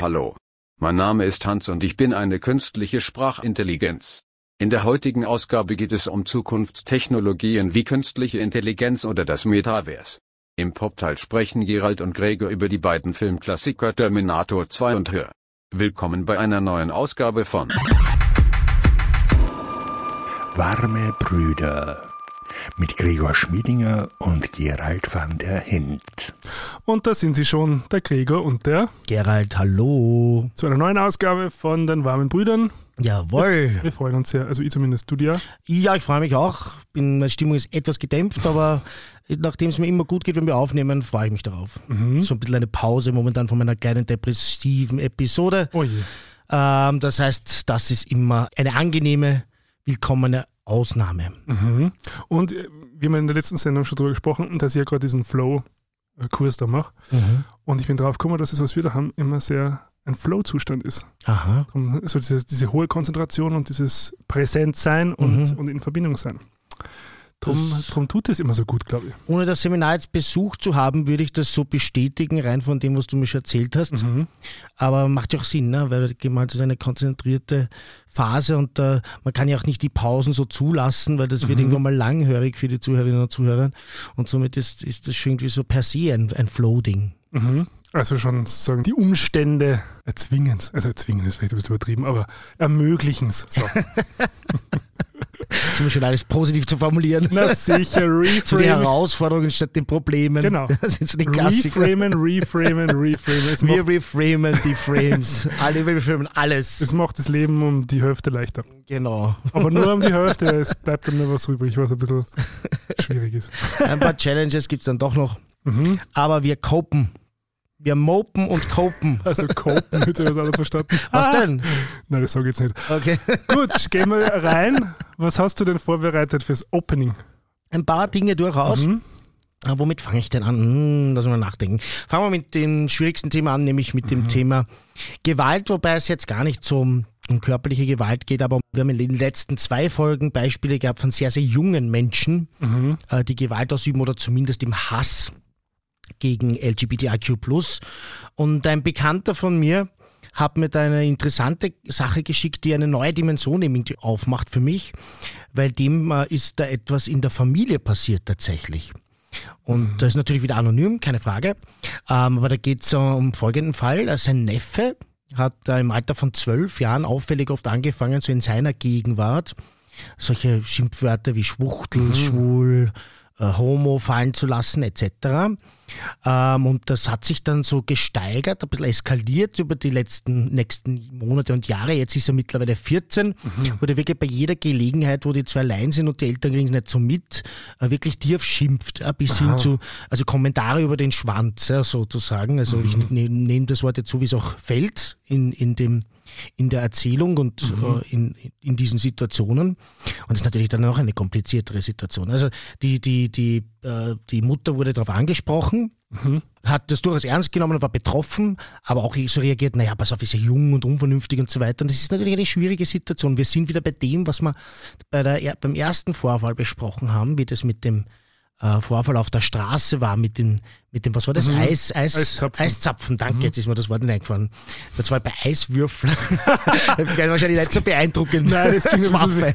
Hallo. Mein Name ist Hans und ich bin eine künstliche Sprachintelligenz. In der heutigen Ausgabe geht es um Zukunftstechnologien wie künstliche Intelligenz oder das Metaverse. Im Popteil sprechen Gerald und Gregor über die beiden Filmklassiker Terminator 2 und Hör. Willkommen bei einer neuen Ausgabe von Warme Brüder mit Gregor Schmiedinger und Gerald van der Hint. Und da sind sie schon, der Gregor und der Gerald, hallo. zu einer neuen Ausgabe von den warmen Brüdern. Jawohl. Wir freuen uns sehr, also ich zumindest, du dir. Ja, ich freue mich auch. Bin, meine Stimmung ist etwas gedämpft, aber nachdem es mir immer gut geht, wenn wir aufnehmen, freue ich mich darauf. So ein bisschen eine Pause momentan von meiner kleinen depressiven Episode. Oh je. Ähm, das heißt, das ist immer eine angenehme, willkommene Ausnahme. Mhm. Und äh, wir haben in der letzten Sendung schon darüber gesprochen, dass ich ja gerade diesen Flow-Kurs da mache. Und ich bin drauf gekommen, dass es, was wir da haben, immer sehr ein Flow-Zustand ist. Aha. Drum- So diese, diese hohe Konzentration und dieses Präsentsein und, Mhm. und in Verbindung sein. Drum, drum tut es immer so gut, glaube ich. Ohne das Seminar jetzt besucht zu haben, würde ich das so bestätigen, rein von dem, was du mir schon erzählt hast. Mhm. Aber macht ja auch Sinn, ne? weil das ist eine konzentrierte Phase und äh, man kann ja auch nicht die Pausen so zulassen, weil das wird Mhm. irgendwann mal langhörig für die Zuhörerinnen und Zuhörer. Und somit ist, ist das schon irgendwie so per se ein, ein Flow-Ding. Mhm. Also schon sozusagen die Umstände erzwingen es. Also erzwingen ist vielleicht ein bisschen übertrieben, aber ermöglichen es. So. Immer schon alles positiv zu formulieren. Na sicher, So die reframe. Herausforderungen statt den Problemen. Genau. Das sind so die Klassiker. Reframen, reframen, reframen. Es Wir reframen die Frames. Alle wir reframen alles. es macht das Leben um die Hälfte leichter. Genau. Aber nur um die Hälfte, es bleibt dann nur was übrig, was ein bisschen schwierig ist. Ein paar Challenges gibt es dann doch noch. Mhm. Aber wir copen. Wir mopen und copen. Also Copen, jetzt habe ich das alles verstanden. Was Ah, denn? Nein, das sage ich jetzt nicht. Okay. Gut, gehen wir rein. Was hast du denn vorbereitet fürs Opening? Ein paar Dinge durchaus. Mhm. Aber womit fange ich denn an? Hm, lass mal nachdenken. Fangen wir mit dem schwierigsten Thema an, nämlich mit dem Thema Gewalt, wobei es jetzt gar nicht so um, um körperliche Gewalt geht, aber wir haben in den letzten zwei Folgen Beispiele gehabt von sehr, sehr jungen Menschen, Mhm. äh, die Gewalt ausüben oder zumindest im Hass gegen LGBTIQ+. Und ein Bekannter von mir hat mir da eine interessante Sache geschickt, die eine neue Dimension irgendwie aufmacht für mich, weil dem äh, ist da etwas in der Familie passiert tatsächlich. Und das ist natürlich wieder anonym, keine Frage. Ähm, aber da geht es um folgenden Fall. Äh, Sein Neffe hat äh, im Alter von zwölf Jahren auffällig oft angefangen, so in seiner Gegenwart solche Schimpfwörter wie Schwuchtel, Schwul, äh, Homo fallen zu lassen etc. Ähm, und das hat sich dann so gesteigert, ein bisschen eskaliert über die letzten nächsten Monate und Jahre. Jetzt ist er mittlerweile 14, wo er wirklich bei jeder Gelegenheit, wo die zwei allein sind und die Eltern kriegen es nicht so mit, äh, wirklich tief schimpft, äh, bis hin zu also Kommentare über den Schwanz ja, sozusagen. Also ich ne- nehme das Wort jetzt so, wie es auch fällt in, in dem in der Erzählung und äh, in, in diesen Situationen. Und das ist natürlich dann auch eine kompliziertere Situation. Also die, die, die, äh, die Mutter wurde darauf angesprochen, hat das durchaus ernst genommen und war betroffen, aber auch so reagiert, naja, pass auf, ist ja jung und unvernünftig und so weiter. Und das ist natürlich eine schwierige Situation. Wir sind wieder bei dem, was wir bei der, er- beim ersten Vorfall besprochen haben, wie das mit dem äh, Vorfall auf der Straße war, mit dem, mit dem was war das? Eis, Eis, Eiszapfen. Eiszapfen. danke, jetzt ist mir das Wort nicht eingefallen. Das war bei Eiswürfeln. das wäre wahrscheinlich nicht so beeindruckend. Nein, das bisschen Waffe.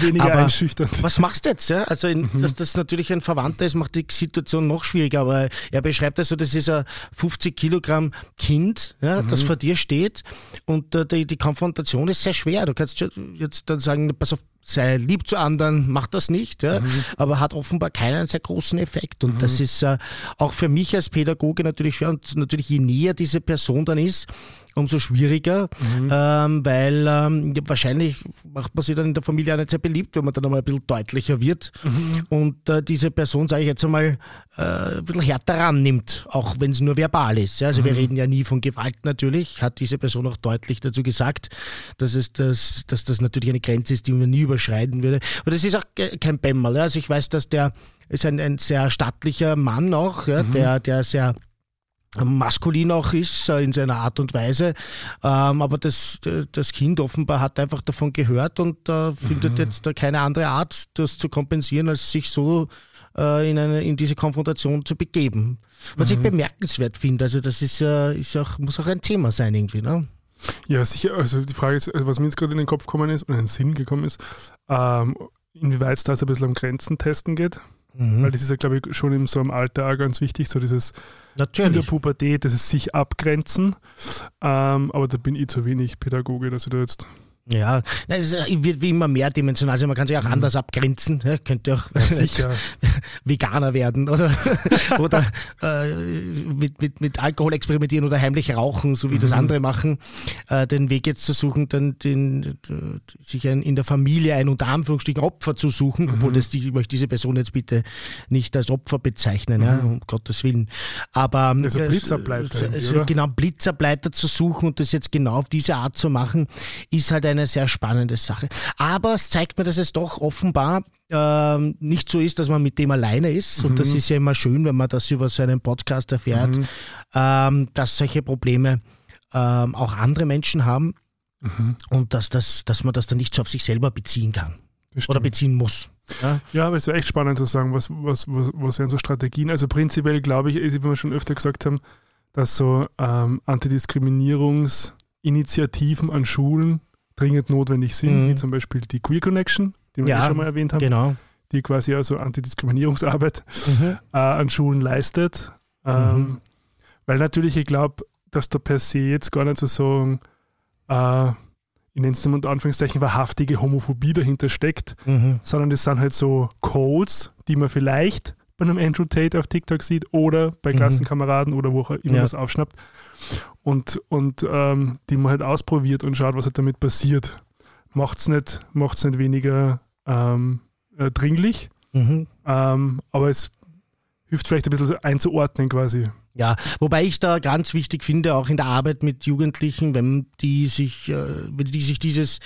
Weniger Aber- einschüchternd. Was machst du jetzt? Ja? Also, in, dass das natürlich ein Verwandter ist, macht die Situation noch schwieriger. Aber er beschreibt also, das ist ein 50 Kilogramm Kind, ja, das vor dir steht. Und äh, die, die Konfrontation ist sehr schwer. Du kannst jetzt dann sagen, pass auf, sei lieb zu anderen, mach das nicht. Ja? Aber hat offenbar keinen sehr großen Effekt. Und das ist äh, auch für mich als Pädagoge natürlich schwer. Und natürlich, je näher diese Person dann ist, umso schwieriger, ähm, weil ähm, ja, wahrscheinlich macht man sich dann in der Familie auch nicht sehr beliebt, wenn man dann einmal ein bisschen deutlicher wird und äh, diese Person, sage ich jetzt einmal, äh, ein bisschen härter rannimmt, auch wenn es nur verbal ist. Ja? Also wir reden ja nie von Gewalt natürlich, hat diese Person auch deutlich dazu gesagt, dass, es das, dass das natürlich eine Grenze ist, die man nie überschreiten würde. Und das ist auch ke- kein Bämmerl. Ja? Also ich weiß, dass der ist ein, ein sehr stattlicher Mann auch, ja? der, der sehr maskulin auch ist äh, in seiner Art und Weise. Ähm, aber das, das Kind offenbar hat einfach davon gehört und äh, findet mhm. jetzt keine andere Art, das zu kompensieren, als sich so äh, in, eine, in diese Konfrontation zu begeben. Was mhm. ich bemerkenswert finde. Also das ist, äh, ist auch, muss auch ein Thema sein irgendwie. Ne? Ja, sicher. Also die Frage ist, also was mir jetzt gerade in den Kopf gekommen ist und in den Sinn gekommen ist, ähm, inwieweit es da so ein bisschen um Grenzen testen geht. Mhm. Weil das ist ja, glaube ich, schon in so einem Alter auch ganz wichtig, so dieses Natürlich. in der Pubertät, dieses sich abgrenzen. Ähm, aber da bin ich zu wenig Pädagoge, dass ich da jetzt ja, es wird wie immer mehrdimensional. Also man kann sich auch mhm. anders abgrenzen. Ja, könnte auch ja, Veganer werden oder, oder äh, mit, mit, mit Alkohol experimentieren oder heimlich rauchen, so wie mhm. das andere machen. Äh, den Weg jetzt zu suchen, dann den, sich ein, in der Familie ein unter Anführungsstrichen Opfer zu suchen, mhm. obwohl das, ich möchte diese Person jetzt bitte nicht als Opfer bezeichnen, ja, mhm. um Gottes Willen. Aber also Blitzableiter, also, genau Blitzableiter zu suchen und das jetzt genau auf diese Art zu machen, ist halt eine sehr spannende Sache. Aber es zeigt mir, dass es doch offenbar ähm, nicht so ist, dass man mit dem alleine ist. Mhm. Und das mhm. ist ja immer schön, wenn man das über so einen Podcast erfährt, mhm. ähm, dass solche Probleme ähm, auch andere Menschen haben mhm. und dass, das, dass man das dann nicht so auf sich selber beziehen kann oder beziehen muss. Ja, ja aber es wäre echt spannend zu sagen, was, was, was, was wären so Strategien. Also prinzipiell glaube ich, wie wir schon öfter gesagt haben, dass so ähm, Antidiskriminierungsinitiativen an Schulen dringend notwendig sind, mhm. wie zum Beispiel die Queer Connection, die wir ja, schon mal erwähnt haben, genau. die quasi also Antidiskriminierungsarbeit mhm. äh, an Schulen leistet. Ähm, mhm. Weil natürlich, ich glaube, dass da per se jetzt gar nicht so sagen, äh, ich nenne es unter Anführungszeichen wahrhaftige Homophobie dahinter steckt, mhm. sondern das sind halt so Codes, die man vielleicht bei einem Andrew Tate auf TikTok sieht oder bei mhm. Klassenkameraden oder wo auch immer ja. was aufschnappt und, und ähm, die man halt ausprobiert und schaut, was halt damit passiert. Macht es nicht, macht's nicht weniger ähm, äh, dringlich, mhm. ähm, aber es hilft vielleicht ein bisschen einzuordnen quasi. Ja, wobei ich da ganz wichtig finde, auch in der Arbeit mit Jugendlichen, wenn die sich, äh, wenn die sich dieses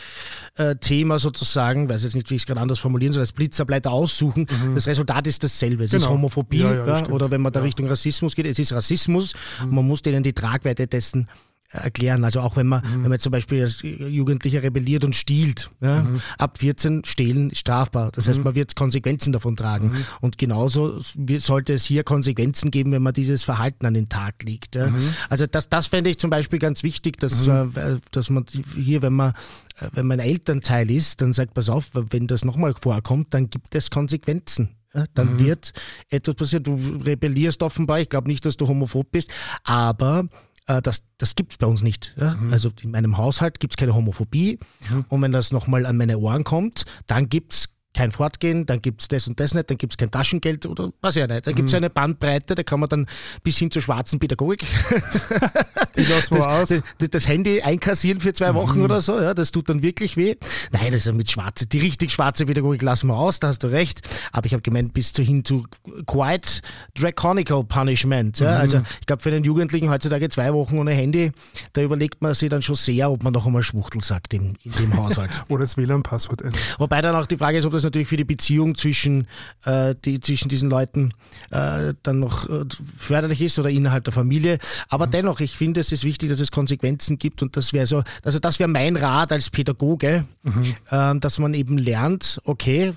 äh, Thema sozusagen, weiß jetzt nicht, wie ich es gerade anders formulieren soll, als Blitzableiter aussuchen, mhm. das Resultat ist dasselbe. Es genau. ist Homophobie ja, ja, oder wenn man da Richtung Rassismus geht, es ist Rassismus. Mhm. Man muss denen die Tragweite dessen erklären. Also auch wenn man, mhm. wenn man zum Beispiel als Jugendlicher rebelliert und stiehlt, ja, mhm. ab 14 stehlen strafbar. Das mhm. heißt, man wird Konsequenzen davon tragen. Mhm. Und genauso sollte es hier Konsequenzen geben, wenn man dieses Verhalten an den Tag legt. Ja. Mhm. Also das, das fände ich zum Beispiel ganz wichtig, dass, mhm. äh, dass man hier, wenn man, äh, wenn man Elternteil ist, dann sagt, pass auf, wenn das nochmal vorkommt, dann gibt es Konsequenzen. Ja, dann mhm. wird etwas passieren. Du rebellierst offenbar. Ich glaube nicht, dass du homophob bist, aber äh, das, das gibt es bei uns nicht. Ja? Mhm. Also in meinem Haushalt gibt es keine Homophobie. Mhm. Und wenn das nochmal an meine Ohren kommt, dann gibt es kein Fortgehen, dann gibt es das und das nicht, dann gibt es kein Taschengeld oder was ja nicht. Da gibt es mhm. eine Bandbreite, da kann man dann bis hin zur schwarzen Pädagogik Die aus. Das, das, Handy einkassieren für zwei Wochen mhm. oder so, ja, das tut dann wirklich weh. Nein, das ist mit schwarze, die richtig schwarze Pädagogik lassen wir aus, da hast du recht. Aber ich habe gemeint, bis zu hin zu quite draconical punishment. Ja. Mhm. Also ich glaube, für den Jugendlichen heutzutage zwei Wochen ohne Handy, da überlegt man sich dann schon sehr, ob man noch einmal Schwuchtel sagt in, in dem Haushalt. oder das WLAN-Passwort ändern. Wobei dann auch die Frage ist, ob das natürlich für die Beziehung zwischen, äh, die, zwischen diesen Leuten äh, dann noch äh, förderlich ist oder innerhalb der Familie. Aber mhm. dennoch, ich finde, es ist wichtig, dass es Konsequenzen gibt und das wäre so, also das wäre mein Rat als Pädagoge, mhm. äh, dass man eben lernt, okay,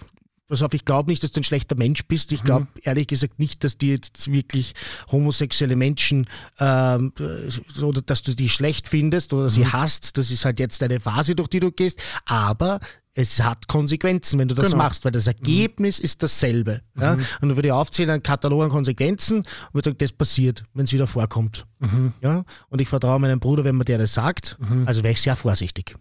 Pass auf, ich glaube nicht, dass du ein schlechter Mensch bist. Ich glaube mhm. ehrlich gesagt nicht, dass die jetzt wirklich homosexuelle Menschen ähm, oder dass du die schlecht findest oder mhm. sie hasst. Das ist halt jetzt eine Phase, durch die du gehst. Aber es hat Konsequenzen, wenn du das genau. machst, weil das Ergebnis mhm. ist dasselbe. Ja? Mhm. Und dann würde ich aufzählen einen Katalog an Konsequenzen und würde sagen, das passiert, wenn es wieder vorkommt. Mhm. Ja? Und ich vertraue meinem Bruder, wenn man dir das sagt, mhm. also wäre ich sehr vorsichtig.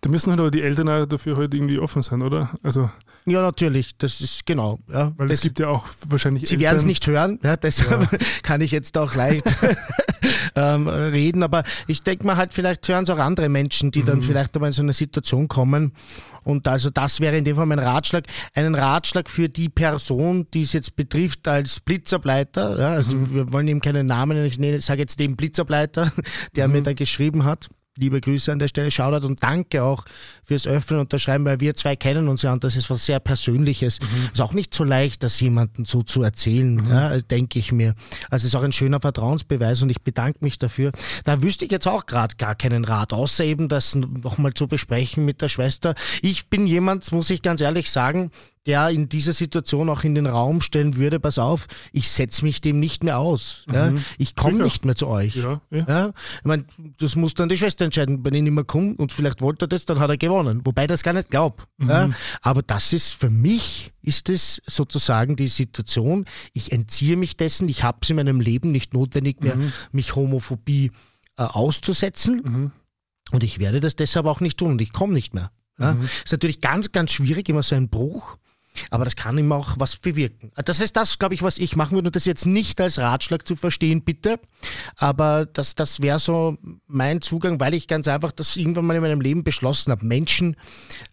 Da müssen halt aber die Eltern auch dafür halt irgendwie offen sein, oder? Also ja, natürlich, das ist genau. Ja. Weil es gibt ja auch wahrscheinlich. Sie werden es nicht hören, ja, deshalb ja. kann ich jetzt auch leicht ähm, reden, aber ich denke mal halt, vielleicht hören es auch andere Menschen, die mhm. dann vielleicht aber in so eine Situation kommen. Und also das wäre in dem Fall mein Ratschlag. Einen Ratschlag für die Person, die es jetzt betrifft als Blitzableiter. Ja, also mhm. wir wollen ihm keinen Namen, ich sage jetzt den Blitzableiter, der mhm. mir da geschrieben hat liebe Grüße an der Stelle, Shoutout und danke auch fürs Öffnen und das Schreiben, weil wir zwei kennen uns ja und das ist was sehr Persönliches. Mhm. Ist auch nicht so leicht, das jemandem so zu erzählen, mhm. ja, denke ich mir. Also es ist auch ein schöner Vertrauensbeweis und ich bedanke mich dafür. Da wüsste ich jetzt auch gerade gar keinen Rat, außer eben das nochmal zu besprechen mit der Schwester. Ich bin jemand, muss ich ganz ehrlich sagen, der in dieser Situation auch in den Raum stellen würde, pass auf, ich setze mich dem nicht mehr aus. Mhm. Ja? Ich komme nicht mehr zu euch. Ja, ja. ja? Ich meine, das muss dann die Schwester entscheiden. Wenn ich nicht mehr komme und vielleicht wollte er das, dann hat er gewonnen. Wobei ich das gar nicht glaube. Mhm. Ja? Aber das ist für mich, ist es sozusagen die Situation, ich entziehe mich dessen, ich habe es in meinem Leben nicht notwendig mehr, mhm. mich Homophobie äh, auszusetzen. Mhm. Und ich werde das deshalb auch nicht tun und ich komme nicht mehr. Ja? Mhm. Ist natürlich ganz, ganz schwierig, immer so ein Bruch. Aber das kann ihm auch was bewirken. Das ist das, glaube ich, was ich machen würde. Und das jetzt nicht als Ratschlag zu verstehen, bitte. Aber das, das wäre so mein Zugang, weil ich ganz einfach das irgendwann mal in meinem Leben beschlossen habe. Menschen,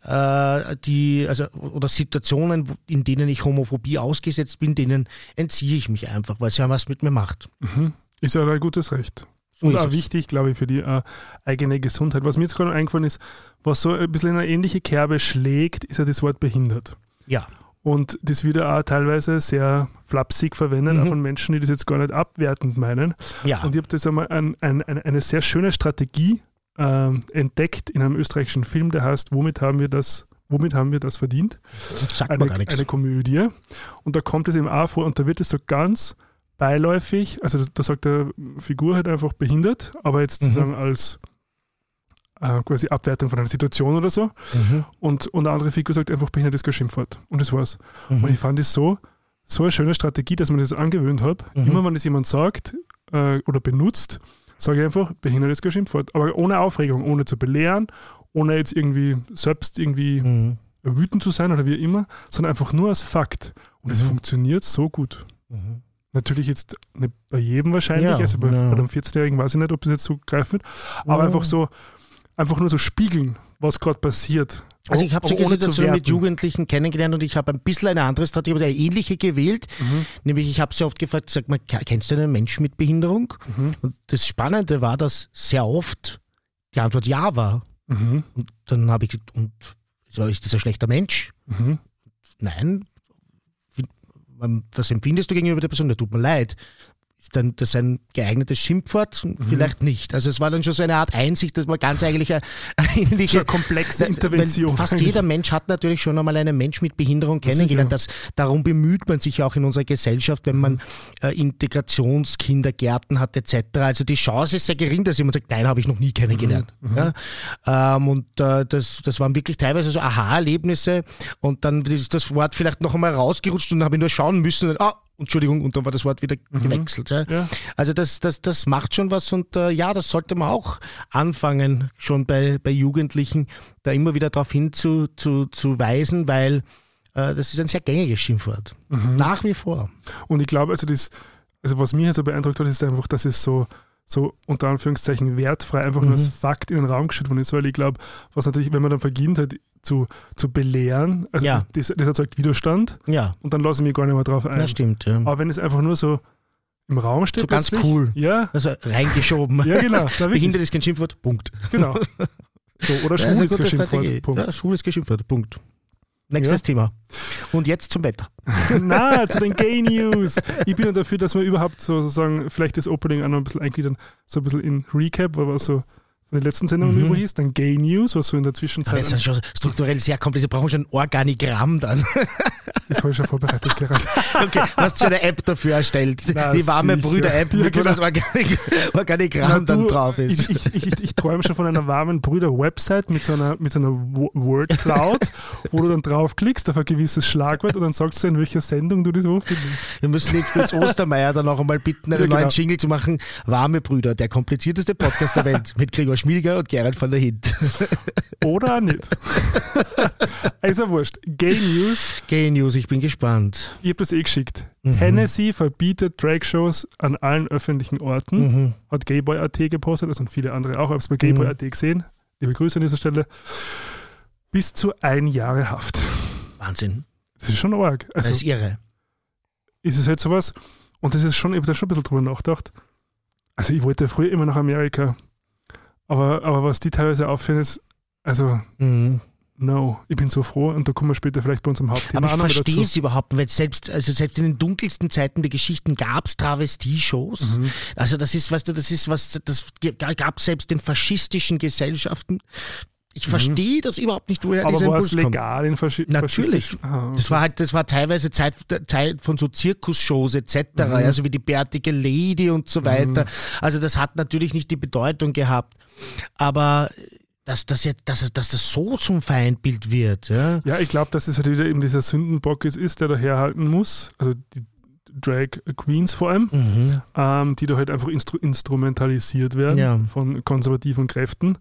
äh, die, also, oder Situationen, in denen ich Homophobie ausgesetzt bin, denen entziehe ich mich einfach, weil es ja was mit mir macht. Mhm. Ist ja ein gutes Recht. So und auch wichtig, glaube ich, für die äh, eigene Gesundheit. Was mir jetzt gerade eingefallen ist, was so ein bisschen in eine ähnliche Kerbe schlägt, ist ja das Wort behindert. Ja. Und das wird auch teilweise sehr flapsig verwendet, mhm. auch von Menschen, die das jetzt gar nicht abwertend meinen. Ja. Und ich habe das einmal ein, ein, eine sehr schöne Strategie äh, entdeckt in einem österreichischen Film, der heißt Womit haben wir das, womit haben wir das verdient? Sagt eine, gar nichts. eine Komödie. Und da kommt es eben auch vor und da wird es so ganz beiläufig, also da sagt der Figur halt einfach behindert, aber jetzt mhm. sozusagen als äh, quasi Abwertung von einer Situation oder so. Mhm. Und, und eine andere Figur sagt einfach, behindert ist kein Schimpfwort. Und das war's. Mhm. Und ich fand es so, so eine schöne Strategie, dass man das angewöhnt hat. Mhm. Immer wenn es jemand sagt äh, oder benutzt, sage ich einfach, behindert ist kein Schimpfwort. Aber ohne Aufregung, ohne zu belehren, ohne jetzt irgendwie selbst irgendwie mhm. wütend zu sein oder wie immer, sondern einfach nur als Fakt. Und es mhm. funktioniert so gut. Mhm. Natürlich jetzt nicht bei jedem wahrscheinlich, ja, also bei, ja. bei einem 14-Jährigen weiß ich nicht, ob das jetzt so greifen wird, aber ja. einfach so, einfach nur so spiegeln, was gerade passiert. Also ich habe solche Situationen mit Jugendlichen kennengelernt und ich habe ein bisschen eine andere Strategie, aber eine ähnliche gewählt. Mhm. Nämlich ich habe sehr oft gefragt, sag mal, kennst du einen Menschen mit Behinderung? Mhm. Und das Spannende war, dass sehr oft die Antwort ja war. Mhm. Und dann habe ich gesagt, und ist das ein schlechter Mensch? Mhm. Nein. Was empfindest du gegenüber der Person? Da tut mir leid dann das ein geeignetes Schimpfwort? Mhm. Vielleicht nicht. Also es war dann schon so eine Art Einsicht, dass man ganz eigentlich eine, eine komplexe Intervention. Fast jeder Mensch hat natürlich schon einmal einen Mensch mit Behinderung kennengelernt. Das, darum bemüht man sich auch in unserer Gesellschaft, wenn man äh, Integrationskindergärten hat etc. Also die Chance ist sehr gering, dass jemand sagt, nein, habe ich noch nie kennengelernt. Mhm. mhm. Ja? Ähm, und äh, das, das waren wirklich teilweise so Aha-Erlebnisse und dann ist das Wort vielleicht noch einmal rausgerutscht und dann habe ich nur schauen müssen, und, ah, Entschuldigung, und dann war das Wort wieder mhm. gewechselt. Ja. ja. Also das, das, das macht schon was und äh, ja, das sollte man auch anfangen, schon bei, bei Jugendlichen, da immer wieder darauf hinzuweisen, zu, zu weisen, weil äh, das ist ein sehr gängiges Schimpfwort. Mhm. Nach wie vor. Und ich glaube, also das, also was mich halt so beeindruckt hat, ist einfach, dass es so, so unter Anführungszeichen wertfrei einfach mhm. nur als Fakt in den Raum geschüttet worden ist, weil ich glaube, was natürlich, wenn man dann beginnt, halt zu, zu belehren. Also ja. das, das, erzeugt Widerstand. Ja. Und dann lasse ich mich gar nicht mehr drauf ein. Das stimmt, ja. Aber wenn es einfach nur so im Raum steht. So ganz cool. Ja. Also reingeschoben. ja, genau. Behindert ist kein Schimpfwort. Punkt. Genau. So, oder schwul ist kein Schimpfwort. Punkt. Ja, schwul ist kein Schimpfwort. Punkt. Nächstes ja. Thema. Und jetzt zum Wetter. Na, zu den Gay News. Ich bin ja dafür, dass wir überhaupt sozusagen vielleicht das Opening auch noch ein bisschen eingliedern, so ein bisschen in Recap, weil wir so von den letzten Sendungen mhm. übrig ist, dann Gay News, was so in der Zwischenzeit. Das ist schon strukturell sehr komplex. Wir brauchen schon ein Organigramm dann. Das habe ich schon vorbereitet gerade. Okay, hast du eine App dafür erstellt? Na, die warme Brüder-App, ja, genau. wo das Organigramm Na, dann drauf ist. Ich, ich, ich, ich träume schon von einer warmen Brüder-Website mit so einer, mit so einer Word-Cloud, wo du dann draufklickst auf ein gewisses Schlagwort und dann sagst du, in welcher Sendung du das auffindest. Wir müssen jetzt Fritz Ostermeier dann auch einmal bitten, einen ja, genau. neuen Jingle zu machen. Warme Brüder, der komplizierteste Podcast der Welt mit Gregor Schmiediger und Gerald von der Hint. Oder nicht. also wurscht. Gay News. Gay News, ich bin gespannt. Ich habe das eh geschickt. Mhm. Tennessee verbietet Drag-Shows an allen öffentlichen Orten. Mhm. Hat Gayboy.at gepostet, also und viele andere auch. Ich habe es bei Gayboy.at mhm. gesehen. Liebe Grüße an dieser Stelle. Bis zu ein Jahre Haft. Wahnsinn. Das ist schon arg. Also, das ist irre. Ist es halt sowas, und das ist schon, ich habe da schon ein bisschen drüber nachgedacht. Also ich wollte früher immer nach Amerika. Aber, aber was die teilweise auffällt, ist, also, Mhm. no, ich bin so froh und da kommen wir später vielleicht bei unserem Hauptthema Aber ich verstehe es überhaupt weil selbst, also selbst in den dunkelsten Zeiten der Geschichten gab es Travestie-Shows. Mhm. Also das ist, weißt du, das ist was, das gab es selbst in faschistischen Gesellschaften. Ich verstehe das überhaupt nicht, woher Mhm. Aber dieser war es Impuls kommt. legal in Faschi Natürlich. faschistischen- Aha, Das war halt, das war teilweise Zeit, Teil von so Zirkusshows etc., also wie die bärtige Lady und so weiter. Also das hat natürlich nicht die Bedeutung gehabt. Aber dass das jetzt, dass, dass das so zum Feindbild wird, ja. Ja, ich glaube, dass es halt wieder eben dieser Sündenbock ist, ist, der da herhalten muss. Also die Drag Queens vor allem, Mhm. ähm, die da halt einfach instru instrumentalisiert werden Ja. von konservativen Kräften.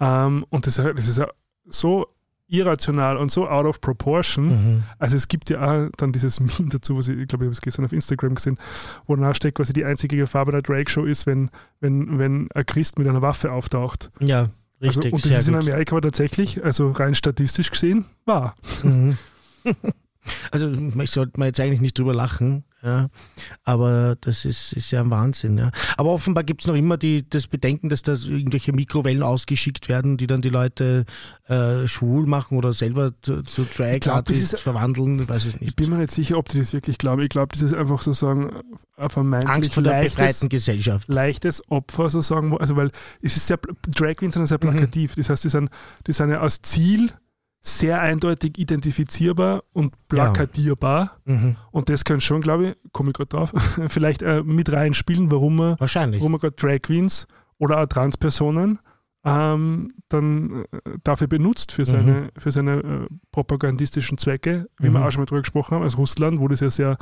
Ähm, und das, ist ja- das ist so irrational und so out of proportion. Mhm. Also es gibt ja auch dann dieses Meme dazu, was ich, ich glaube, ich habe es gestern auf Instagram gesehen, wo danach steht quasi die einzige Gefahr bei der Drag-Show ist, wenn, wenn, wenn ein Christ mit einer Waffe auftaucht. Ja, Also, richtig. und das ist in gut. Amerika aber tatsächlich, also rein statistisch gesehen, wahr. Mhm. Also ich sollte mal jetzt eigentlich nicht drüber lachen, ja. aber das ist, ist ja ein Wahnsinn. Ja. Aber offenbar gibt es noch immer die, das Bedenken, dass da irgendwelche Mikrowellen ausgeschickt werden, die dann die Leute äh, schwul machen oder selber zu, zu glaub, das Drag-Artists ist- verwandeln, weiß ich Ich nicht. bin mir nicht sicher, ob die das wirklich glauben. Ich glaube, das ist einfach sozusagen ein Angst vermeintlich vor der leichtes, Gesellschaft. leichtes Opfer, sozusagen. Also, weil es ist sehr, Drag Queens sind ja sehr Mhm. plakativ. Das heißt, die sind, die sind ja als Ziel sehr eindeutig identifizierbar und plakatierbar. Mhm. Und das können schon, glaube ich, komme ich gerade drauf, vielleicht äh, mit reinspielen, warum man, Wahrscheinlich. warum man gerade Drag Queens oder auch Transpersonen ähm, dann äh, dafür benutzt für seine, für seine äh, propagandistischen Zwecke, wie wir Mhm. auch schon mal drüber gesprochen haben, als Russland, wo das ja sehr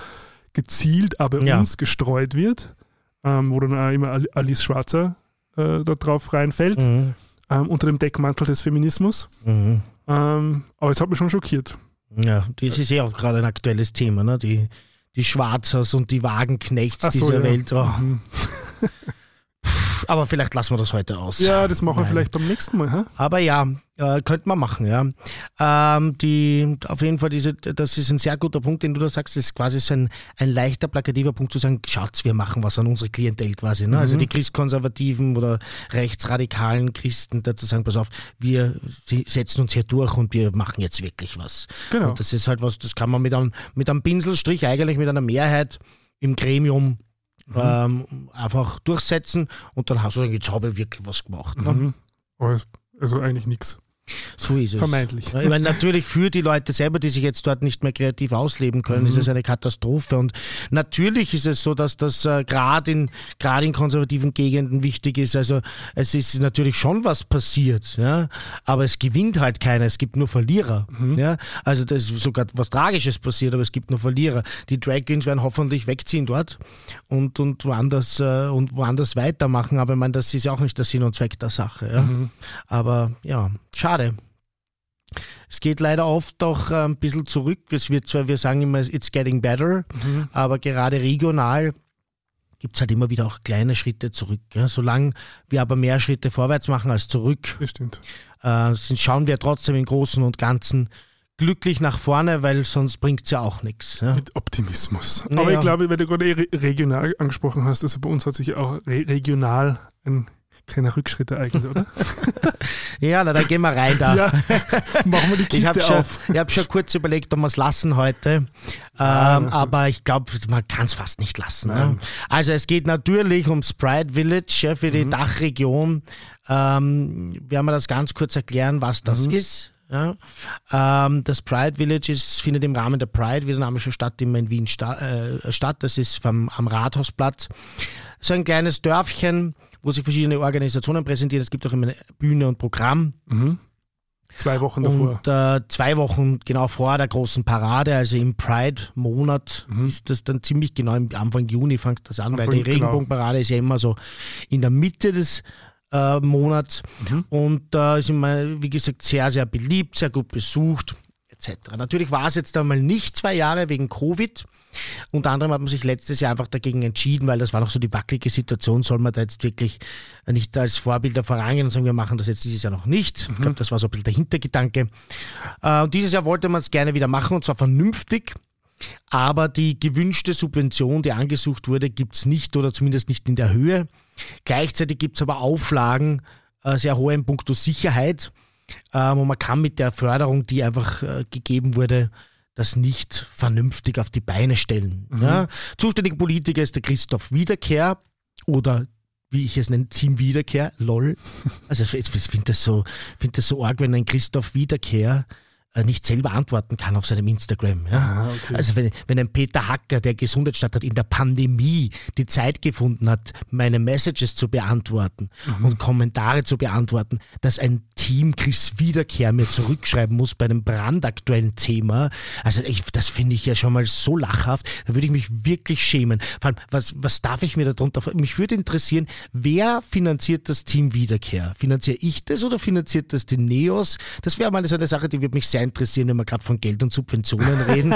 gezielt, aber Ja. uns gestreut wird, ähm, wo dann auch immer Al- Alice Schwarzer äh, da drauf reinfällt, Mhm. ähm, unter dem Deckmantel des Feminismus. Ähm, aber es hat mich schon schockiert. Ja, das ist ja auch gerade ein aktuelles Thema, ne? Die, die Schwarzers und die Wagenknechts so, dieser ja. Welt. Oh. Mhm. Aber vielleicht lassen wir das heute aus. Ja, das machen wir Nein. vielleicht beim nächsten Mal. Hä? Aber ja, äh, könnte man machen, ja. Ähm, die, auf jeden Fall, diese, das ist ein sehr guter Punkt, den du da sagst. Das ist quasi so ein, ein leichter, plakativer Punkt zu sagen, schaut's, wir machen was an unsere Klientel quasi. Ne? Also die Christkonservativen oder rechtsradikalen Christen dazu sagen, pass auf, wir se- setzen uns hier durch und wir machen jetzt wirklich was. Genau. Und das ist halt was, das kann man mit einem, mit einem Pinselstrich eigentlich mit einer Mehrheit im Gremium ähm, einfach durchsetzen und dann hast du gesagt, jetzt habe ich wirklich was gemacht. Ne? Mhm. Also eigentlich nichts. So ist es. Vermeintlich. Ich meine, natürlich für die Leute selber, die sich jetzt dort nicht mehr kreativ ausleben können, ist es eine Katastrophe. Und natürlich ist es so, dass das äh, gerade in, in konservativen Gegenden wichtig ist. Also es ist natürlich schon was passiert, ja, aber es gewinnt halt keiner. Es gibt nur Verlierer. Ja, also das ist sogar was Tragisches passiert, aber es gibt nur Verlierer. Die Drag Queens werden hoffentlich wegziehen dort und, und woanders äh, und woanders weitermachen. Aber ich meine, das ist ja auch nicht der Sinn und Zweck der Sache. Ja. Aber ja, schade. Es geht leider oft auch äh, ein bisschen zurück. Es wird zwar, wir sagen immer, it's getting better, aber gerade regional gibt es halt immer wieder auch kleine Schritte zurück. Ja. Solange wir aber mehr Schritte vorwärts machen als zurück, Das stimmt. äh, sind, schauen wir trotzdem im Großen und Ganzen glücklich nach vorne, weil sonst bringt es ja auch nichts. Ja. Mit Optimismus. Naja. Aber ich glaube, weil du gerade eh re regional angesprochen hast, also bei uns hat sich ja auch re regional ein kleiner Rückschritt ereignet, oder? ja, na, dann gehen wir rein da. ja, machen wir die Ich habe Kiste schon, auf. ich hab schon kurz überlegt, ob wir es lassen heute. Ähm, na. aber ich glaube, man kann es fast nicht lassen. Ne? Also es geht natürlich ums Pride Village ja, für die Mhm. Dachregion. Ähm, werden wir das ganz kurz erklären, was das Mhm. ist. Ja. Ähm, das Pride Village ist, findet im Rahmen der Pride, wie der Name schon statt, immer in Wien sta äh, statt. Das ist vom, am Rathausplatz. So ein kleines Dörfchen, wo sich verschiedene Organisationen präsentieren. Es gibt auch immer eine Bühne und Programm. Mhm. Zwei Wochen davor. Und äh, zwei Wochen genau vor der großen Parade, also im Pride-Monat, ist das dann ziemlich genau im Anfang Juni fängt das an, weil Anfang, die genau. Regenbogenparade ist ja immer so in der Mitte des äh, Monats und da ist immer, wie gesagt, sehr, sehr beliebt, sehr gut besucht, etc. Natürlich war es jetzt einmal nicht zwei Jahre wegen Covid. Unter anderem hat man sich letztes Jahr einfach dagegen entschieden, weil das war noch so die wackelige Situation, soll man da jetzt wirklich nicht als Vorbilder vorangehen und sagen, wir machen das jetzt dieses Jahr noch nicht. Ich glaube, das war so ein bisschen der Hintergedanke. Äh, und dieses Jahr wollte man es gerne wieder machen und zwar vernünftig. Aber die gewünschte Subvention, die angesucht wurde, gibt es nicht oder zumindest nicht in der Höhe. Gleichzeitig gibt es aber Auflagen, äh, sehr hohe in puncto Sicherheit. Ähm, und man kann mit der Förderung, die einfach äh, gegeben wurde, das nicht vernünftig auf die Beine stellen. Mhm. Ja? Zuständiger Politiker ist der Christoph Wiederkehr oder wie ich es nenne, Team Wiederkehr, lol. Also ich finde das, so, find das so arg, wenn ein Christoph Wiederkehr nicht selber antworten kann auf seinem Instagram. Ja? Ah, okay. Also wenn, wenn ein Peter Hacker, der Gesundheitsstaat hat, in der Pandemie die Zeit gefunden hat, meine Messages zu beantworten mhm. und Kommentare zu beantworten, dass ein Team Chris Wiederkehr mir zurückschreiben muss bei einem brandaktuellen Thema, also ich, das finde ich ja schon mal so lachhaft, da würde ich mich wirklich schämen. Vor allem, was, was darf ich mir darunter Mich würde interessieren, wer finanziert das Team Wiederkehr? Finanziere ich das oder finanziert das die Neos? Das wäre mal so eine Sache, die würde mich sehr interessieren, wenn wir gerade von Geld und Subventionen reden.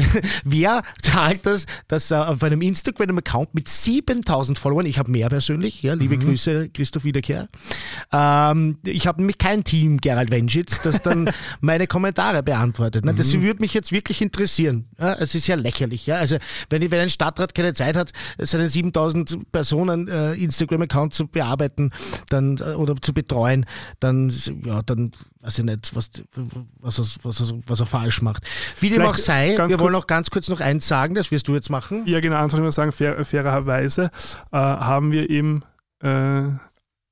Wer zahlt das, dass auf einem Instagram-Account mit 7000 Followern, ich habe mehr persönlich, ja, liebe mhm. Grüße, Christoph Wiederkehr, ähm, ich habe nämlich kein Team, Gerald Wenschitz, das dann meine Kommentare beantwortet. Ne? Das mhm. würde mich jetzt wirklich interessieren. Ja, es ist ja lächerlich. Ja? Also wenn, wenn ein Stadtrat keine Zeit hat, seinen 7000 Personen äh, Instagram-Account zu bearbeiten dann, äh, oder zu betreuen, dann, ja, dann weiß ich nicht, was, was, was, was, was er falsch macht. Wie dem auch sei, wir wollen noch ganz kurz noch eins sagen, das wirst du jetzt machen. Ja, genau, einfach nur sagen, fair, fairerweise äh, haben wir eben äh,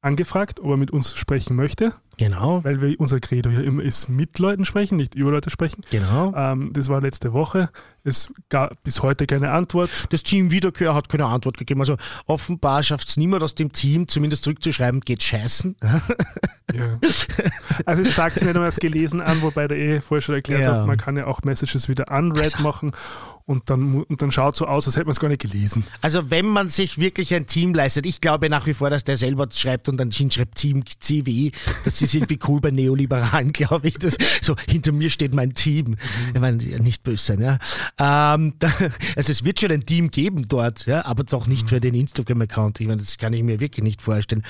angefragt, ob er mit uns sprechen möchte. Genau. Weil wir, unser Credo ja immer ist, mit Leuten sprechen, nicht über Leute sprechen. Genau. Ähm, das war letzte Woche. Es gab bis heute keine Antwort. Das Team Wiederkehr hat keine Antwort gegeben. Also offenbar schafft es niemand aus dem Team, zumindest zurückzuschreiben, geht scheißen. ja. Also es zeigt sich nicht einmal das Gelesen an, wobei der eh vorher schon erklärt ja. hat, man kann ja auch Messages wieder unread also. machen und dann, und dann schaut so aus, als hätte man es gar nicht gelesen. Also wenn man sich wirklich ein Team leistet, ich glaube nach wie vor, dass der selber schreibt und dann hinschreibt Team CW, das ist irgendwie cool bei Neoliberalen, glaube ich. Das, so, hinter mir steht mein Team. Mhm. Ich meine, nicht böse sein, ja. Ähm, da, also es wird schon ein Team geben dort, ja, aber doch nicht mhm. für den Instagram-Account. Ich meine, das kann ich mir wirklich nicht vorstellen.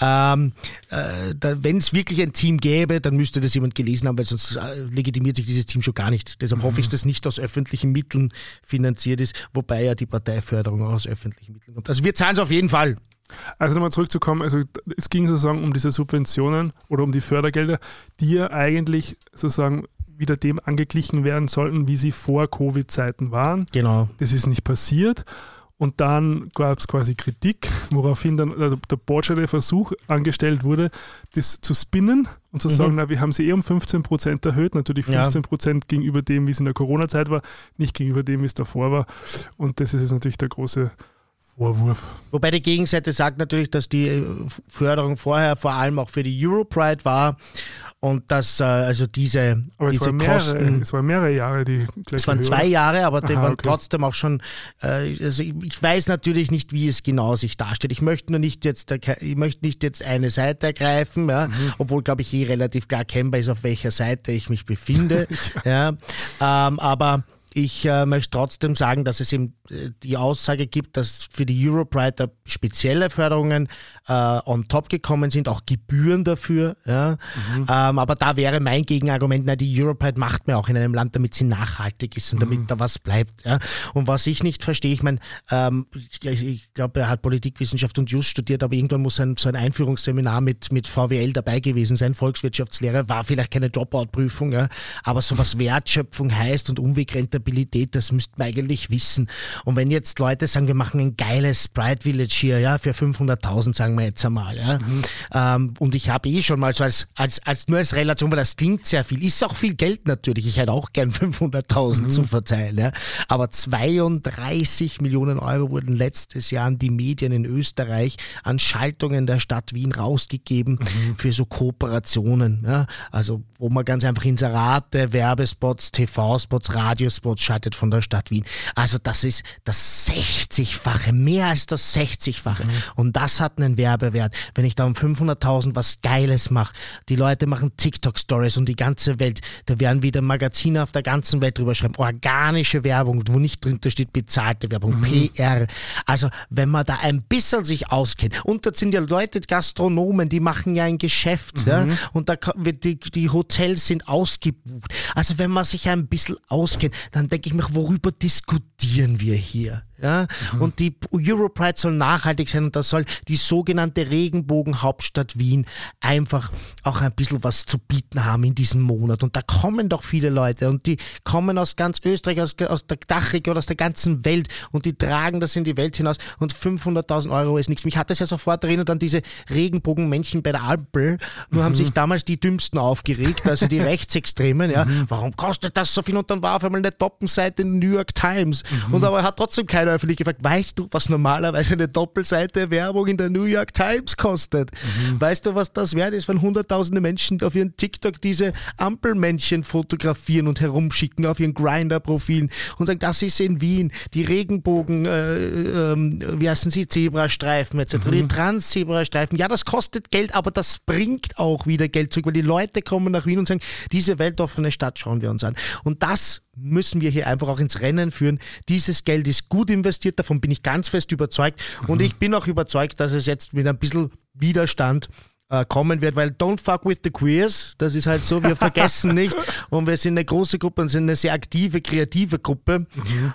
Ähm, äh, wenn es wirklich ein Team gäbe, dann müsste das jemand gelesen haben, weil sonst äh, legitimiert sich dieses Team schon gar nicht. Deshalb mhm. hoffe ich, dass das nicht aus öffentlichen Mitteln finanziert ist, wobei ja die Parteiförderung auch aus öffentlichen Mitteln kommt. Also wir zahlen es auf jeden Fall. Also nochmal zurückzukommen, also es ging sozusagen um diese Subventionen oder um die Fördergelder, die ja eigentlich sozusagen wieder dem angeglichen werden sollten, wie sie vor Covid-Zeiten waren. Genau. Das ist nicht passiert. Und dann gab es quasi Kritik, woraufhin dann der, der botscherte Versuch angestellt wurde, das zu spinnen und zu mhm. sagen, na, wir haben sie eh um 15 Prozent erhöht, natürlich 15 Prozent ja. gegenüber dem, wie es in der Corona-Zeit war, nicht gegenüber dem, wie es davor war. Und das ist jetzt natürlich der große Vorwurf. Wobei die Gegenseite sagt natürlich, dass die Förderung vorher vor allem auch für die Europride war und dass äh, also diese, aber diese es mehrere, Kosten. Es waren mehrere Jahre, die Es waren zwei Jahre, aber die Aha, waren okay. trotzdem auch schon. Äh, also ich, ich, weiß natürlich nicht, wie es genau sich darstellt. Ich möchte nur nicht jetzt, ich möchte nicht jetzt eine Seite ergreifen, ja, mhm. obwohl glaube ich eh relativ klar erkennbar ist, auf welcher Seite ich mich befinde. ja. ja. Ähm, aber ich äh, möchte trotzdem sagen, dass es eben äh, die Aussage gibt, dass für die Europride spezielle Förderungen äh, on top gekommen sind, auch Gebühren dafür. Ja? Mhm. Ähm, aber da wäre mein Gegenargument, na, die Europride macht man auch in einem Land, damit sie nachhaltig ist und damit mhm. da was bleibt. Ja? Und was ich nicht verstehe, ich meine, ähm, ich, ich glaube, er hat Politikwissenschaft und Just studiert, aber irgendwann muss ein, so ein Einführungsseminar mit, mit VWL dabei gewesen sein. Volkswirtschaftslehre war vielleicht keine Dropout-Prüfung, ja? aber so was Wertschöpfung heißt und Umwegrente Rentabilität, das müsste man eigentlich wissen. Und wenn jetzt Leute sagen, wir machen ein geiles Bright Village hier, ja, für 500.000, sagen wir jetzt einmal, ja. Mhm. Ähm, und ich habe eh schon mal so als, als, als, nur als Relation, weil das klingt sehr viel, ist auch viel Geld natürlich. Ich hätte auch gern 500.000 mhm. zu verteilen, ja. Aber 32 Millionen Euro wurden letztes Jahr an die Medien in Österreich an Schaltungen der Stadt Wien rausgegeben mhm. für so Kooperationen, ja. Also, wo man ganz einfach Inserate, Werbespots, TV-Spots, Radiospots schaltet von der Stadt Wien. Also das ist das 60-fache, mehr als das 60-fache. Mhm. Und das hat einen Werbewert. Wenn ich da um 500.000 was Geiles mache, die Leute machen TikTok-Stories und die ganze Welt, da werden wieder Magazine auf der ganzen Welt drüber schreiben, organische Werbung, wo nicht drunter steht bezahlte Werbung, mhm. PR. Also wenn man da ein bisschen sich auskennt, und das sind ja Leute, Gastronomen, die machen ja ein Geschäft, mhm. ja, und da die, die Hotels sind ausgebucht. Also wenn man sich ein bisschen auskennt, dann denke ich mir, worüber diskutiert diskutieren wir hier? Ja? Mhm. Und die Europride soll nachhaltig sein und da soll die sogenannte Regenbogenhauptstadt Wien einfach auch ein bisschen was zu bieten haben in diesem Monat. Und da kommen doch viele Leute und die kommen aus ganz Österreich, aus, aus der Dachregion, aus der ganzen Welt und die tragen das in die Welt hinaus und 500.000 Euro ist nichts. Mich hat das ja sofort erinnert an diese Regenbogenmännchen bei der Ampel. Nur haben sich damals die Dümmsten aufgeregt, also die Rechtsextremen. Ja. Warum kostet das so viel? Und dann war auf einmal eine Toppenseite in New York Times. Und aber hat trotzdem keiner öffentlich gefragt, weißt du, was normalerweise eine Doppelseite Werbung in der New York Times kostet? Weißt du, was das wert ist, wenn hunderttausende Menschen auf ihren TikTok diese Ampelmännchen fotografieren und herumschicken auf ihren Grinder-Profilen und sagen, das ist in Wien, die Regenbogen, äh, ähm, wie heißen sie, Zebrastreifen etc., die Trans-Zebrastreifen. Ja, das kostet Geld, aber das bringt auch wieder Geld zurück, weil die Leute kommen nach Wien und sagen, diese weltoffene Stadt schauen wir uns an. Und das müssen wir hier einfach auch ins Rennen führen. Dieses Geld ist gut investiert, davon bin ich ganz fest überzeugt. Und ich bin auch überzeugt, dass es jetzt mit ein bisschen Widerstand äh, kommen wird, weil don't fuck with the queers, das ist halt so, wir vergessen nicht. Und wir sind eine große Gruppe und sind eine sehr aktive, kreative Gruppe.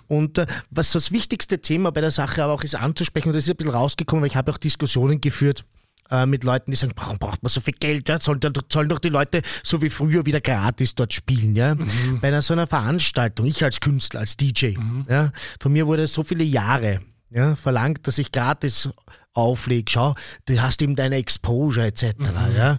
Und äh, was das wichtigste Thema bei der Sache aber auch ist anzusprechen und das ist ein bisschen rausgekommen, weil ich habe auch Diskussionen geführt äh, mit Leuten, die sagen, warum braucht man so viel Geld? Ja? Sollen, sollen doch die Leute so wie früher wieder gratis dort spielen. Ja? Bei einer so einer Veranstaltung, ich als Künstler, als DJ, ja, von mir wurde so viele Jahre ja, verlangt, dass ich gratis auflege. Schau, du hast eben deine Exposure etc. Ja.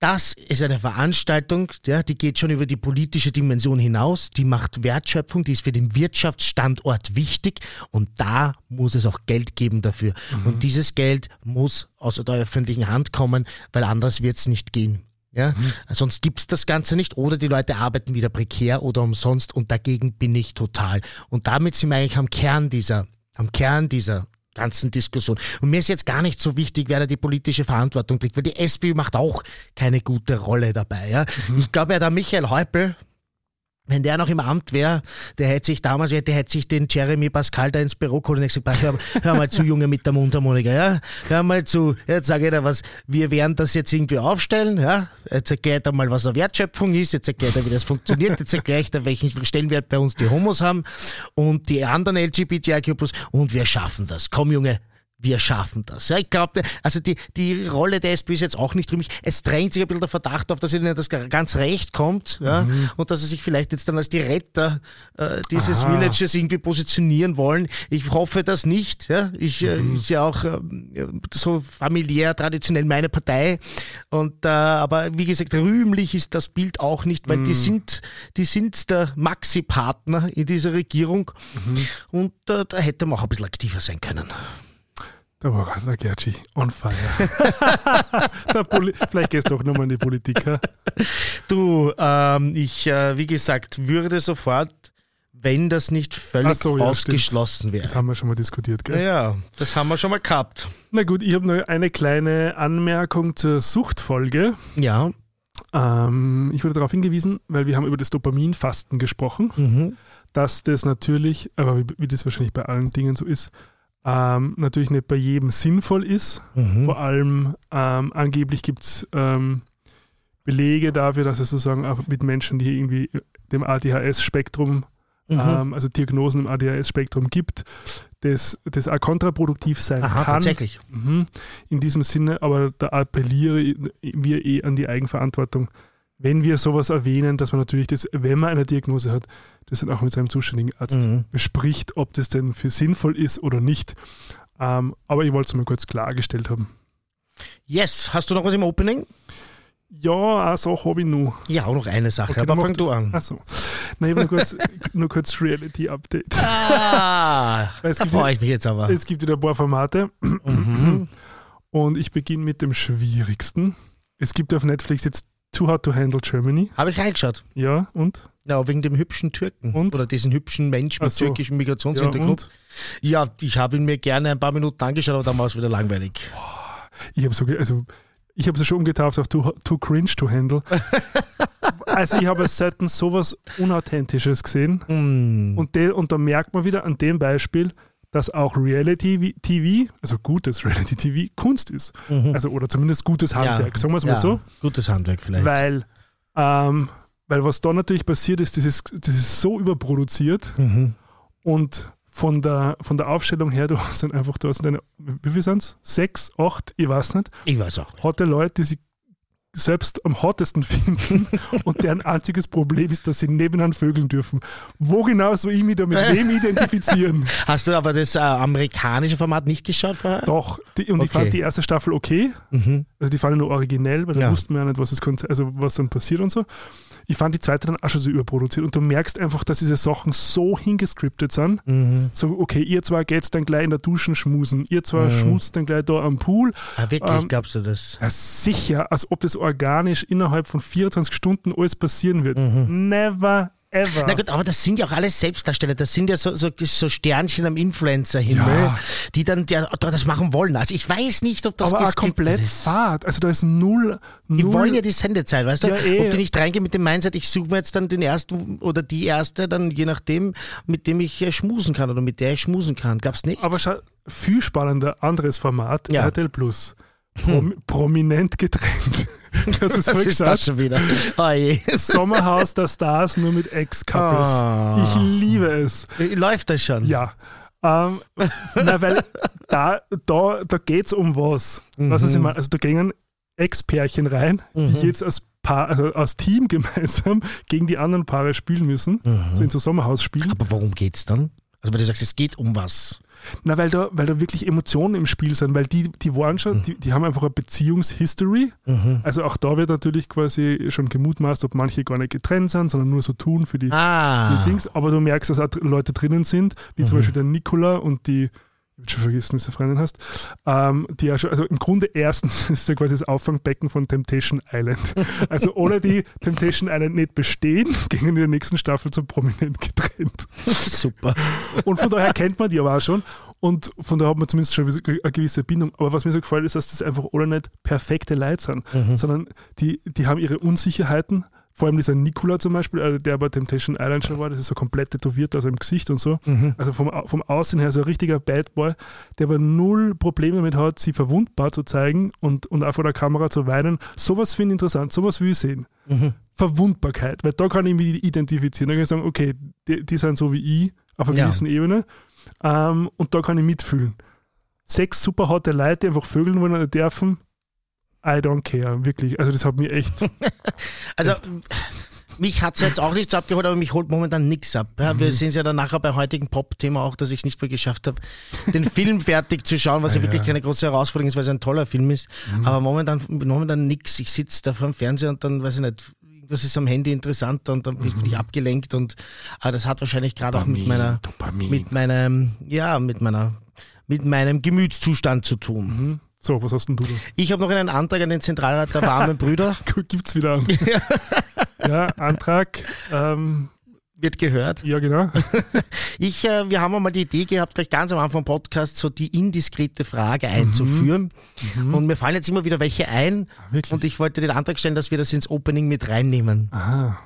Das ist eine Veranstaltung, ja, die geht schon über die politische Dimension hinaus, die macht Wertschöpfung, die ist für den Wirtschaftsstandort wichtig und da muss es auch Geld geben dafür. Und dieses Geld muss aus der öffentlichen Hand kommen, weil anders wird es nicht gehen. Ja, sonst gibt's das Ganze nicht oder die Leute arbeiten wieder prekär oder umsonst und dagegen bin ich total. Und damit sind wir eigentlich am Kern dieser, am Kern dieser ganzen Diskussion. Und mir ist jetzt gar nicht so wichtig, wer da die politische Verantwortung trägt, weil die SPÖ macht auch keine gute Rolle dabei. Ja? Ich glaube ja, der Michael Häupl, wenn der noch im Amt wäre, der hätte sich damals, der hätte sich den Jeremy Pascal da ins Büro geholt und gesagt, hör, hör mal zu, Junge mit der Mundharmonika, ja? Hör mal zu, jetzt sage ich dir was, wir werden das jetzt irgendwie aufstellen, ja? Jetzt erklärt er mal, was eine Wertschöpfung ist, jetzt erklärt er, wie das funktioniert, jetzt erklärt er, welchen Stellenwert bei uns die Homos haben und die anderen LGBTIQ+, und wir schaffen das. Komm, Junge, wir schaffen das. Ja, ich glaube, also die, die Rolle der SPÖ ist jetzt auch nicht rühmlich. Es drängt sich ein bisschen der Verdacht auf, dass ihnen das ganz recht kommt ja, und dass sie sich vielleicht jetzt dann als die Retter äh, dieses Aha. Villages irgendwie positionieren wollen. Ich hoffe das nicht. Ja. Ich äh, ist ja auch ähm, so familiär, traditionell meine Partei. Und, äh, aber wie gesagt, rühmlich ist das Bild auch nicht, weil die sind, die sind der Maxi-Partner in dieser Regierung und äh, da hätte man auch ein bisschen aktiver sein können. Da war der Gertschi on fire. Vielleicht gehst du doch nochmal in die Politik. ha? Du, ähm, ich, äh, wie gesagt, würde sofort, wenn das nicht völlig so, ja, ausgeschlossen Das wäre. haben wir schon mal diskutiert, gell? Ja, das haben wir schon mal gehabt. Na gut, ich habe noch eine kleine Anmerkung zur Suchtfolge. Ja. Ähm, ich wurde darauf hingewiesen, weil wir haben über das Dopaminfasten gesprochen, Mhm. dass das natürlich, aber wie, wie das wahrscheinlich bei allen Dingen so ist, ähm, natürlich nicht bei jedem sinnvoll ist. Mhm. Vor allem ähm, angeblich gibt es ähm, Belege dafür, dass es sozusagen auch mit Menschen, die irgendwie dem ADHS-Spektrum, Mhm. ähm, also Diagnosen im ADHS-Spektrum gibt, das, das auch kontraproduktiv sein Aha, kann. tatsächlich. Mhm. In diesem Sinne, aber da appelliere wir eh an die Eigenverantwortung, wenn wir sowas erwähnen, dass man natürlich das, wenn man eine Diagnose hat, das dann auch mit seinem zuständigen Arzt Mhm. bespricht, ob das denn für sinnvoll ist oder nicht. Ähm, aber ich wollte es mal kurz klargestellt haben. Yes, hast du noch was im Opening? Ja, also habe ich nur. Ja, auch noch eine Sache, Okay, aber fang du an. Achso. Nein, nur kurz, nur kurz Reality-Update. Ah, da freue ich mich jetzt aber. Es gibt wieder ein paar Formate Mhm. und ich beginne mit dem schwierigsten. Es gibt auf Netflix jetzt Too Hard to Handle Germany. Habe ich reingeschaut. Ja, und? Ja, wegen dem hübschen Türken. Und? Oder diesen hübschen Mensch mit so. türkischem Ja, Migrationshintergrund. und? Ja, ich habe ihn mir gerne ein paar Minuten angeschaut, aber dann war es wieder langweilig. Ich habe so, also ich habe es schon umgetauft auf too, too Cringe to Handle. also ich habe selten sowas Unauthentisches gesehen. Mm. Und, de, und da merkt man wieder an dem Beispiel, dass auch Reality TV, also gutes Reality TV, Kunst ist. Mhm. Also, oder zumindest gutes Handwerk, sagen wir es mal ja, so. Gutes Handwerk vielleicht. Weil, ähm, weil was da natürlich passiert ist, das ist, das ist so überproduziert mhm. Und von der, von der Aufstellung her, du hast dann einfach, du hast deine, wie viel sind es? Sechs, acht, ich weiß nicht. Ich weiß auch nicht. Hotte Leute, die sich selbst am hottesten finden und deren einziges Problem ist, dass sie nebeneinander vögeln dürfen. Wo genau soll ich mich da mit wem identifizieren? Hast du aber das äh, amerikanische Format nicht geschaut vorher? Doch, die, und ich Okay. fand die erste Staffel okay. Mhm. Also die fand ich nur originell, weil da Ja. wussten wir ja nicht, was, das, also was dann passiert und so. Ich fand die zweite dann auch schon so überproduziert und du merkst einfach, dass diese Sachen so hingescriptet sind. Mhm. So, okay, ihr zwei geht's dann gleich in der Duschen schmusen, ihr zwei Mhm. schmust dann gleich da am Pool. Ah, wirklich, Ähm, glaubst du das? Ja, sicher, als ob das organisch innerhalb von 24 Stunden alles passieren wird. Never ever. Mhm. Na gut, aber das sind ja auch alles Selbstdarsteller. Das sind ja so, so, so Sternchen am Influencer-Himmel, Ja. die dann der, das machen wollen. Also ich weiß nicht, ob das aber auch komplett ist. fad. Also da ist null, Die null wollen ja die Sendezeit, weißt du? Ja, eh. Ob die nicht reingehen mit dem Mindset, ich suche mir jetzt dann den ersten oder die erste, dann je nachdem, mit dem ich äh, schmusen kann oder mit der ich schmusen kann. Glaubst nicht? Aber schau, viel spannender, anderes Format, Ja. Hm. RTL Plus. Prom Prominent getrennt. Das ist Was ist das schon wieder? Oh. Sommerhaus der Stars nur mit Ex-Couples. Ah. Ich liebe es. Läuft das schon? Ja. Ähm, na, weil da, da, da geht es um was. Was Mhm. ist immer, also da gingen Ex-Pärchen rein, die jetzt als Paar, also als Team gemeinsam gegen die anderen Paare spielen müssen. So in so Sommerhaus spielen. Aber worum geht's dann? Also weil du sagst, es geht um was. Na, weil da, weil da wirklich Emotionen im Spiel sind, weil die, die waren schon, die, die haben einfach eine Beziehungshistory. Also auch da wird natürlich quasi schon gemutmaßt, ob manche gar nicht getrennt sind, sondern nur so tun für die, Ah. die Dings. Aber du merkst, dass auch Leute drinnen sind, wie zum Beispiel der Nikola und die, schon vergessen, wie du Freundin hast, ähm, die ja schon, also im Grunde erstens ist ja quasi das Auffangbecken von Temptation Island. Also ohne die Temptation Island nicht bestehen, gingen in der nächsten Staffel zum Prominent getrennt. Super. Und von daher kennt man die aber auch schon. Und von daher hat man zumindest schon eine gewisse Bindung. Aber was mir so gefällt, ist, dass das einfach alle nicht perfekte Leute sind, sondern die, die haben ihre Unsicherheiten. Vor allem dieser Nikola zum Beispiel, äh, der bei Temptation Island schon war, das ist so komplett tätowiert, also im Gesicht und so. Also vom, vom Aussehen her so ein richtiger Bad Boy, der aber null Probleme damit hat, sie verwundbar zu zeigen und, und auch vor der Kamera zu weinen. Sowas finde ich interessant, sowas will ich sehen. Verwundbarkeit, weil da kann ich mich identifizieren. Da kann ich sagen, okay, die, die sind so wie ich auf einer Ja. gewissen Ebene ähm, und da kann ich mitfühlen. Sechs super harte Leute, die einfach vögeln wollen oder dürfen, I don't care, wirklich. Also das hat mich echt, Also mich hat es jetzt auch nichts abgeholt, aber mich holt momentan nichts ab. Ja, Mhm. wir sehen es ja dann nachher bei heutigen Pop-Thema auch, dass ich es nicht mehr geschafft habe, den Film fertig zu schauen, was ja, Ah, wirklich ja. keine große Herausforderung ist, weil es ein toller Film ist. Mhm. Aber momentan, momentan nix. Ich sitze da vor dem Fernseher und dann weiß ich nicht, was ist am Handy interessanter und dann bist Mhm. du dich abgelenkt und aber das hat wahrscheinlich gerade auch mit meiner, Dopamin. mit meinem, ja, mit meiner, mit meinem Gemütszustand zu tun. Mhm. so, was hast denn du da? Ich habe noch einen Antrag an den Zentralrat der warmen Brüder. Gibt's wieder an. ja, Antrag, ähm, Wird gehört. ja genau. Ich, äh, wir haben einmal die Idee gehabt, gleich ganz am Anfang vom Podcast so die indiskrete Frage einzuführen. Und mir fallen jetzt immer wieder welche ein. wirklich? Und ich wollte den Antrag stellen, dass wir das ins Opening mit reinnehmen. Aha.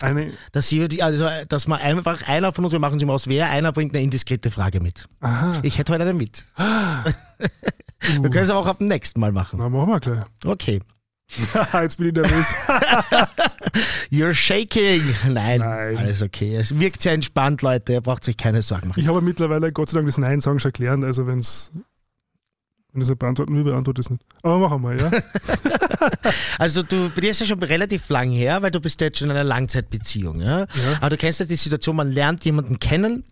Eine, Dass, sie, die- also, dass man einfach einer von uns, wir machen sie mal aus, wer einer bringt eine indiskrete Frage mit. aha. Ich hätte heute eine mit. Wir können es aber auch ab dem nächsten Mal machen. Na, machen wir gleich. Okay. Jetzt bin ich nervös. You're shaking. Nein, Nein. alles okay. Es wirkt sehr entspannt, Leute. Ihr braucht euch keine Sorgen machen. Ich habe mittlerweile Gott sei Dank das Nein-Sagen schon gelernt, also wenn's wenn es nicht beantworten will, beantworte ich es nicht. Aber machen wir, ja? Also du, bei dir ist ja schon relativ lang her, weil du bist ja jetzt schon in einer Langzeitbeziehung. Ja? Ja. Aber du kennst ja die Situation, man lernt jemanden kennen,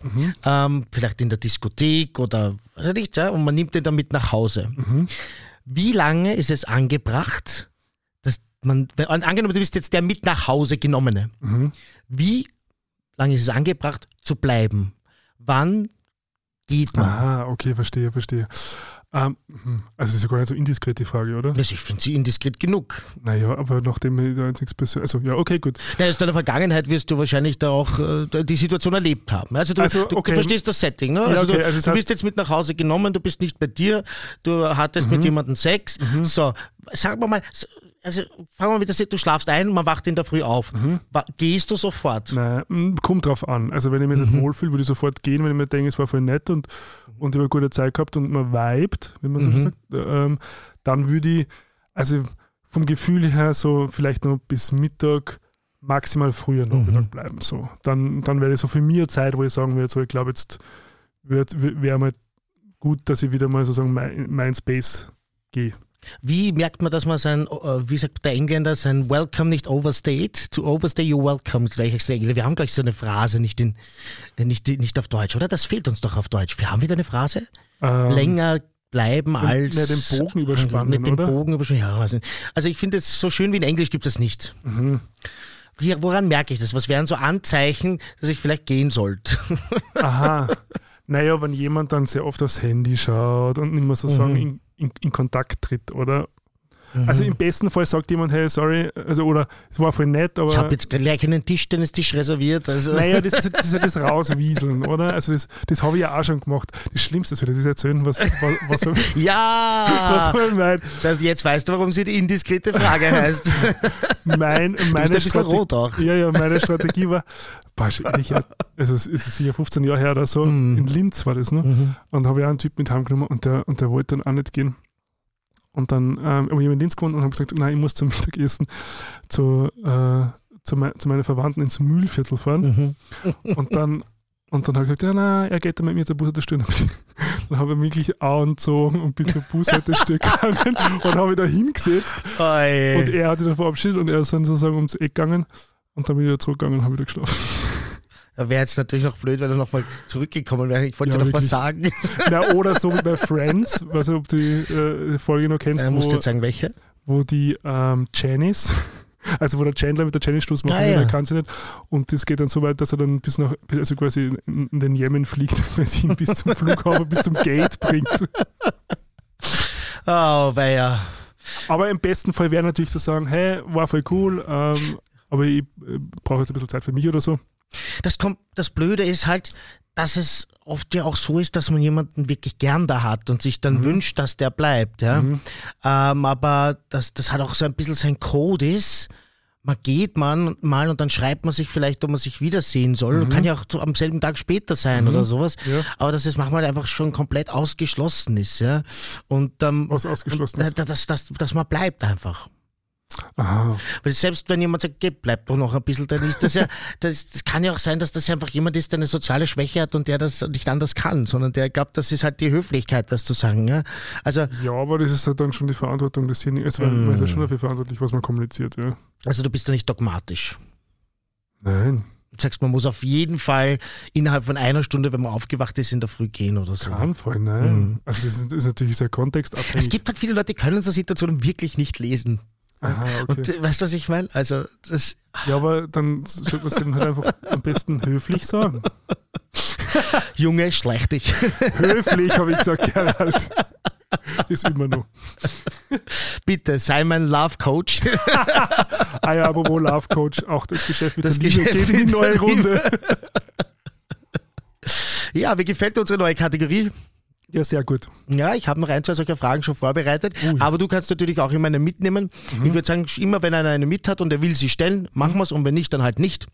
ähm, vielleicht in der Diskothek oder was weiß ich, ja, und man nimmt den dann mit nach Hause. Wie lange ist es angebracht, dass man, wenn, angenommen, du bist jetzt der mit nach Hause genommene, wie lange ist es angebracht zu bleiben? Wann geht man? Aha, okay, verstehe, verstehe. Ähm, mhm. also ist ja gar nicht so indiskret die Frage, oder? Also ich finde sie indiskret genug. Naja, aber nachdem ich da jetzt nichts Persönliches. Also, ja, okay, gut. Na, aus deiner Vergangenheit wirst du wahrscheinlich da auch äh, die Situation erlebt haben. Also du, Also, du, okay. du verstehst das Setting, ne? Ja, Also, okay, du, also das du bist jetzt mit nach Hause genommen, du bist nicht bei dir, du hattest Mhm. mit jemandem Sex. So, sagen wir mal, also fangen wir mit der Situation, du schlafst ein, man wacht in der Früh auf. Mhm. Gehst du sofort? Nein, mm, kommt drauf an. Also, wenn ich mich Mhm. nicht wohlfühle, würde ich sofort gehen, wenn ich mir denke, es war voll nett und, und ich habe eine gute Zeit gehabt und man vibet, wie man so Mhm. sagt, ähm, dann würde ich, also vom Gefühl her, so vielleicht noch bis Mittag maximal früher Nachmittag mhm. bleiben. So. Dann, dann wäre das so für mich eine Zeit, wo ich sagen würde, so, ich glaube, jetzt wäre mal gut, dass ich wieder mal sozusagen mein, mein Space gehe. Wie merkt man, dass man sein, äh, wie sagt der Engländer, sein Welcome nicht overstayed? To overstay you welcome, Wir haben gleich so eine Phrase, nicht, in, nicht, nicht auf Deutsch, oder? Das fehlt uns doch auf Deutsch. Wir haben wieder eine Phrase? Ähm, Länger bleiben als. Nicht den Bogen überspannen. Nicht den Bogen überspannen. Ja, also ich finde es so schön wie in Englisch gibt es nicht. Mhm. Woran merke ich das? Was wären so Anzeichen, dass ich vielleicht gehen sollte? Aha. Naja, wenn jemand dann sehr oft aufs Handy schaut und nicht mehr so mhm. sagen, in, in, Kontakt tritt, oder? Mhm. Also im besten Fall sagt jemand, hey, sorry, also oder es war voll nett, aber. Ich habe jetzt gleich einen Tischtennistisch reserviert. Also. Naja, das ist, das ist ja das Rauswieseln, oder? Also das, das habe ich ja auch schon gemacht. Das Schlimmste ist, das ist erzählen, was, was, was Ja! Was man meint. Jetzt weißt du, warum sie die indiskrete Frage heißt. mein, meine Strategie, auch. Ja, ja, meine Strategie war, boah, ich, also es ist sicher 15 Jahre her oder so, mhm. in Linz war das, ne? Mhm. Und habe ich auch einen Typ mit heimgenommen und der, und der wollte dann auch nicht gehen. Und dann ähm, habe ich in Linz gewohnt und habe gesagt, nein, ich muss zum Mittagessen zu, äh, zu, me zu meinen Verwandten ins Mühlviertel fahren. Mhm. Und dann und dann habe ich gesagt, ja, nein, er geht dann mit mir zur Bushaltestelle. Dann habe ich wirklich angezogen und bin zur Bushaltestelle gegangen und habe da hingesetzt. Oi. Und er hat sich dann verabschiedet und er ist dann sozusagen ums Eck gegangen und dann bin ich wieder zurückgegangen und habe wieder geschlafen. Wäre jetzt natürlich noch blöd, wenn er nochmal zurückgekommen wäre. Ich wollte ja, noch was sagen. Na, oder so wie bei Friends, weiß nicht, ob du die äh, Folge noch kennst. Äh, musst du jetzt sagen, welche? Wo die ähm, Janice, also wo der Chandler mit der Janice Schluss macht, ah, ja. kann sie nicht. Und das geht dann so weit, dass er dann bis nach, also quasi in, in den Jemen fliegt, weil sie ihn bis zum Flughafen, bis zum Gate bringt. Oh, weia. Aber im besten Fall wäre natürlich zu sagen, hey, war voll cool, ähm, aber ich äh, brauche jetzt ein bisschen Zeit für mich oder so. Das kommt, das Blöde ist halt, dass es oft ja auch so ist, dass man jemanden wirklich gern da hat und sich dann mhm. wünscht, dass der bleibt. Ja? Mhm. Ähm, aber das, das hat auch so ein bisschen sein Code ist. Man geht man mal und dann schreibt man sich vielleicht, ob man sich wiedersehen soll. Mhm. Kann ja auch am selben Tag später sein oder mhm. sowas. Ja. Aber dass es manchmal einfach schon komplett ausgeschlossen ist. Ja? Und, ähm, Was ausgeschlossen ist? Dass, dass, dass, dass man bleibt einfach. Aha. Weil selbst wenn jemand sagt, geh, bleib doch noch ein bisschen, dann ist das ja, das, das kann ja auch sein, dass das einfach jemand ist, der eine soziale Schwäche hat und der das nicht anders kann, sondern der glaubt, das ist halt die Höflichkeit, das zu sagen. Ja, also, ja aber das ist halt dann schon die Verantwortung desjenigen, also, mm. man ist ja schon dafür verantwortlich, was man kommuniziert. Ja. Also du bist ja nicht dogmatisch. Nein. Du sagst, man muss auf jeden Fall innerhalb von einer Stunde, wenn man aufgewacht ist, in der Früh gehen oder so. Kein Fall, nein. Mhm. Also das ist, ist, natürlich sehr kontextabhängig. Es gibt halt viele Leute, die können so Situationen wirklich nicht lesen. Aha, okay. Und weißt du, was ich meine? Also, das. Ja, aber dann sollte man es dann halt einfach am besten höflich sagen. Junge, schlecht dich. höflich, habe ich gesagt, Gerald. Ist immer noch. Bitte, sei mein Love Coach. ah ja, aber wo Love Coach? Auch das Geschäft mit das der Liebe geht in die neue Runde. ja, wie gefällt dir unsere neue Kategorie? Ja, sehr gut. Ja, ich habe noch ein, zwei solcher Fragen schon vorbereitet. Ui. Aber du kannst natürlich auch immer eine mitnehmen. Mhm. Ich würde sagen, immer wenn einer eine mit hat und er will sie stellen, machen wir es und wenn nicht, dann halt nicht.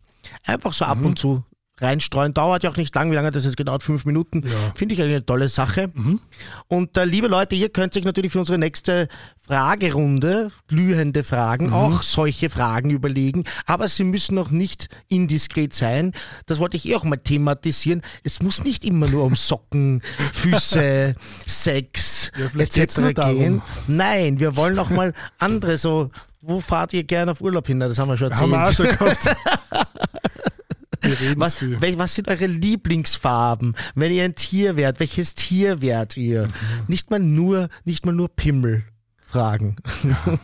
Einfach so ab mhm. und zu reinstreuen. Dauert ja auch nicht lang. Wie lange das jetzt gedauert? Fünf Minuten. Ja. Finde ich eine tolle Sache. Mhm. Und äh, liebe Leute, ihr könnt sich natürlich für unsere nächste Fragerunde, glühende Fragen, mhm. auch solche Fragen überlegen. Aber sie müssen noch nicht indiskret sein. Das wollte ich eh auch mal thematisieren. Es muss nicht immer nur um Socken, Füße, Sex ja, etc. gehen. Nein, wir wollen auch mal andere so wo fahrt ihr gerne auf Urlaub hin? Das haben wir schon erzählt. Haben wir auch schon gehabt. Was, was, sind eure Lieblingsfarben? Wenn ihr ein Tier wärt, welches Tier wärt ihr? Mhm. Nicht mal nur, nicht mal nur Pimmel fragen. Ja.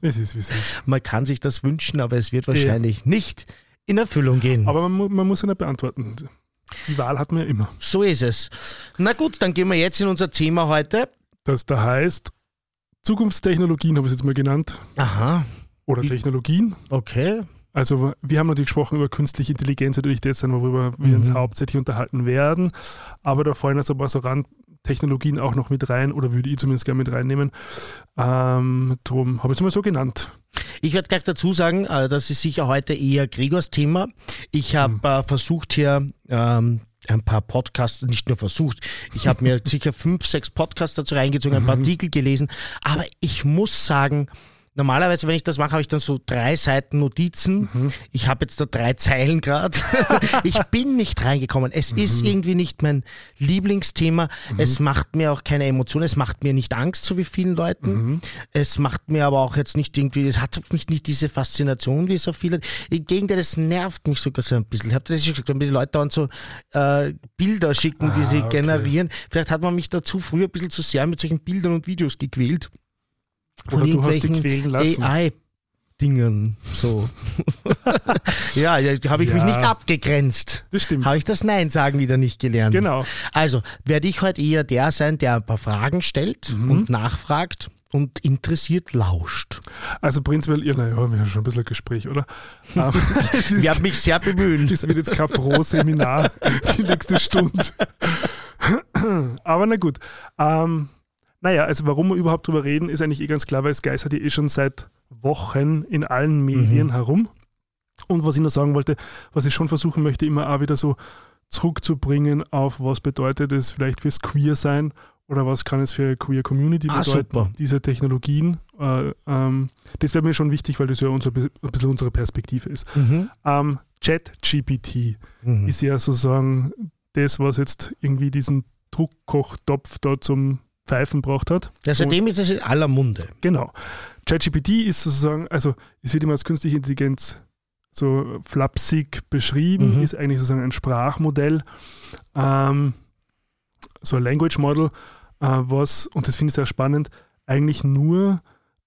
Es ist, wie es ist. Man kann sich das wünschen, aber es wird wahrscheinlich ja. nicht in Erfüllung gehen. Aber man, man muss ja nicht beantworten. Die Wahl hat man ja immer. So ist es. Na gut, dann gehen wir jetzt in unser Thema heute. Das da heißt Zukunftstechnologien, habe ich es jetzt mal genannt. Aha. Oder Technologien. Okay. Also wir haben natürlich gesprochen über künstliche Intelligenz, natürlich das sein, worüber wir uns mhm. hauptsächlich unterhalten werden. Aber da fallen also ein paar so Randtechnologien auch noch mit rein oder würde ich zumindest gerne mit reinnehmen. Ähm, drum habe ich es mal so genannt. Ich werde gleich dazu sagen, äh, das ist sicher heute eher Gregors Thema. Ich habe mhm. äh, versucht hier ähm, ein paar Podcasts, nicht nur versucht, ich habe mir sicher fünf, sechs Podcasts dazu reingezogen, ein paar mhm. Artikel gelesen, aber ich muss sagen, normalerweise, wenn ich das mache, habe ich dann so drei Seiten Notizen. Mhm. Ich habe jetzt da drei Zeilen gerade. ich bin nicht reingekommen. Es Mhm. ist irgendwie nicht mein Lieblingsthema. Es macht mir auch keine Emotionen. Es macht mir nicht Angst, so wie vielen Leuten. Mhm. Es macht mir aber auch jetzt nicht irgendwie, es hat auf mich nicht diese Faszination wie so viele. Im Gegenteil, es nervt mich sogar so ein bisschen. Ich habe das schon gesagt, wenn die Leute dann so äh, Bilder schicken, die Ah, sie okay. generieren. Vielleicht hat man mich dazu früher ein bisschen zu sehr mit solchen Bildern und Videos gequält. Oder du hast dich quälen lassen. AI-Dingen. So. ja, da habe ich mich Ja. nicht abgegrenzt. Das stimmt. Habe ich das Nein sagen wieder nicht gelernt. Genau. Also werde ich heute eher der sein, der ein paar Fragen stellt Mhm. und nachfragt und interessiert lauscht. Also prinzipiell, ja, naja, wir haben schon ein bisschen ein Gespräch, oder? Ich werde mich sehr bemühen. das wird jetzt kein Pro-Seminar die nächste Stunde. Aber na gut. Ähm, naja, also warum wir überhaupt drüber reden, ist eigentlich eh ganz klar, weil es geistert ja eh schon seit Wochen in allen Medien herum. Und was ich noch sagen wollte, was ich schon versuchen möchte, immer auch wieder so zurückzubringen auf, was bedeutet es vielleicht fürs Queer-Sein oder was kann es für eine Queer Community Ah, bedeuten, super. diese Technologien. Äh, ähm, das wäre mir schon wichtig, weil das ja unser, ein bisschen unsere Perspektive ist. Mhm. Ähm, ChatGPT Mhm. ist ja sozusagen das, was jetzt irgendwie diesen Druckkochtopf da zum Pfeifen braucht hat. Ja, seitdem ist es in aller Munde. Genau. ChatGPT ist sozusagen, also es wird immer als künstliche Intelligenz so flapsig beschrieben, Mhm. ist eigentlich sozusagen ein Sprachmodell, ähm, so ein Language Model, äh, was, und das finde ich sehr spannend, eigentlich nur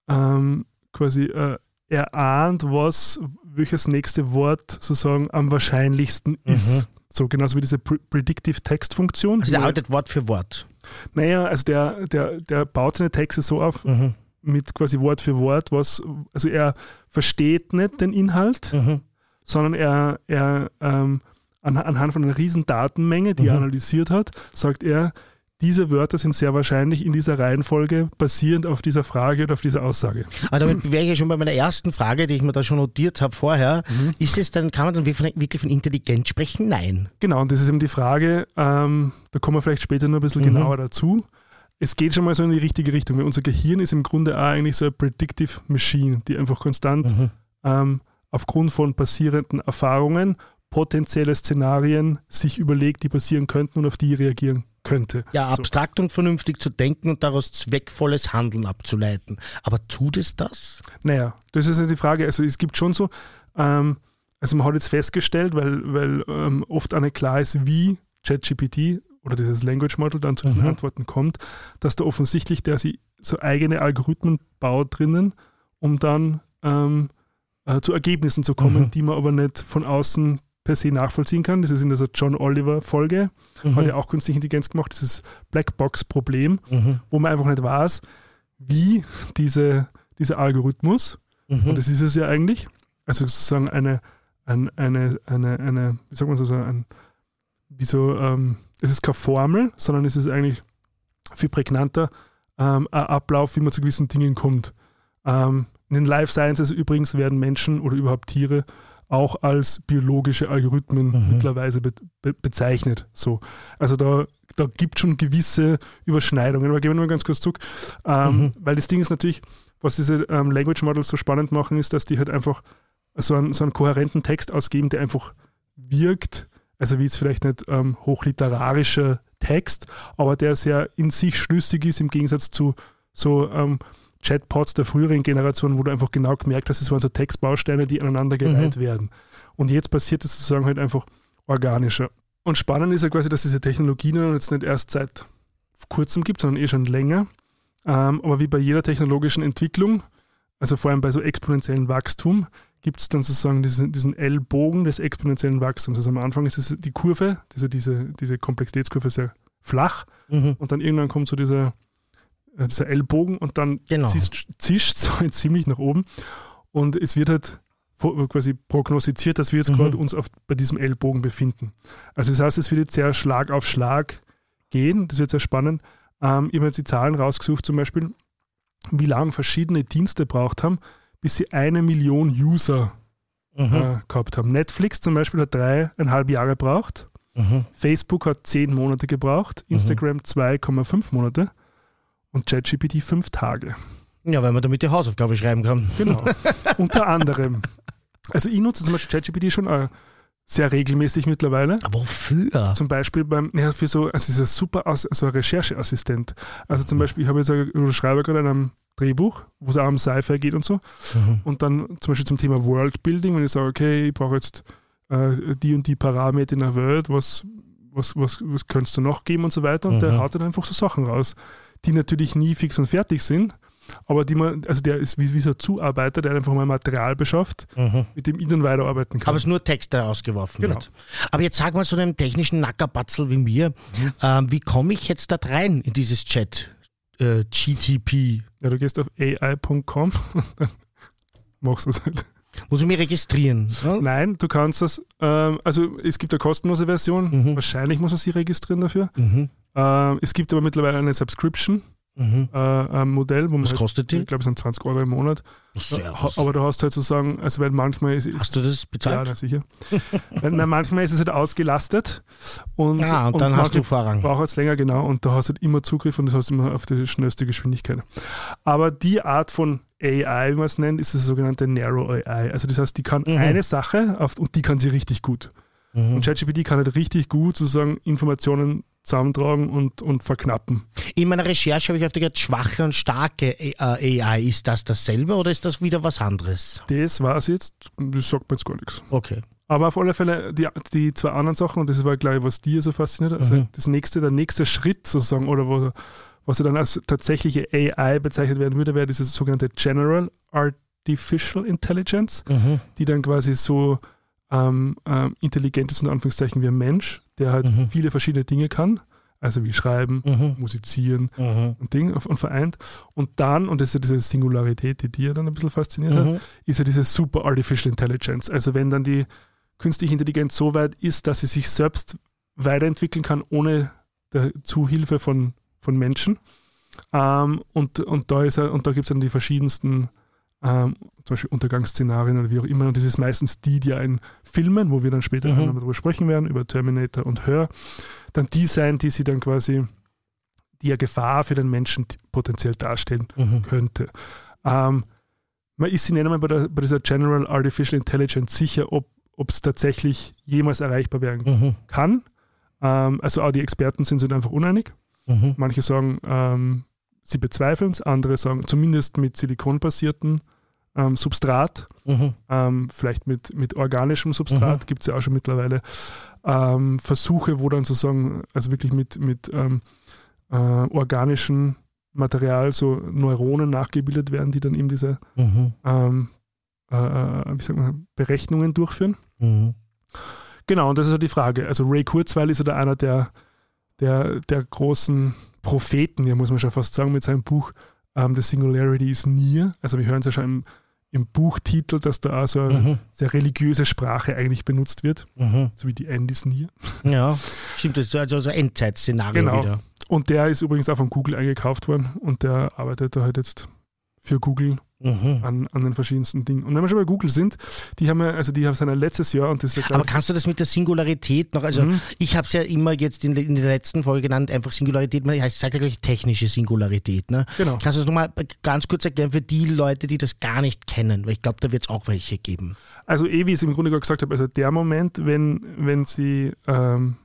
ähm, quasi äh, erahnt, was, welches nächste Wort sozusagen am wahrscheinlichsten ist. So genauso wie diese Pre Predictive Text Funktion. Mhm. Also der arbeitet Wort für Wort. Naja, also der, der, der baut seine Texte so auf, Mhm. mit quasi Wort für Wort, was, also er versteht nicht den Inhalt, Mhm. sondern er, er ähm, an, anhand von einer riesen Datenmenge, die er Mhm. analysiert hat, sagt er, diese Wörter sind sehr wahrscheinlich in dieser Reihenfolge basierend auf dieser Frage oder auf dieser Aussage. Aber damit wäre ich ja schon bei meiner ersten Frage, die ich mir da schon notiert habe vorher. Mhm. Ist es dann, kann man dann wirklich von Intelligenz sprechen? Nein. Genau, und das ist eben die Frage, ähm, da kommen wir vielleicht später noch ein bisschen Mhm. genauer dazu. Es geht schon mal so in die richtige Richtung, unser Gehirn ist im Grunde auch eigentlich so eine Predictive Machine, die einfach konstant Mhm. ähm, aufgrund von passierenden Erfahrungen potenzielle Szenarien sich überlegt, die passieren könnten und auf die reagieren könnte. Ja, So. abstrakt und vernünftig zu denken und daraus zweckvolles Handeln abzuleiten. Aber tut es das? Naja, das ist ja die Frage. Also es gibt schon so, ähm, also man hat jetzt festgestellt, weil, weil ähm, oft auch nicht klar ist, wie ChatGPT oder dieses Language Model dann zu diesen Mhm. Antworten kommt, dass da offensichtlich der sie so eigene Algorithmen baut drinnen, um dann ähm, äh, zu Ergebnissen zu kommen, Mhm. die man aber nicht von außen per se nachvollziehen kann. Das ist in dieser John Oliver-Folge, hat ja auch künstliche Intelligenz gemacht, dieses Blackbox-Problem, Mhm. wo man einfach nicht weiß, wie diese, dieser Algorithmus, Mhm. und das ist es ja eigentlich, also sozusagen eine, ein, eine, eine, eine, wie sagt man so, so ein, wie so, ähm, es ist keine Formel, sondern es ist eigentlich viel prägnanter ähm, ein Ablauf, wie man zu gewissen Dingen kommt. Ähm, in den Life Sciences übrigens werden Menschen oder überhaupt Tiere auch als biologische Algorithmen Mhm. mittlerweile be be bezeichnet. So. Also da, da gibt schon gewisse Überschneidungen. Aber gehen wir mal ganz kurz zurück. Ähm, Mhm. Weil das Ding ist natürlich, was diese ähm, Language Models so spannend machen, ist, dass die halt einfach so einen, so einen kohärenten Text ausgeben, der einfach wirkt, also wie jetzt vielleicht nicht ähm, hochliterarischer Text, aber der sehr in sich schlüssig ist im Gegensatz zu so ähm, Chatbots der früheren Generation, wo du einfach genau gemerkt hast, es waren so Textbausteine, die aneinandergereiht werden. Und jetzt passiert es sozusagen halt einfach organischer. Und spannend ist ja quasi, dass diese Technologien jetzt nicht erst seit kurzem gibt, sondern eh schon länger. Ähm, aber wie bei jeder technologischen Entwicklung, also vor allem bei so exponentiellen Wachstum, gibt es dann sozusagen diesen, diesen L-Bogen des exponentiellen Wachstums. Also am Anfang ist es die Kurve, diese, diese, diese Komplexitätskurve sehr flach Mhm. und dann irgendwann kommt so dieser, dieser Ellbogen und dann Genau. zischt, zischt so halt ziemlich nach oben und es wird halt vor- quasi prognostiziert, dass wir jetzt Mhm. gerade uns auf, bei diesem Ellbogen befinden. Also das heißt, es wird jetzt sehr Schlag auf Schlag gehen, das wird sehr spannend. Ähm, ich habe jetzt die Zahlen rausgesucht, zum Beispiel, wie lange verschiedene Dienste braucht haben, bis sie eine Million User Mhm. äh, gehabt haben. Netflix zum Beispiel hat dreieinhalb Jahre gebraucht, Mhm. Facebook hat 10 Monate gebraucht, Instagram 2,5 Monate und ChatGPT 5 Tage. Ja, weil man damit die Hausaufgabe schreiben kann. Genau. Unter anderem. Also ich nutze zum Beispiel ChatGPT schon äh, sehr regelmäßig mittlerweile. Aber wofür? Zum Beispiel beim, ja, für so, also es ist ein super, Aus, also ein Rechercheassistent. Also zum Beispiel, ich habe jetzt, oder schreibe gerade einem Drehbuch, wo es auch um Sci-Fi geht und so. Mhm. Und dann zum Beispiel zum Thema Worldbuilding, wenn ich sage, okay, ich brauche jetzt äh, die und die Parameter in der Welt, was, was, was, was könntest du noch geben und so weiter. Und der Mhm. haut dann einfach so Sachen raus, die natürlich nie fix und fertig sind, aber die man, also der ist wie, wie so ein Zuarbeiter, der einfach mal Material beschafft, Mhm. mit dem ich dann weiterarbeiten kann. Aber es nur Text, der ausgeworfen Genau. wird. Aber jetzt sag mal so einem technischen Nackerbatzel wie mir, Mhm. ähm, wie komme ich jetzt da rein in dieses Chat? Äh, GTP. ja, du gehst auf ai.com und dann machst du es halt. Muss ich mich registrieren? Ja? Nein, du kannst das, ähm, also es gibt eine kostenlose Version, Mhm. wahrscheinlich muss man sich registrieren dafür. Mhm. Ähm, es gibt aber mittlerweile eine Subscription. Mhm. äh, ein Modell, wo man Was halt, kostet ich die? glaube, es sind 20 Euro im Monat. Servus. Aber du hast halt sozusagen, also weil manchmal ist, ist Hast du das ja, bezahlt? na, sicher. Weil, na, manchmal ist es halt ausgelastet und, ah, und, dann hast du Vorrang. braucht es länger, genau, und da hast du halt immer Zugriff und das hast du immer auf die schnellste Geschwindigkeit. Aber die Art von AI, wie man es nennt, ist das sogenannte Narrow AI. Also das heißt, die kann Mhm. eine Sache auf, und die kann sie richtig gut. Mhm. Und ChatGPT kann halt richtig gut sozusagen Informationen zusammentragen und, und verknappen. In meiner Recherche habe ich auf die gehört, schwache und starke äh, AI. Ist das dasselbe oder ist das wieder was anderes? Das war es jetzt, das sagt mir jetzt gar nichts. Okay. Aber auf alle Fälle die, die zwei anderen Sachen, und das war gleich, was dir so fasziniert, also Mhm. das nächste, der nächste Schritt sozusagen, oder was ja dann als tatsächliche AI bezeichnet werden würde, wäre dieses sogenannte General Artificial Intelligence, Mhm. die dann quasi so ähm, ähm, intelligent ist, unter Anführungszeichen, wie ein Mensch, der halt Mhm. viele verschiedene Dinge kann, also wie schreiben, Mhm. musizieren Mhm. und Ding und vereint. Und dann, und das ist ja diese Singularität, die dir dann ein bisschen fasziniert hat, Mhm. ist ja diese Super Artificial Intelligence. Also wenn dann die künstliche Intelligenz so weit ist, dass sie sich selbst weiterentwickeln kann, ohne der Zuhilfe von, von Menschen. Ähm, und, und da, ist er- und da gibt es dann die verschiedensten ähm, zum Beispiel Untergangsszenarien oder wie auch immer. Und das ist meistens die, die ja in Filmen, wo wir dann später Mhm. darüber sprechen werden, über Terminator und Her, dann die sein, die sie dann quasi, die ja Gefahr für den Menschen potenziell darstellen Mhm. könnte. Ähm, man ist sich nicht einmal bei, der, bei dieser General Artificial Intelligence sicher, ob es tatsächlich jemals erreichbar werden Mhm. kann. Ähm, also auch die Experten sind sich einfach uneinig. Mhm. Manche sagen, ähm, sie bezweifeln es, andere sagen, zumindest mit silikonbasierten ähm, Substrat, Mhm. ähm, vielleicht mit, mit organischem Substrat, Mhm. gibt es ja auch schon mittlerweile ähm, Versuche, wo dann sozusagen, also wirklich mit, mit ähm, äh, organischem Material so Neuronen nachgebildet werden, die dann eben diese Mhm. ähm, äh, äh, wie sagt man, Berechnungen durchführen. Mhm. Genau, und das ist ja die Frage. Also Ray Kurzweil ist ja da einer der, der, der großen Propheten, ja, muss man schon fast sagen, mit seinem Buch ähm, The Singularity is Near. Also wir hören es ja schon im, im Buchtitel, dass da auch so eine Mhm. sehr religiöse Sprache eigentlich benutzt wird, Mhm. so wie die End is Near. Ja, stimmt, das ist also so ein Endzeitszenario Genau. wieder. Und der ist übrigens auch von Google eingekauft worden und der arbeitet da halt jetzt für Google Mhm. an, an den verschiedensten Dingen. Und wenn wir schon bei Google sind, die haben ja, also die haben es ja letztes Jahr und das ist ja, Aber ich, kannst du das mit der Singularität noch, also Mhm. ich habe es ja immer jetzt in, in der letzten Folge genannt, einfach Singularität, sagt ja gleich technische Singularität. Ne? Genau. Kannst du das nochmal ganz kurz erklären für die Leute, die das gar nicht kennen? Weil ich glaube, da wird es auch welche geben. Also eh, wie ich es im Grunde gerade gesagt habe, also der Moment, wenn, wenn sie ähm,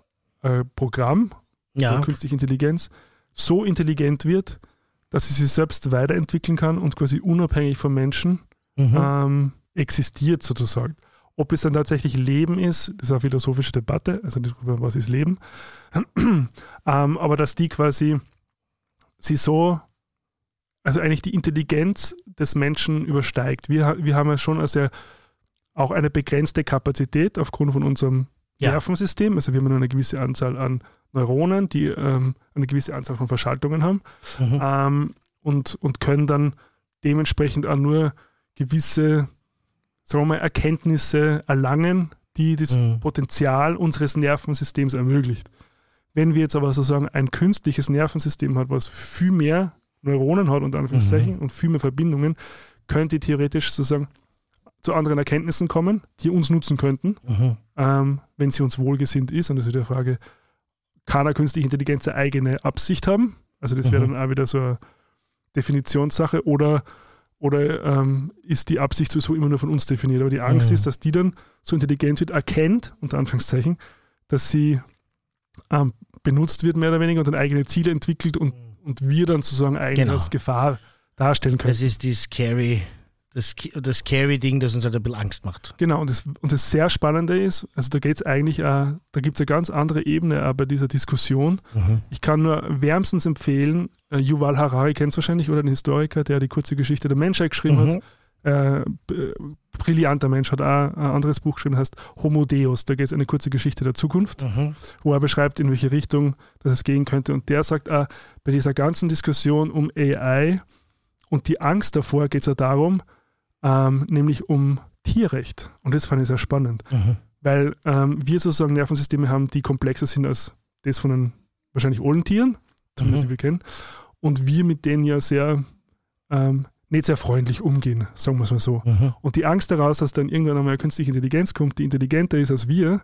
ein Programm, Ja. künstliche Intelligenz, so intelligent wird, dass sie sich selbst weiterentwickeln kann und quasi unabhängig vom Menschen Mhm. ähm, existiert sozusagen. Ob es dann tatsächlich Leben ist, das ist eine philosophische Debatte, also darüber, was ist Leben. ähm, aber dass die quasi sie so, also eigentlich die Intelligenz des Menschen übersteigt. Wir, wir haben ja schon also auch eine begrenzte Kapazität aufgrund von unserem Ja. Nervensystem. Also wir haben nur eine gewisse Anzahl an Neuronen, die ähm, eine gewisse Anzahl von Verschaltungen haben Mhm. ähm, und, und können dann dementsprechend auch nur gewisse sagen wir mal, Erkenntnisse erlangen, die das Mhm. Potenzial unseres Nervensystems ermöglicht. Wenn wir jetzt aber sozusagen ein künstliches Nervensystem hat, was viel mehr Neuronen hat, unter Anführungszeichen, Mhm. und viel mehr Verbindungen, könnte theoretisch sozusagen zu anderen Erkenntnissen kommen, die uns nutzen könnten, Mhm. ähm, wenn sie uns wohlgesinnt ist. Und das ist die Frage, kann eine künstliche Intelligenz eine eigene Absicht haben? Also das wäre Mhm. dann auch wieder so eine Definitionssache oder, oder ähm, ist die Absicht sowieso immer nur von uns definiert. Aber die Angst Mhm. ist, dass die dann so intelligent wird, erkennt, unter Anführungszeichen, dass sie ähm, benutzt wird, mehr oder weniger, und dann eigene Ziele entwickelt und, und wir dann sozusagen eigentlich Genau. als Gefahr darstellen können. Das ist die scary, das, das scary Ding, das uns halt ein bisschen Angst macht. Genau, und das, und das sehr Spannende ist, also da geht es eigentlich, äh, da gibt es eine ganz andere Ebene äh, bei dieser Diskussion. Ich kann nur wärmstens empfehlen, äh, Yuval Harari kennt es wahrscheinlich, oder ein Historiker, der die kurze Geschichte der Menschheit geschrieben Mhm. hat. Äh, brillanter Mensch, hat auch ein anderes Buch geschrieben, heißt Homo Deus. Da geht es eine kurze Geschichte der Zukunft, Mhm. wo er beschreibt, in welche Richtung das es gehen könnte. Und der sagt, auch, bei dieser ganzen Diskussion um AI und die Angst davor geht es ja darum, ähm, nämlich um Tierrecht. Und das fand ich sehr spannend Mhm. weil ähm, wir sozusagen Nervensysteme haben, die komplexer sind als das von den wahrscheinlich allen Tieren, zumindest Mhm. die wir kennen, und wir mit denen ja sehr ähm, nicht sehr freundlich umgehen, sagen wir es mal so. Mhm. Und die Angst daraus, dass dann irgendwann einmal eine künstliche Intelligenz kommt, die intelligenter ist als wir,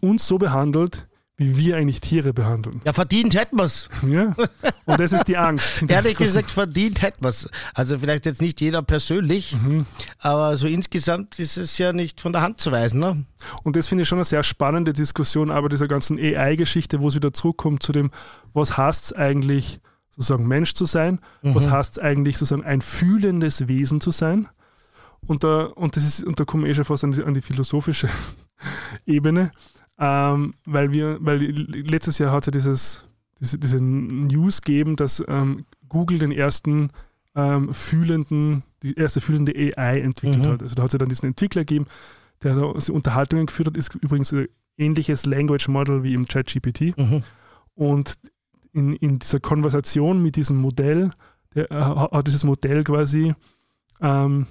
uns so behandelt, wie wir eigentlich Tiere behandeln. Ja, verdient hätten wir es. Ja? Und das ist die Angst. Ehrlich gesagt, verdient hätten wir es. Also vielleicht jetzt nicht jeder persönlich, Mhm. aber so insgesamt ist es ja nicht von der Hand zu weisen. Ne? Und das finde ich schon eine sehr spannende Diskussion, aber dieser ganzen AI-Geschichte, wo es wieder zurückkommt zu dem, was heißt es eigentlich, sozusagen Mensch zu sein, was heißt es eigentlich, sozusagen ein fühlendes Wesen zu sein. Und da, und das ist, und da kommen wir eh schon fast an die, an die philosophische Ebene, ähm, weil wir, weil letztes Jahr hat es ja dieses, diese, diese News gegeben, dass ähm, Google den ersten ähm, fühlenden, die erste fühlende AI entwickelt Mhm. hat. Also da hat es ja dann diesen Entwickler gegeben, der da Unterhaltungen geführt hat, ist übrigens ein ähnliches Language Model wie im ChatGPT. Mhm. Und in, in dieser Konversation mit diesem Modell, der, äh, hat dieses Modell quasi ähm,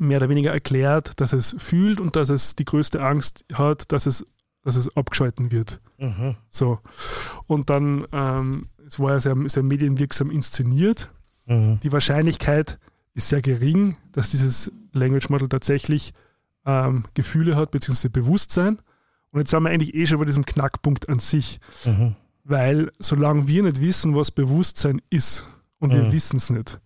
mehr oder weniger erklärt, dass es fühlt und dass es die größte Angst hat, dass es, dass es abgeschalten wird. Mhm. So. Und dann, ähm, es war ja sehr, sehr medienwirksam inszeniert. Mhm. Die Wahrscheinlichkeit ist sehr gering, dass dieses Language Model tatsächlich ähm, Gefühle hat, beziehungsweise Bewusstsein. Und jetzt sind wir eigentlich eh schon bei diesem Knackpunkt an sich. Mhm. Weil solange wir nicht wissen, was Bewusstsein ist und wir Mhm. wissen es nicht,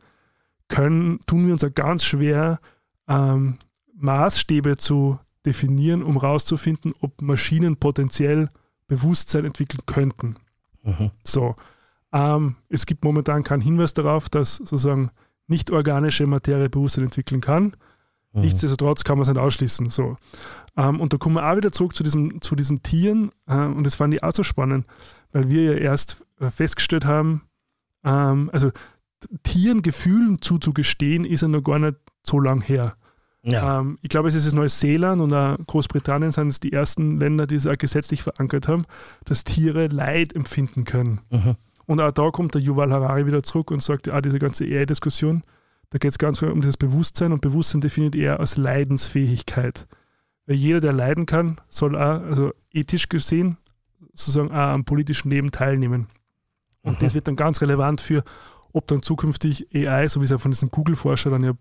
können, tun wir uns ja ganz schwer, ähm, Maßstäbe zu definieren, um herauszufinden, ob Maschinen potenziell Bewusstsein entwickeln könnten. Mhm. So, ähm, es gibt momentan keinen Hinweis darauf, dass sozusagen nicht organische Materie Bewusstsein entwickeln kann. Mhm. Nichtsdestotrotz kann man es nicht ausschließen. So. Ähm, und da kommen wir auch wieder zurück zu, diesem, zu diesen Tieren. Äh, und das fand ich auch so spannend, weil wir ja erst äh, festgestellt haben, ähm, also Tieren Gefühlen zuzugestehen, ist ja noch gar nicht so lang her. Ja. Ähm, ich glaube, es ist es Neuseeland und auch Großbritannien sind es die ersten Länder, die es auch gesetzlich verankert haben, dass Tiere Leid empfinden können. Mhm. Und auch da kommt der Yuval Harari wieder zurück und sagt, ah, diese ganze AI-Diskussion, da geht es ganz viel um dieses Bewusstsein und Bewusstsein definiert er als Leidensfähigkeit. Weil jeder, der leiden kann, soll auch, also ethisch gesehen, sozusagen auch am politischen Leben teilnehmen. Und Mhm. das wird dann ganz relevant für, ob dann zukünftig AI, so wie es ja von diesem Google-Forscher dann ja,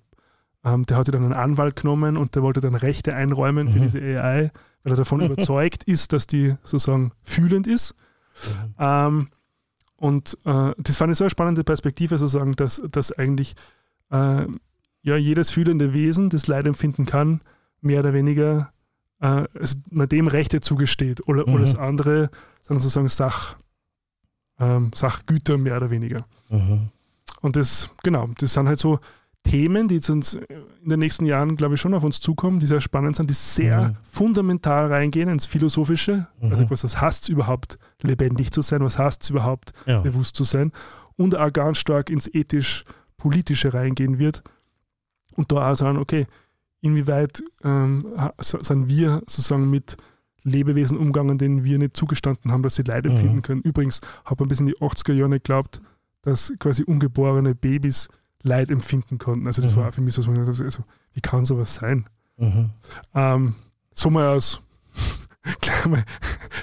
ähm, der hat ja dann einen Anwalt genommen und der wollte dann Rechte einräumen für Mhm. diese AI, weil er davon überzeugt ist, dass die sozusagen fühlend ist. Ähm, und äh, das fand ich so eine spannende Perspektive, sozusagen, dass, dass eigentlich äh, ja, jedes fühlende Wesen, das Leid empfinden kann, mehr oder weniger äh, man dem Rechte zugesteht oder, Mhm. oder das andere sind sozusagen Sach, ähm, Sachgüter mehr oder weniger. Mhm. Und das, genau, das sind halt so Themen, die jetzt uns in den nächsten Jahren, glaube ich, schon auf uns zukommen, die sehr spannend sind, die sehr Mhm. fundamental reingehen ins Philosophische. Mhm. Also was, heißt es überhaupt, lebendig zu sein? Was heißt es überhaupt, Ja. bewusst zu sein? Und auch ganz stark ins ethisch-politische reingehen wird. Und da auch sagen, okay, inwieweit ähm, sind wir sozusagen mit Lebewesen umgegangen, denen wir nicht zugestanden haben, dass sie Leid Mhm. empfinden können. Übrigens habe man bis in die 80er Jahre geglaubt, dass quasi ungeborene Babys Leid empfinden konnten. Also das Mhm. war für mich so, also, wie kann sowas sein? Mhm. Ähm, so mal als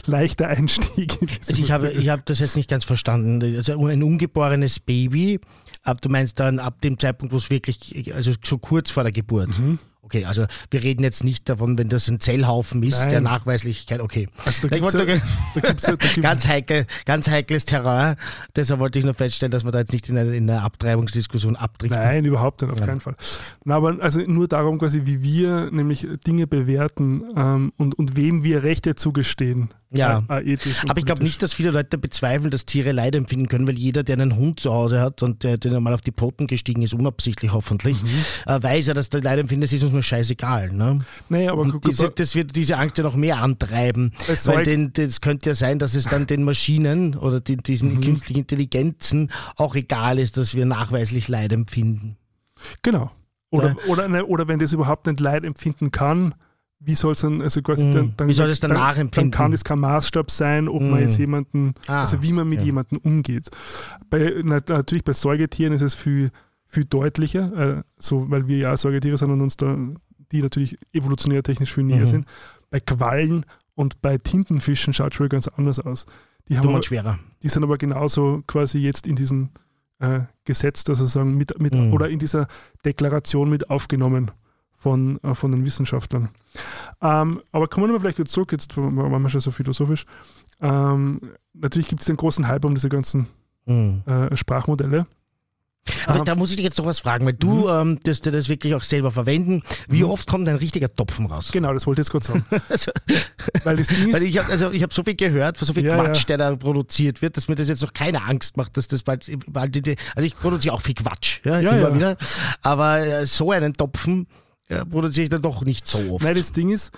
leichter Einstieg. Also ich habe, ich habe das jetzt nicht ganz verstanden. Also ein ungeborenes Baby, ab, du meinst dann ab dem Zeitpunkt, wo es wirklich, also so kurz vor der Geburt. Mhm. Okay, also wir reden jetzt nicht davon, wenn das ein Zellhaufen ist, Nein. der Nachweislichkeit, okay. Also da Ich gibt's wollte ja, nur- da gibt's ja, da gibt's, Ganz, heikel, ganz heikles Terrain. Deshalb wollte ich nur feststellen, dass wir da jetzt nicht in eine, in eine Abtreibungsdiskussion abdriften. Nein, überhaupt nicht, auf Ja. keinen Fall. Na, aber also nur darum quasi, wie wir nämlich Dinge bewerten ähm, und, und wem wir Rechte zugestehen. Ja. Aber ich glaube nicht, dass viele Leute bezweifeln, dass Tiere Leid empfinden können, weil jeder, der einen Hund zu Hause hat und der, der mal auf die Pfoten gestiegen ist, unabsichtlich hoffentlich, Mhm. äh, weiß er, dass der Leid empfindet, das ist uns nur scheißegal. Ne? Nee, aber guck, diese, das wird diese Angst ja noch mehr antreiben, Bei weil den, das könnte ja sein, dass es dann den Maschinen oder die, diesen Mhm. künstlichen Intelligenzen auch egal ist, dass wir nachweislich Leid empfinden. Genau. Oder, oder, ne, oder wenn das überhaupt nicht Leid empfinden kann, wie soll es dann, also quasi Mhm. dann, dann, Wie soll es dann dann, kann das kein Maßstab sein, ob man Mhm. jetzt jemanden, Ah, also wie man mit ja. jemandem umgeht. Bei, na, natürlich bei Säugetieren ist es viel, viel deutlicher, äh, so, weil wir ja Säugetiere sind und uns da, die natürlich evolutionär technisch viel näher Mhm. sind. Bei Quallen und bei Tintenfischen schaut es schon ganz anders aus. Die, haben aber, schwerer. die sind aber genauso quasi jetzt in diesem äh, Gesetz, dass sagen, mit, mit Mhm. oder in dieser Deklaration mit aufgenommen von, äh, von den Wissenschaftlern. Ähm, aber kommen wir mal vielleicht kurz zurück, jetzt waren wir schon so philosophisch. Ähm, natürlich gibt es den großen Hype um diese ganzen Mhm. äh, Sprachmodelle. Aber Ähm, da muss ich dich jetzt noch was fragen, weil du ähm, tust dir das wirklich auch selber verwenden. Wie Mhm. oft kommt ein richtiger Topfen raus? Genau, das wollte ich jetzt kurz sagen. Also, Weil das Ding weil ist, ich habe also ich hab so viel gehört, von so viel Ja, Quatsch, ja. der da produziert wird, dass mir das jetzt noch keine Angst macht, dass das bald, bald die- also ich produziere auch viel Quatsch, ja, Ja, immer ja. wieder. Aber äh, so einen Topfen äh, produziere ich dann doch nicht so oft. nein, das Ding ist,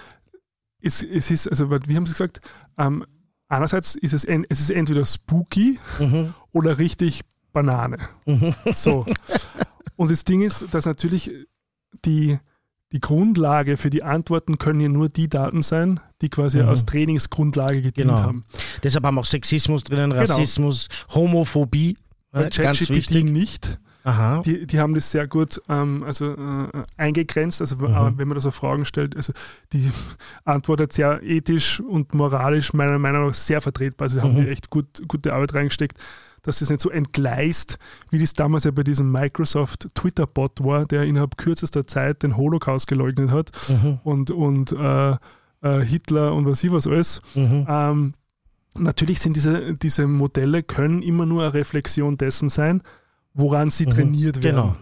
es, es ist, also wir haben es gesagt, ähm, einerseits ist es, en, es ist entweder spooky Mhm. oder richtig Banane. So. Und das Ding ist, dass natürlich die, die Grundlage für die Antworten können ja nur die Daten sein, die quasi Mhm. als Trainingsgrundlage gedient Genau. haben. Deshalb haben wir auch Sexismus drinnen, Genau. Rassismus, Homophobie. Bei ChatGPT nicht. Aha. Die, die haben das sehr gut ähm, also, äh, eingegrenzt. Also Mhm. äh, wenn man da so Fragen stellt, also die antwortet sehr ethisch und moralisch meiner Meinung nach sehr vertretbar. Also haben Mhm. die echt gut, gute Arbeit reingesteckt, dass das nicht so entgleist, wie das damals ja bei diesem Microsoft Twitter-Bot war, der innerhalb kürzester Zeit den Holocaust geleugnet hat Mhm. und, und äh, äh, Hitler und was ich was alles. Mhm. Ähm, natürlich sind diese, diese Modelle können immer nur eine Reflexion dessen sein, woran sie Mhm, trainiert werden. genau.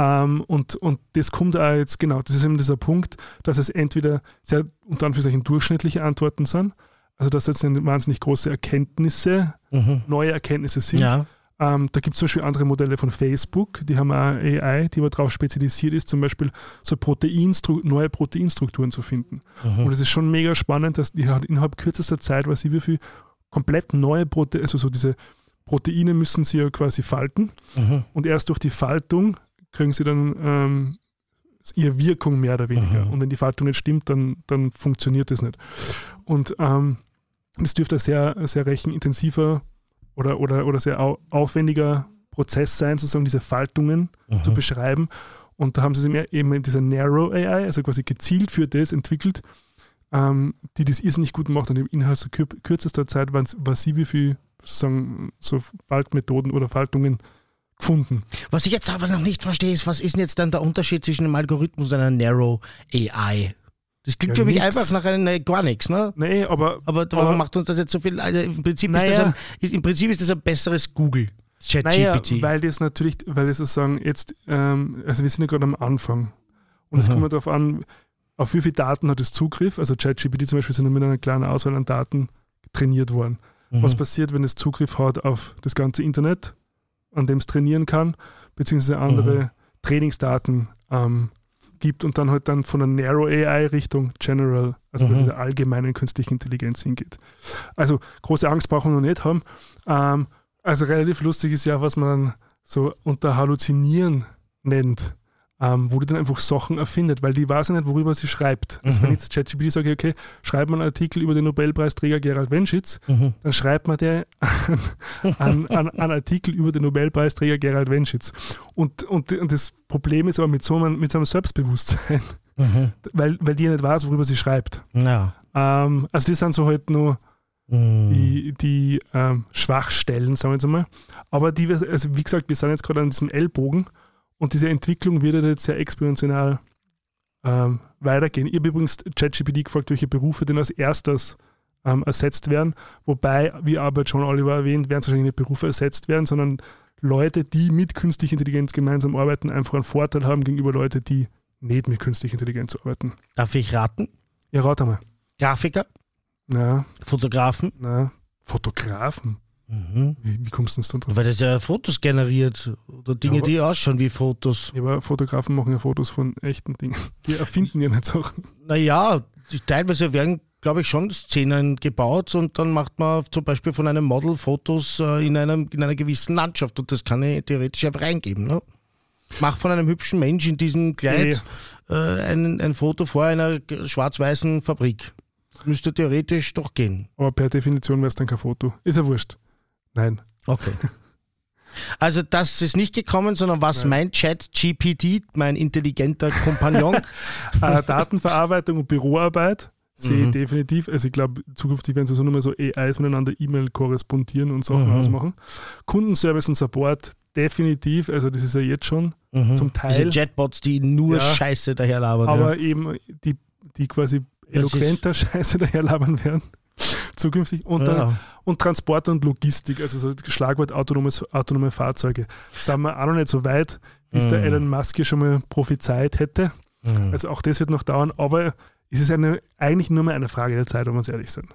Ähm, und, und das kommt auch jetzt, genau, das ist eben dieser Punkt, dass es entweder sehr unter Anführungszeichen durchschnittliche Antworten sind, also dass jetzt wahnsinnig große Erkenntnisse, Mhm. neue Erkenntnisse sind. Ja. Ähm, da gibt es zum Beispiel andere Modelle von Facebook, die haben auch AI, die aber darauf spezialisiert ist, zum Beispiel so Proteinstru neue Proteinstrukturen zu finden. Mhm. Und es ist schon mega spannend, dass die hat innerhalb kürzester Zeit, weiß ich wie viel, komplett neue Proteine, also so diese Proteine müssen sie ja quasi falten Mhm. und erst durch die Faltung kriegen sie dann ähm, ihre Wirkung mehr oder weniger. Mhm. Und wenn die Faltung nicht stimmt, dann, dann funktioniert das nicht. Und ähm, das dürfte ein sehr, sehr rechenintensiver oder, oder, oder sehr au aufwendiger Prozess sein, sozusagen diese Faltungen zu Mhm. beschreiben. Und da haben sie sich eben in dieser Narrow AI, also quasi gezielt für das entwickelt, ähm, die das irrsinnig gut macht. Und im innerhalb so kür kürzester Zeit waren, war sie wie viel sozusagen so Faltmethoden oder Faltungen gefunden. Was ich jetzt aber noch nicht verstehe, ist, was ist denn jetzt dann der Unterschied zwischen einem Algorithmus und einer Narrow AI? Das klingt Ja, für mich nix. einfach nach einem äh, gar nichts, ne? Nee, aber, Aber warum Aber- macht uns das jetzt so viel? Also im, Prinzip ist Naja. das ein, im Prinzip ist das ein besseres Google. naja, ChatGPT. weil das natürlich, weil das sozusagen jetzt, ähm, also wir sind ja gerade am Anfang. Und es kommt ja darauf an, auf wie viele Daten hat es Zugriff. Also ChatGPT zum Beispiel sind nur mit einer kleinen Auswahl an Daten trainiert worden. Mhm. Was passiert, wenn es Zugriff hat auf das ganze Internet, an dem es trainieren kann, beziehungsweise andere Mhm. Trainingsdaten ähm, gibt und dann halt dann von der Narrow AI Richtung General, also bei Mhm. dieser allgemeinen künstlichen Intelligenz hingeht. Also große Angst brauchen wir noch nicht haben. Ähm, also relativ lustig ist ja, was man dann so unter Halluzinieren nennt. Ähm, wo die dann einfach Sachen erfindet, weil die weiß ja nicht, worüber sie schreibt. Also Mhm. wenn ich jetzt ChatGPT sage, okay, schreib mal einen Artikel über den Nobelpreisträger Gerald Wenschitz, Mhm. dann schreibt man der an, an, an Artikel über den Nobelpreisträger Gerald Wenschitz. Und, und, und das Problem ist aber mit so einem, mit so einem Selbstbewusstsein, Mhm. weil, weil die ja nicht weiß, worüber sie schreibt. Ja. Ähm, also das sind so halt nur Mhm. die, die ähm, Schwachstellen, sagen wir jetzt einmal. Aber die, also wie gesagt, wir sind jetzt gerade an diesem Ellbogen und diese Entwicklung wird ja jetzt sehr exponentiell ähm, weitergehen. Ich habe übrigens ChatGPT gefragt, welche Berufe denn als erstes ähm, ersetzt werden. Wobei, wie Albert schon Oliver erwähnt, werden wahrscheinlich nicht Berufe ersetzt werden, sondern Leute, die mit künstlicher Intelligenz gemeinsam arbeiten, einfach einen Vorteil haben gegenüber Leuten, die nicht mit künstlicher Intelligenz arbeiten. Darf ich raten? Ja, rat einmal. Grafiker, Na, Fotografen. na, Fotografen. Mhm. Wie, wie kommst du denn da drauf? Weil das ja Fotos generiert oder Dinge, Ja, aber- die ausschauen wie Fotos. Ja, aber Fotografen machen ja Fotos von echten Dingen. Die erfinden ja nicht Sachen. Naja, die, teilweise werden, glaube ich, schon Szenen gebaut und dann macht man zum Beispiel von einem Model Fotos äh, in, einem, in einer gewissen Landschaft und das kann ich theoretisch einfach reingeben. Ne? Mach von einem hübschen Mensch in diesem Kleid äh, ein, ein Foto vor einer schwarz-weißen Fabrik. Müsste theoretisch doch gehen. Aber per Definition wäre es dann kein Foto. Ist ja wurscht. Nein. Okay. Also das ist nicht gekommen, sondern was Nein. mein Chat GPT, mein intelligenter Kompagnon, äh, Datenverarbeitung und Büroarbeit sehe Mhm. ich definitiv. Also ich glaube, zukünftig werden so nur mehr so AIs miteinander E-Mail korrespondieren und Sachen Mhm. ausmachen. Kundenservice und Support definitiv. Also das ist ja jetzt schon Mhm. zum Teil. Diese Chatbots, die nur Ja. Scheiße daherlabern. aber ja. eben die, die quasi eloquenter Scheiße daherlabern werden. Zukünftig. Und, dann, ja. und Transport und Logistik, also so Schlagwort autonomes, autonome Fahrzeuge. Sind wir auch noch nicht so weit, wie es der Mhm. Elon Musk hier schon mal prophezeit hätte. Mhm. Also auch das wird noch dauern, aber es ist eine, eigentlich nur mehr eine Frage der Zeit, wenn wir uns ehrlich sind.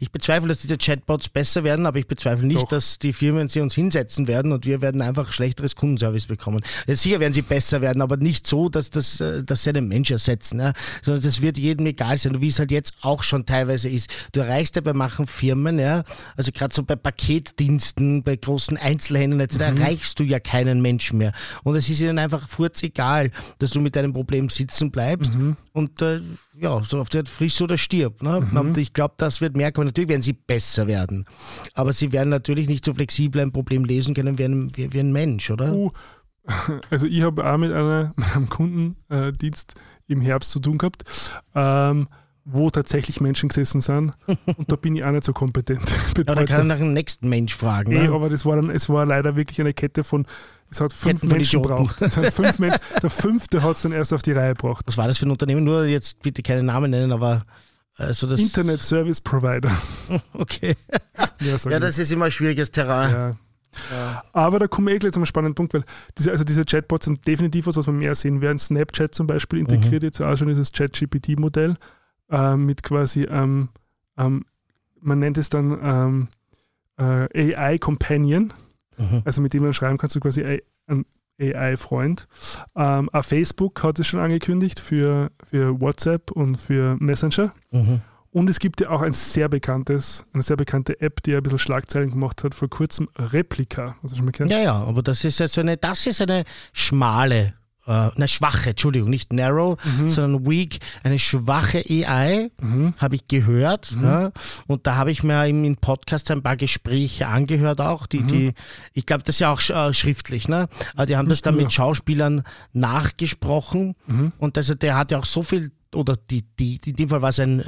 Ich bezweifle, dass diese Chatbots besser werden, aber ich bezweifle nicht, Doch. dass die Firmen sie uns hinsetzen werden und wir werden einfach schlechteres Kundenservice bekommen. Ja, sicher werden sie besser werden, aber nicht so, dass, das, äh, dass sie einen Mensch ersetzen, ja? sondern das wird jedem egal sein, wie es halt jetzt auch schon teilweise ist. Du erreichst ja bei manchen Firmen, ja, also gerade so bei Paketdiensten, bei großen Einzelhändlern, etc., da erreichst du ja keinen Mensch mehr. Und es ist ihnen einfach furz egal, dass du mit deinem Problem sitzen bleibst und äh, ja, so auf der frisch oder stirb. Ne? Und ich glaube, das wird mehr kommen. Natürlich werden sie besser werden, aber sie werden natürlich nicht so flexibel ein Problem lesen können wie ein, wie, wie ein Mensch, oder? Uh, also ich habe auch mit einer, mit einem Kundendienst im Herbst zu tun gehabt, ähm, wo tatsächlich Menschen gesessen sind und da bin ich auch nicht so kompetent Ja, da kann worden. nach dem nächsten Mensch fragen. Ne? aber das war dann, es war leider wirklich eine Kette von, es hat fünf von Menschen gebraucht. Es hat fünf Menschen, der fünfte hat es dann erst auf die Reihe gebracht. Was war das für ein Unternehmen? Nur jetzt bitte keine Namen nennen, aber also das. Internet Service Provider. Okay. Ja, Ja, das ist immer ein schwieriges Terrain. Ja. Aber da kommen wir eh gleich zum spannenden Punkt, weil diese, also diese Chatbots sind definitiv was, was wir mehr sehen werden. Snapchat zum Beispiel integriert jetzt auch schon dieses Chat-GPT-Modell äh, mit quasi, ähm, ähm, man nennt es dann ähm, äh, AI-Companion, Mhm. also mit dem du schreiben kannst du quasi A- ein AI-Freund. Ähm, auch Facebook hat es schon angekündigt für, für WhatsApp und für Messenger. Mhm. Und es gibt ja auch ein sehr bekanntes, eine sehr bekannte App, die ein bisschen Schlagzeilen gemacht hat vor kurzem, Replika. Hast du schon mal gehört? Ja, ja, aber das ist jetzt eine, das ist eine schmale, äh, eine schwache, Entschuldigung, nicht narrow, sondern weak, eine schwache AI, Mhm. habe ich gehört. Ja, und da habe ich mir im, im Podcast ein paar Gespräche angehört auch, Mhm. die, die, ich glaube, das ist ja auch äh, schriftlich, ne? Aber die haben das dann mit Schauspielern nachgesprochen Mhm. und also der hat ja auch so viel oder die, die, in dem Fall war es ein,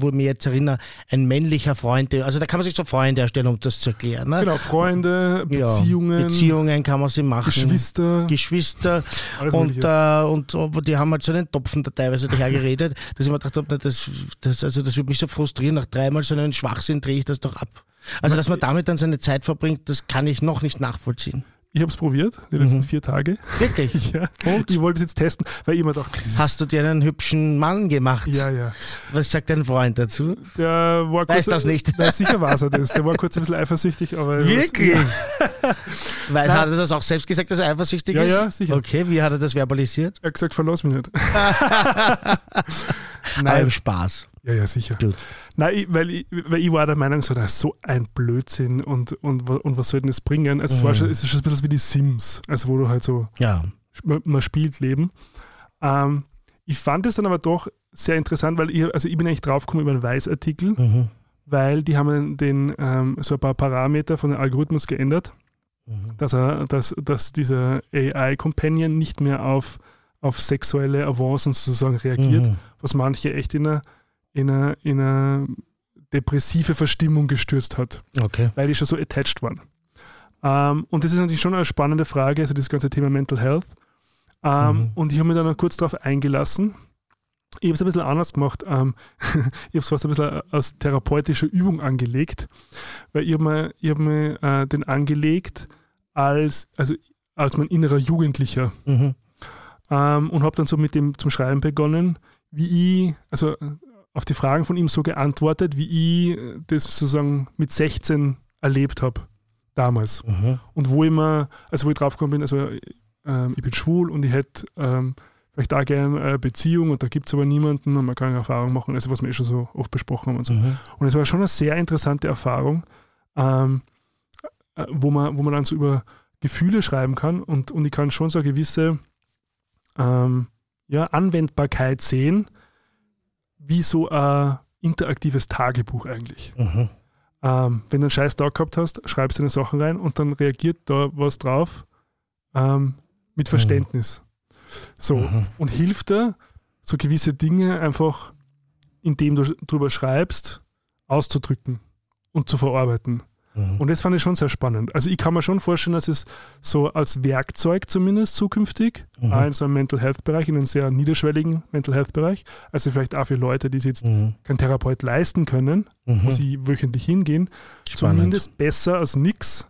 wo ich mich jetzt erinnere, ein männlicher Freund, also da kann man sich so Freunde erstellen, um das zu erklären. Ne? Genau, Freunde, Ja, Beziehungen, Beziehungen kann man sie machen. Geschwister. Geschwister und, äh, und aber die haben halt so einen Topfen da teilweise daher geredet, dass ich mir gedacht habe, das, das, also das würde mich so frustrieren, nach dreimal so einen Schwachsinn drehe ich das doch ab. Also dass man damit dann seine Zeit verbringt, das kann ich noch nicht nachvollziehen. Ich habe es probiert, die letzten vier Tage. Wirklich? Ja. Mhm. Und? Ich wollte es jetzt testen, weil ich immer dachte, Hast du dir einen hübschen Mann gemacht? ja, ja. Was sagt dein Freund dazu? Der war Weiß kurz, das nicht. Nein, sicher war er das. Der war kurz ein bisschen eifersüchtig, aber. Wirklich? Ja. Weil Nein. hat er das auch selbst gesagt, dass er eifersüchtig Ja, ist? ja, sicher. Okay, wie hat er das verbalisiert? Er hat gesagt, verlass mich nicht. Aber Nein. im Spaß. Ja, ja, sicher. Gut. Nein, ich, weil, ich, weil ich war der Meinung, so, das ist so ein Blödsinn und, und, und was soll denn das bringen? Also, es, war Mhm. schon, es ist schon ein bisschen wie die Sims, also wo du halt so, Ja. man, man spielt Leben. Ähm, ich fand es dann aber doch sehr interessant, weil ich, also ich bin eigentlich draufgekommen über einen Weiß-Artikel, Mhm. weil die haben den, ähm, so ein paar Parameter von dem Algorithmus geändert, Mhm. dass, er, dass, dass dieser AI-Companion nicht mehr auf, auf sexuelle Avancen sozusagen reagiert, Mhm. was manche echt in eine, in eine, in eine depressive Verstimmung gestürzt hat, Okay. weil die schon so attached waren. Ähm, und das ist natürlich schon eine spannende Frage, also das ganze Thema Mental Health. Ähm, Mhm. Und ich habe mich dann noch kurz darauf eingelassen. Ich habe es ein bisschen anders gemacht. Ähm, ich habe es fast ein bisschen als therapeutische Übung angelegt, weil ich habe mir, ich hab mir äh, den angelegt als, also als mein innerer Jugendlicher Mhm. ähm, und habe dann so mit dem zum Schreiben begonnen, wie ich, also auf die Fragen von ihm so geantwortet, wie ich das sozusagen mit 16 erlebt habe, damals. Mhm. Und wo ich mir, also wo ich draufgekommen bin, also ähm, ich bin schwul und ich hätte ähm, vielleicht auch gerne eine Beziehung und da gibt es aber niemanden und man kann eine Erfahrung machen, also was wir eh schon so oft besprochen haben und so. Mhm. Und es war schon eine sehr interessante Erfahrung, ähm, äh, wo, man, wo man dann so über Gefühle schreiben kann und, und ich kann schon so eine gewisse ähm, ja, Anwendbarkeit sehen, wie so ein interaktives Tagebuch eigentlich. Mhm. Ähm, wenn du einen scheiß Tag gehabt hast, schreibst du deine Sachen rein und dann reagiert da was drauf ähm, mit Verständnis. So, Mhm. und hilft dir, so gewisse Dinge einfach, indem du drüber schreibst, auszudrücken und zu verarbeiten. Mhm. Und das fand ich schon sehr spannend. Also ich kann mir schon vorstellen, dass es so als Werkzeug zumindest zukünftig, Mhm. in so einem Mental Health Bereich, in einem sehr niederschwelligen Mental Health Bereich, also vielleicht auch für Leute, die sich jetzt Mhm. keinen Therapeut leisten können, Mhm. wo sie wöchentlich hingehen, Spannend. zumindest besser als nichts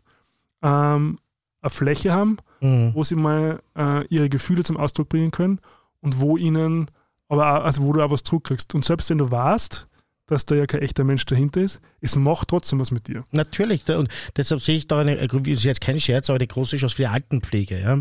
ähm, eine Fläche haben, Mhm. wo sie mal äh, ihre Gefühle zum Ausdruck bringen können und wo ihnen, aber auch, also wo du auch was zurückkriegst. Und selbst wenn du weißt, dass da ja kein echter Mensch dahinter ist, es macht trotzdem was mit dir. Natürlich, und deshalb sehe ich da eine, das ist jetzt keine Scherz, aber eine große Chance für die Altenpflege, ja?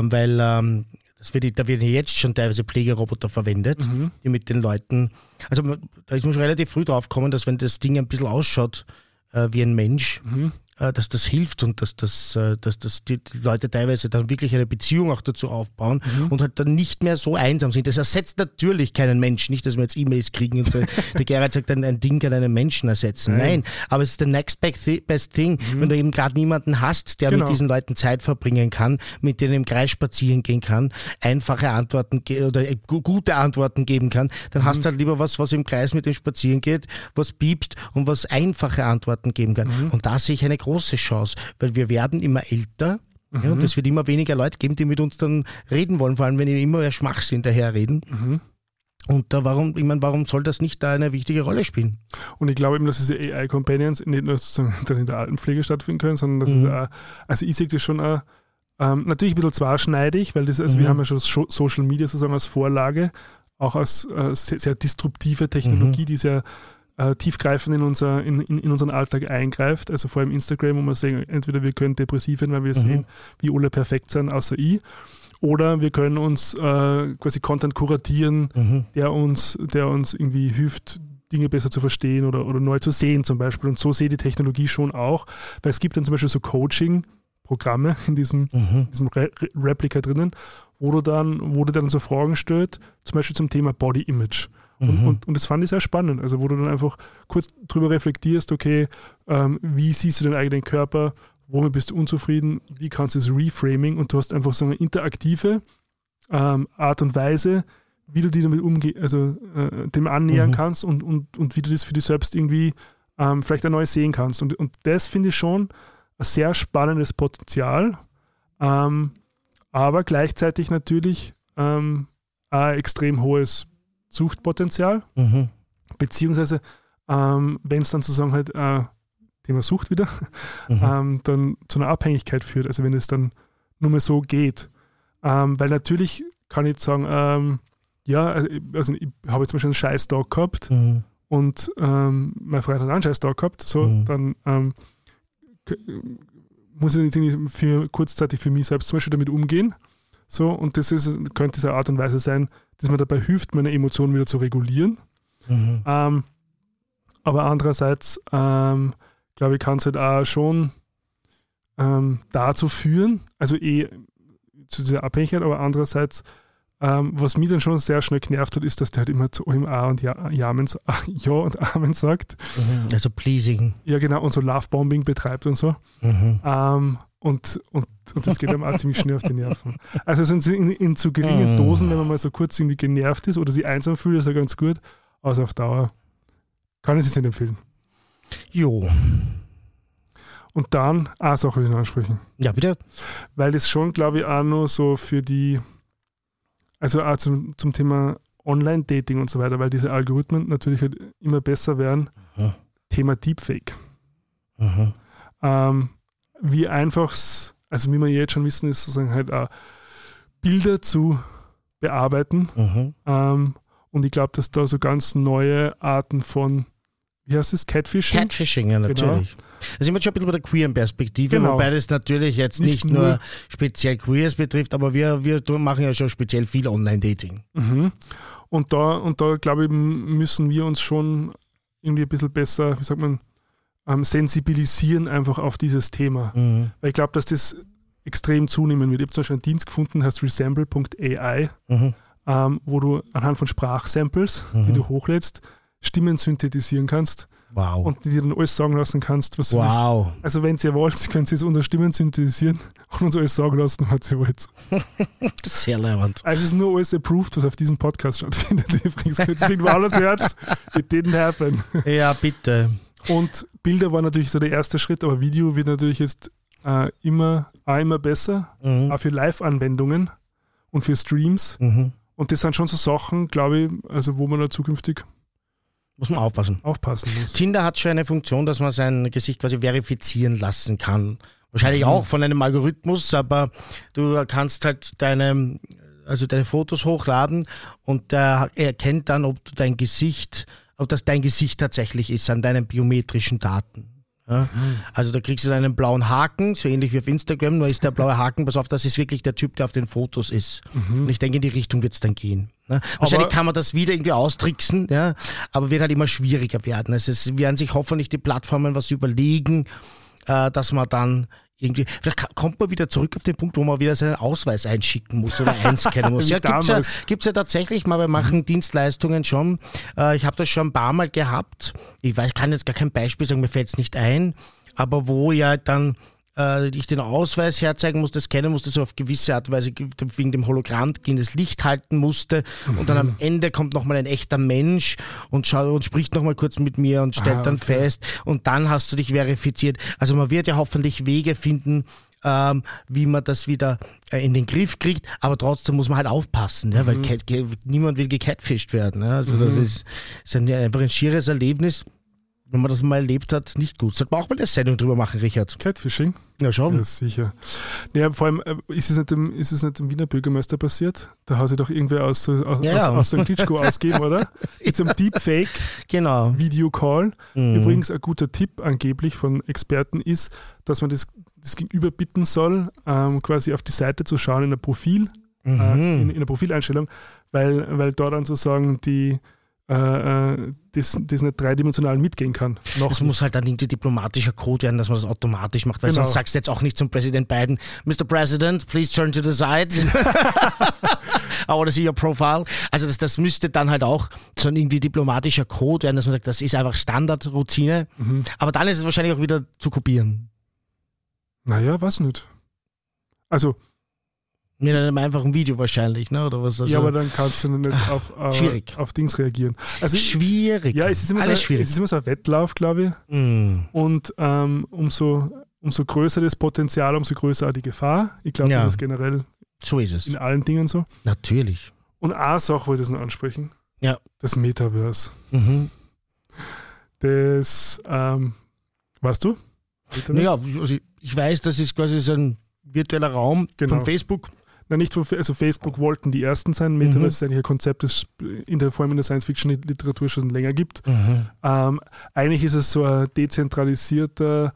ähm, weil ähm, das wird, da werden jetzt schon teilweise Pflegeroboter verwendet, Mhm. die mit den Leuten, also da ist man schon relativ früh drauf kommen, dass wenn das Ding ein bisschen ausschaut äh, wie ein Mensch, Mhm. Äh, dass das hilft und dass, das, äh, dass das die, Leute teilweise dann wirklich eine Beziehung auch dazu aufbauen Mhm. und halt dann nicht mehr so einsam sind. Das ersetzt natürlich keinen Menschen, nicht, dass wir jetzt E-Mails kriegen und so. der Gerhard sagt, ein, ein Ding kann einen Menschen ersetzen. Nein, Nein. aber es ist der next best thi- best thing, wenn du eben gerade niemanden hast, der Genau. mit diesen Leuten Zeit verbringen kann, mit denen im Kreis spazieren gehen kann, einfache Antworten oder äh, gu- gute Antworten geben kann, dann hast du halt lieber was, was im Kreis mit dem spazieren geht, was piepst und was einfache Antworten geben kann. Und da sehe ich eine große Chance, weil wir werden immer älter. Ja, und es wird immer weniger Leute geben, die mit uns dann reden wollen, vor allem wenn immer mehr Schmachsinn daherreden. Mhm. Und da warum, ich meine, warum soll das nicht da eine wichtige Rolle spielen? Und ich glaube eben, dass diese AI-Companions nicht nur sozusagen dann in der Altenpflege stattfinden können, sondern dass es Mhm. auch, also ich sehe das schon auch, ähm, natürlich ein bisschen zweischneidig, weil das, also wir Mhm. haben ja schon Scho- Social Media sozusagen als Vorlage, auch als äh, sehr, sehr disruptive Technologie, Mhm. die sehr äh, tiefgreifend in, unser, in, in, unseren Alltag eingreift. Also vor allem Instagram, wo wir sehen, entweder wir können depressiv werden, weil wir Mhm. sehen, wie alle perfekt sind, außer ich, oder wir können uns äh, quasi Content kuratieren, Mhm. der uns, der uns irgendwie hilft, Dinge besser zu verstehen oder, oder neu zu sehen zum Beispiel. Und so sehe die Technologie schon auch, weil es gibt dann zum Beispiel so Coaching-Programme in diesem, Mhm. diesem Re Replika drinnen, wo du dann, wo du dann so Fragen stellt, zum Beispiel zum Thema Body Image. Und, Mhm. und, und das fand ich sehr spannend. Also wo du dann einfach kurz drüber reflektierst, okay, ähm, wie siehst du den eigenen Körper, womit bist du unzufrieden, wie kannst du es reframing und du hast einfach so eine interaktive ähm, Art und Weise, wie du dir damit umgehen, also äh, dem annähern Mhm. kannst und, und, und wie du das für dich selbst irgendwie ähm, vielleicht ein neues sehen kannst. Und, und das finde ich schon ein sehr spannendes Potenzial, ähm, aber gleichzeitig natürlich ähm, ein extrem hohes Suchtpotenzial, Mhm. beziehungsweise ähm, wenn es dann sozusagen halt äh, Thema Sucht wieder, Mhm. ähm, dann zu einer Abhängigkeit führt, also wenn es dann nur mehr so geht. Ähm, weil natürlich kann ich jetzt sagen, ähm, ja, also ich habe jetzt zum Beispiel einen scheiß Tag gehabt Mhm. und ähm, mein Freund hat auch einen scheiß Tag gehabt, so, Mhm. dann ähm, muss ich jetzt irgendwie für kurzzeitig für mich selbst zum Beispiel damit umgehen. So, und das ist, könnte diese Art und Weise sein, dass mir dabei hilft, meine Emotionen wieder zu regulieren. Mhm. Ähm, aber andererseits, ähm, glaube ich, kann es halt auch schon ähm, dazu führen, also eh zu dieser Abhängigkeit, aber andererseits, ähm, was mich dann schon sehr schnell genervt hat, ist, dass der halt immer zu allem A und ja, Jamen, ja und Amen sagt. Mhm. Also pleasing. Ja, genau, und so Lovebombing betreibt und so. Mhm. Und, und, und das geht einem auch ziemlich schnell auf die Nerven. Also sind sie in, in zu geringen Mm. Dosen, wenn man mal so kurz irgendwie genervt ist oder sich einsam fühlt, ist ja ganz gut. Also auf Dauer kann ich es nicht empfehlen. Jo. Und dann eine Sache will ich noch ansprechen. Ja, bitte. Weil das schon, glaube ich, auch nur so für die also auch zum, zum Thema Online-Dating und so weiter, weil diese Algorithmen natürlich halt immer besser werden. Mhm. Thema Deepfake. Mhm. Ähm, wie einfach, also wie wir jetzt schon wissen, ist sozusagen halt auch Bilder zu bearbeiten. Mhm. Ähm, und ich glaube, dass da so ganz neue Arten von, wie heißt es, Catfishing? Catfishing, ja, natürlich. Da sind wir schon ein bisschen bei der queeren Perspektive, Genau. wobei das natürlich jetzt Nicht nicht, nur, nur- speziell Queers betrifft, aber wir, wir machen ja schon speziell viel Online-Dating. Mhm. Und da, und da glaube ich, müssen wir uns schon irgendwie ein bisschen besser, wie sagt man, ähm, sensibilisieren einfach auf dieses Thema. Mhm. Weil ich glaube, dass das extrem zunehmen wird. Ich habe zum Beispiel einen Dienst gefunden, heißt resemble.ai, Mhm. ähm, wo du anhand von Sprachsamples, die Mhm. du hochlädst, Stimmen synthetisieren kannst Wow. und die dir dann alles sagen lassen kannst, was du willst. wow. Also wenn ihr wollt, könnt ihr es unter Stimmen synthetisieren und uns alles sagen lassen, was ihr wollt. Das ist sehr leibend. Also es ist nur alles approved, was auf diesem Podcast stattfindet. Übrigens, könnt ihr es irgendwo anders hört. It didn't happen. Ja, bitte. Und Bilder war natürlich so der erste Schritt, aber Video wird natürlich jetzt äh, immer, immer besser, Mhm. auch für Live-Anwendungen und für Streams. Mhm. Und das sind schon so Sachen, glaube ich, also wo man da zukünftig Muss man aufpassen. aufpassen muss. Tinder hat schon eine Funktion, dass man sein Gesicht quasi verifizieren lassen kann. Wahrscheinlich Mhm. auch von einem Algorithmus, aber du kannst halt deine, also deine Fotos hochladen und der erkennt dann, ob du dein Gesicht, ob das dein Gesicht tatsächlich ist an deinen biometrischen Daten. Ja? Also da kriegst du dann einen blauen Haken, so ähnlich wie auf Instagram, nur ist der blaue Haken, pass auf, das ist wirklich der Typ, der auf den Fotos ist. Und ich denke, in die Richtung wird es dann gehen. Ne? Wahrscheinlich kann man das wieder irgendwie austricksen, ja? aber wird halt immer schwieriger werden. Also es werden sich hoffentlich die Plattformen was überlegen, äh, dass man dann irgendwie, vielleicht kommt man wieder zurück auf den Punkt, wo man wieder seinen Ausweis einschicken muss oder einscannen muss. Ja, gibt's ja, gibt's ja tatsächlich mal, wir machen Dienstleistungen schon. Äh, ich habe das schon ein paar Mal gehabt. Ich weiß, kann jetzt gar kein Beispiel sagen, mir fällt es nicht ein, aber wo ja dann äh, ich den Ausweis herzeigen musste, scannen musste, so auf gewisse Art und Weise ge- wegen dem Hologramm gegen das Licht halten musste und dann am Ende kommt nochmal ein echter Mensch und, schaut, und spricht nochmal kurz mit mir und stellt Ah, dann okay. fest und dann hast du dich verifiziert. Also man wird ja hoffentlich Wege finden, ähm, wie man das wieder äh, in den Griff kriegt, aber trotzdem muss man halt aufpassen, ja, weil Mhm. Ge- niemand will gecatfischt werden. Ja. Also das ist, ist ein, einfach ein schieres Erlebnis. Wenn man das mal erlebt hat, nicht gut. Sollte man auch mal eine Sendung drüber machen, Richard. Catfishing? Ja, schon. Ja, sicher. Ja, vor allem, äh, ist es, nicht dem, ist es nicht dem Wiener Bürgermeister passiert? Da hat sich doch irgendwer aus, so- aus, Ja, aus, ja. aus so einem Klitschko ausgeben, oder? Mit so einem Genau. Deepfake-Video-Call. Mhm. Übrigens, ein guter Tipp angeblich von Experten ist, dass man das, das Gegenüber bitten soll, ähm, quasi auf die Seite zu schauen in der Profil, äh, in, Mhm. in der Profileinstellung, weil, weil da dann sozusagen die äh, äh, das, das nicht dreidimensional mitgehen kann. Noch Das nicht. muss halt dann irgendwie diplomatischer Code werden, dass man das automatisch macht, weil Genau. sonst sagst du jetzt auch nicht zum Präsident Biden, Mr. President, please turn to the side. I want to see your profile. Also das, das müsste dann halt auch so ein irgendwie diplomatischer Code werden, dass man sagt, das ist einfach Standardroutine. Mhm. Aber dann ist es wahrscheinlich auch wieder zu kopieren. Naja, was nicht. Also, In einem einfachen Video wahrscheinlich, ne? Oder was? Also, ja, aber dann kannst du nicht auf, äh, Schwierig. auf Dings reagieren. Also, schwierig. ja, es ist, immer so, Alles schwierig. es ist immer so ein Wettlauf, glaube ich. Mm. Und ähm, umso, umso größer das Potenzial, umso größer auch die Gefahr. Ich glaube, Ja. das ist generell So ist es. in allen Dingen so. Natürlich. Und eine Sache wollte ich noch ansprechen. Ja. Das Metaverse. Mhm. Das, ähm, weißt du? Metaverse? Naja, also ich weiß, das ist quasi so ein virtueller Raum Genau. von Facebook. Nein, nicht von, also Facebook wollten die ersten sein. Metaverse Mhm. ist eigentlich ein Konzept, das in der, vor allem in der Science-Fiction-Literatur schon länger gibt. Mhm. Ähm, eigentlich ist es so ein dezentralisierter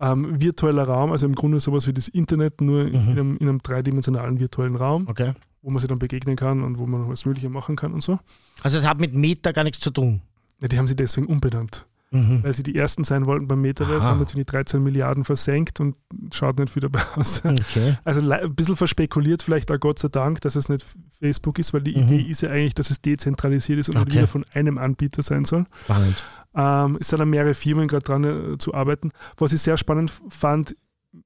ähm, virtueller Raum, also im Grunde sowas wie das Internet, nur in, Mhm. einem, in einem dreidimensionalen virtuellen Raum, Okay. wo man sich dann begegnen kann und wo man alles Mögliche machen kann und so. Also das hat mit Meta gar nichts zu tun. Ja, die haben sie deswegen umbenannt, Mhm. weil sie die Ersten sein wollten beim Metaverse, Aha. haben jetzt die 13 Milliarden versenkt und schaut nicht viel dabei aus. Okay. Also ein bisschen verspekuliert vielleicht auch Gott sei Dank, dass es nicht Facebook ist, weil die Mhm. Idee ist ja eigentlich, dass es dezentralisiert ist und nicht Okay. wieder von einem Anbieter sein soll. Spannend. Ähm, es sind dann mehrere Firmen gerade dran äh, zu arbeiten. Was ich sehr spannend fand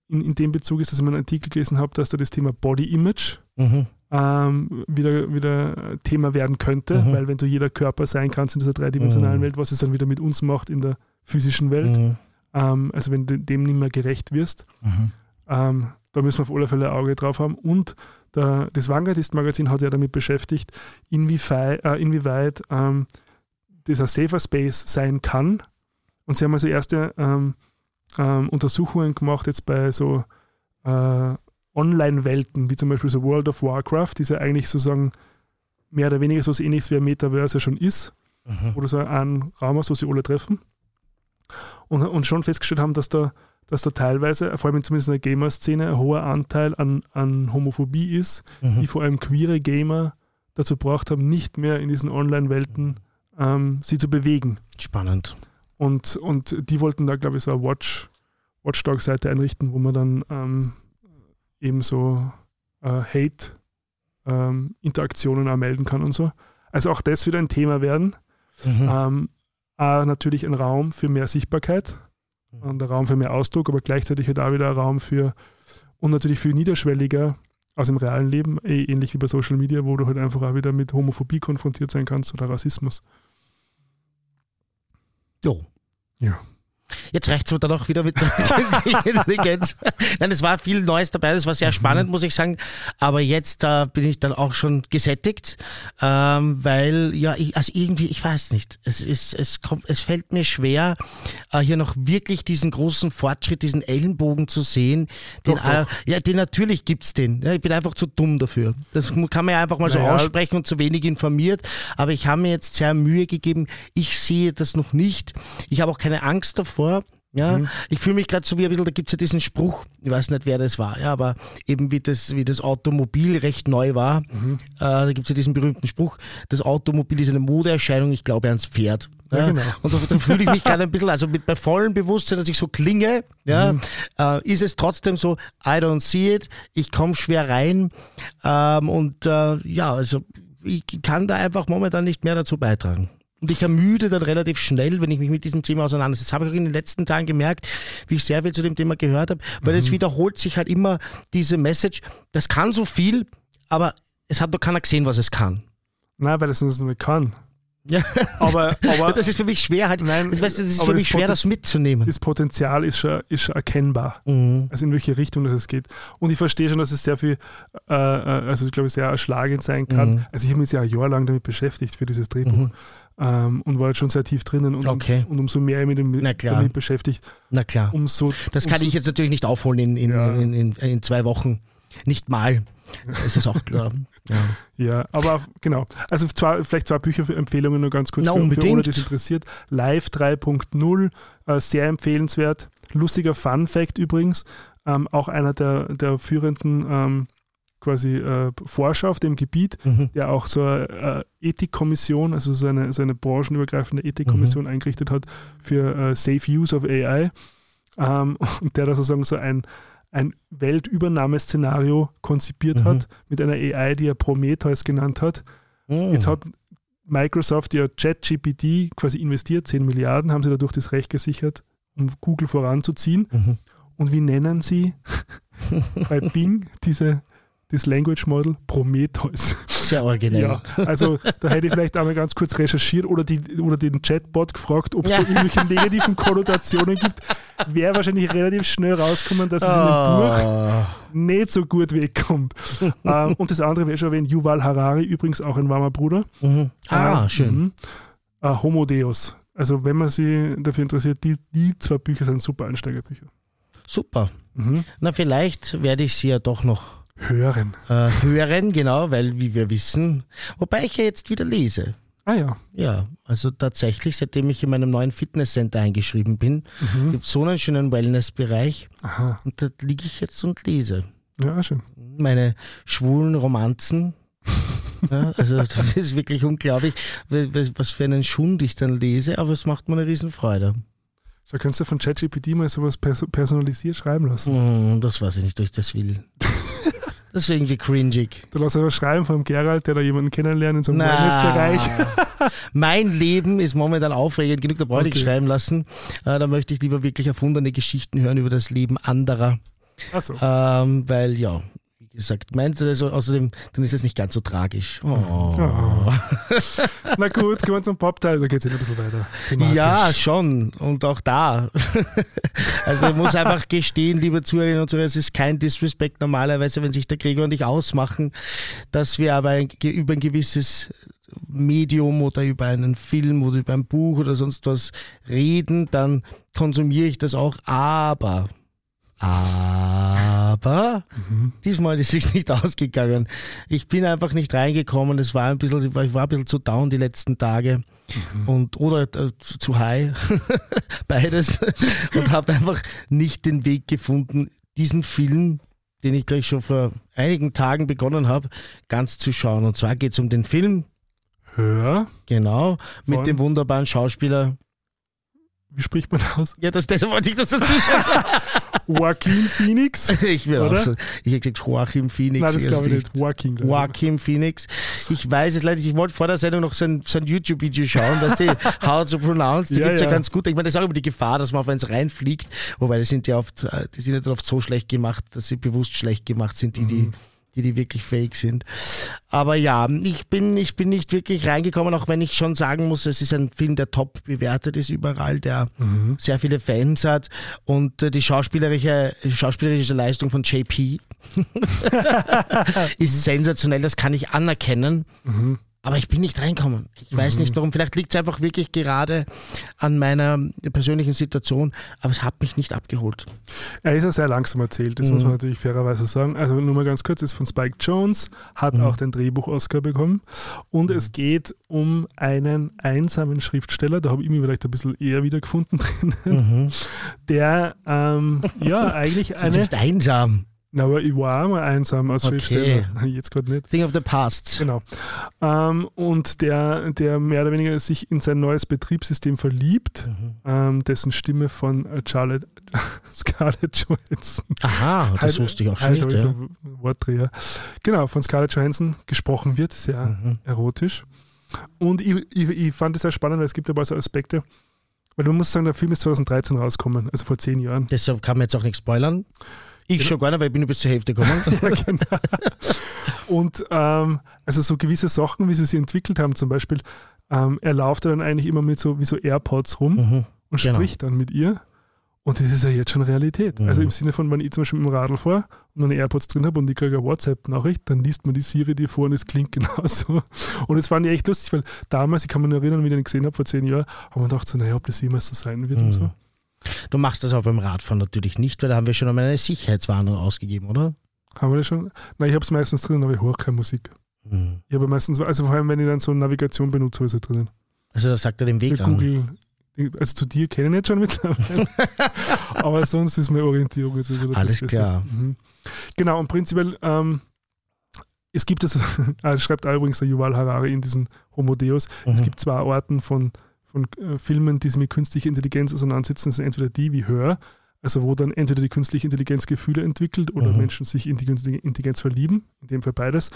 in, in dem Bezug ist, dass ich mal einen Artikel gelesen habe, dass da das Thema Body Image Mhm. Ähm, wieder, wieder Thema werden könnte, Mhm. weil wenn du jeder Körper sein kannst in dieser dreidimensionalen Mhm. Welt, was es dann wieder mit uns macht in der physischen Welt, Mhm. ähm, also wenn du dem nicht mehr gerecht wirst, Mhm. ähm, da müssen wir auf alle Fälle ein Auge drauf haben. Und der, das Vanguardist-Magazin hat ja damit beschäftigt, inwieweit, äh, inwieweit ähm, ein safer Space sein kann. Und sie haben also erste ähm, ähm, Untersuchungen gemacht jetzt bei so äh, Online-Welten, wie zum Beispiel so World of Warcraft, die ist ja eigentlich sozusagen mehr oder weniger so was ähnliches wie ein Metaverse schon ist, Mhm. wo du so einen Raum hast, wo sie alle treffen. Und, und schon festgestellt haben, dass da, dass da teilweise, vor allem zumindest in der Gamer-Szene, ein hoher Anteil an, an Homophobie ist, Mhm. die vor allem queere Gamer dazu gebracht haben, nicht mehr in diesen Online-Welten ähm, sie zu bewegen. Spannend. Und, und die wollten da, glaube ich, so eine Watch, Watchdog-Seite einrichten, wo man dann ähm, eben so äh, Hate-Interaktionen auch melden kann und so. Also auch das wieder ein Thema werden. Mhm. Ähm, auch natürlich ein Raum für mehr Sichtbarkeit und ein Raum für mehr Ausdruck, aber gleichzeitig halt auch wieder ein Raum für und natürlich viel niederschwelliger aus dem realen Leben, eh ähnlich wie bei Social Media, wo du halt einfach auch wieder mit Homophobie konfrontiert sein kannst oder Rassismus. Jo. Ja. Jetzt reicht es dann auch wieder mit der künstlichen Intelligenz. Nein, es war viel Neues dabei, das war sehr spannend, muss ich sagen. Aber jetzt äh, bin ich dann auch schon gesättigt, ähm, weil ja, ich, also irgendwie, ich weiß nicht, es, ist, es, kommt, es fällt mir schwer, äh, hier noch wirklich diesen großen Fortschritt, diesen Ellenbogen zu sehen. Den, Doch, äh, doch. ja, den natürlich gibt's den. Ja, ich bin einfach zu dumm dafür. Das kann man ja einfach mal so Naja. aussprechen und zu wenig informiert. Aber ich habe mir jetzt sehr Mühe gegeben. Ich sehe das noch nicht. Ich habe auch keine Angst davor. Ja, ich fühle mich gerade so wie ein bisschen, da gibt es ja diesen Spruch, ich weiß nicht, wer das war, ja, aber eben wie das, wie das Automobil recht neu war, äh, da gibt es ja diesen berühmten Spruch, das Automobil ist eine Modeerscheinung, ich glaube ans Pferd. Ja, genau. Und so, da fühle ich mich gerade ein bisschen, also mit bei vollem Bewusstsein, dass ich so klinge, ja, äh, ist es trotzdem so, I don't see it, ich komme schwer rein ähm, und äh, ja, also ich kann da einfach momentan nicht mehr dazu beitragen. Und ich ermüde dann relativ schnell, wenn ich mich mit diesem Thema auseinandersetze. Das habe ich auch in den letzten Tagen gemerkt, wie ich sehr viel zu dem Thema gehört habe, weil es wiederholt sich halt immer diese Message, das kann so viel, aber es hat doch keiner gesehen, was es kann. Nein, weil es uns nicht kann. Ja. Aber, aber das ist für mich schwer halt, Nein, das, weißt, das ist für mich das schwer, Poten- das mitzunehmen. das Potenzial ist schon, ist schon erkennbar. Mhm. Also in welche Richtung das es geht. Und ich verstehe schon, dass es sehr viel, äh, äh, also ich glaube, sehr erschlagend sein kann. Mhm. Also ich habe mich ja ein Jahr lang damit beschäftigt für dieses Drehbuch ähm, und war jetzt schon sehr tief drinnen. Und, Okay. und umso mehr ich mich damit, damit beschäftigt, Na klar. umso. Das kann umso, ich jetzt natürlich nicht aufholen in, in, Ja. in, in, in zwei Wochen. Nicht mal. Das ist auch klar. Ja. Ja, aber genau. Also zwar, vielleicht zwei Bücherempfehlungen nur ganz kurz Na, für, für unbedingt. alle, die es interessiert. Live 3.0, äh, sehr empfehlenswert. Lustiger Fun Fact übrigens, ähm, auch einer der, der führenden ähm, quasi äh, Forscher auf dem Gebiet, Mhm. der auch so eine äh, Ethikkommission, also so eine, so eine branchenübergreifende Ethikkommission eingerichtet hat für äh, Safe Use of AI. Ähm, und der da sozusagen so ein, ein Weltübernahmeszenario konzipiert Mhm. hat mit einer AI, die er Prometheus genannt hat. Mhm. Jetzt hat Microsoft ja ChatGPT quasi investiert, 10 Milliarden, haben sie dadurch das Recht gesichert, um Google voranzuziehen. Mhm. Und wie nennen sie bei Bing diese, das Language Model Prometheus? Sehr originell. Ja, also da hätte ich vielleicht einmal ganz kurz recherchiert oder, die, oder den Chatbot gefragt, ob es da Ja. irgendwelche negativen Konnotationen gibt. Wäre wahrscheinlich relativ schnell rausgekommen, dass es in dem Buch Ah. nicht so gut wegkommt. ähm, und das andere wäre schon erwähnt, Yuval Harari, übrigens auch ein warmer Bruder. Mhm. Ah, Äh, schön. mhm. Äh, Homo Deus. Also wenn man sich dafür interessiert, die, die zwei Bücher sind super Einsteigerbücher. Super. Mhm. Na, vielleicht werde ich sie ja doch noch Hören. äh, hören, genau, weil, wie wir wissen, wobei ich ja jetzt wieder lese. Ah ja. Ja, also tatsächlich, seitdem ich in meinem neuen Fitnesscenter eingeschrieben bin, Mhm. gibt es so einen schönen Wellnessbereich Aha. und da liege ich jetzt und lese. Ja, schön. Meine schwulen Romanzen. Ja, also das ist wirklich unglaublich, was für einen Schund ich dann lese, aber es macht mir eine Riesenfreude. Da kannst du von ChatGPT mal sowas pers personalisiert schreiben lassen. Hm, Das weiß ich nicht, ob ich das will. Das ist irgendwie cringig. Da lass aber schreiben vom Gerald, der da jemanden kennenlernt in so einem Wellnessbereich. mein Leben ist momentan aufregend genug, da brauche ich Okay. schreiben lassen. Äh, da möchte ich lieber wirklich erfundene Geschichten hören über das Leben anderer. Achso. Ähm, weil ja, gesagt. Meinst du, also, außerdem, dann ist es nicht ganz so tragisch. Oh. Oh. Na gut, gehen wir zum Popteil, da geht es ein bisschen weiter. Thematisch. Ja, schon. Und auch da. also ich muss einfach gestehen, liebe Zuhörerinnen und Zuhörer, es ist kein Disrespect normalerweise, wenn sich der Gregor und ich ausmachen, dass wir aber ein, über ein gewisses Medium oder über einen Film oder über ein Buch oder sonst was reden, dann konsumiere ich das auch. Aber aber mhm. diesmal ist es nicht ausgegangen. Ich bin einfach nicht reingekommen. Es war ein bisschen, ich war ein bisschen zu down die letzten Tage. Mhm. Und, oder äh, zu high. Beides. und habe einfach nicht den Weg gefunden, diesen Film, den ich gleich schon vor einigen Tagen begonnen habe, ganz zu schauen. Und zwar geht es um den Film. Hör. Genau. Von? Mit dem wunderbaren Schauspieler wie spricht man aus? Ja, das, das wollte ich, dass das sagst. Joaquin Phoenix? Ich will oder? auch so. Ich hätte gesagt Joachim Phoenix. Nein, das glaube ich nicht. Joaquin. Joaquin Phoenix. Ich weiß es leider nicht. Ich wollte vor der Sendung noch so ein, so ein YouTube-Video schauen, dass die How to Pronounce, die ja, gibt es ja. ja. ganz gut. Ich meine, das ist auch immer die Gefahr, dass man auf eins reinfliegt. Wobei, die sind ja oft, äh, die sind ja oft so schlecht gemacht, dass sie bewusst schlecht gemacht sind, die, die mhm die, die wirklich fake sind. Aber ja, ich bin, ich bin nicht wirklich reingekommen, auch wenn ich schon sagen muss, es ist ein Film, der top bewertet ist überall, der mhm. sehr viele Fans hat und äh, die schauspielerische, schauspielerische Leistung von JP ist sensationell, das kann ich anerkennen. Mhm. Aber ich bin nicht reinkommen. Ich weiß mhm. nicht warum. Vielleicht liegt es einfach wirklich gerade an meiner persönlichen Situation, aber es hat mich nicht abgeholt. Er ist ja sehr langsam erzählt, das mhm. muss man natürlich fairerweise sagen. Also nur mal ganz kurz, ist von Spike Jones, hat mhm. auch den Drehbuch-Oscar bekommen. Und es geht um einen einsamen Schriftsteller, da habe ich mich vielleicht ein bisschen eher wiedergefunden drin, mhm. der ähm, ja eigentlich eine. Nicht einsam. Na, aber ich war mal einsam als okay. Schriftsteller. Jetzt gerade nicht. Thing of the past. Genau. Ähm, und der, der mehr oder weniger sich in sein neues Betriebssystem verliebt, mhm. ähm, dessen Stimme von äh, Charlotte, Scarlett Johansson. Aha, das wusste ich auch schon halt, nicht. Ja. Wortdreher. Genau, von Scarlett Johansson gesprochen wird, sehr mhm. erotisch. Und ich, ich, ich fand es sehr spannend, weil es gibt aber so Aspekte, weil man muss sagen, der Film ist 2013 rausgekommen, also vor zehn Jahren. Deshalb kann man jetzt auch nichts spoilern. Ich schon gar nicht, weil ich bin nur bis zur Hälfte gekommen. ja, genau. Und ähm, also so gewisse Sachen, wie sie sich entwickelt haben, zum Beispiel, ähm, er läuft dann eigentlich immer mit so wie so AirPods rum mhm, und genau. spricht dann mit ihr. Und das ist ja jetzt schon Realität. Mhm. Also im Sinne von, wenn ich zum Beispiel mit dem Radl fahre und meine AirPods drin habe und ich kriege eine WhatsApp-Nachricht, dann liest man die Siri dir vor und es klingt genauso. Und das fand ich echt lustig, weil damals, ich kann mich erinnern, wie ich den gesehen habe vor zehn Jahren, haben wir gedacht, so, naja, ob das jemals so sein wird mhm. und so. Du machst das aber beim Radfahren natürlich nicht, weil da haben wir schon einmal eine Sicherheitswarnung ausgegeben, oder? Haben wir das schon? Nein, ich habe es meistens drin, aber ich höre keine Musik. Mhm. Ich habe meistens, also vor allem, wenn ich dann so Navigation benutze, habe ich es drinnen. Also da sagt er den Weg Für an. Google, also zu dir kenne ich jetzt schon mittlerweile. aber sonst ist meine Orientierung jetzt wieder Alles klar. Mhm. Genau, und prinzipiell, ähm, es gibt es, ah, schreibt übrigens der Yuval Harari in diesen Homo Deus, mhm. es gibt zwei Arten von von äh, Filmen, die sich mit künstlicher Intelligenz auseinandersetzen, sind entweder die wie Hör, also wo dann entweder die künstliche Intelligenz Gefühle entwickelt oder mhm. Menschen sich in die künstliche Intelligenz verlieben, in dem Fall beides.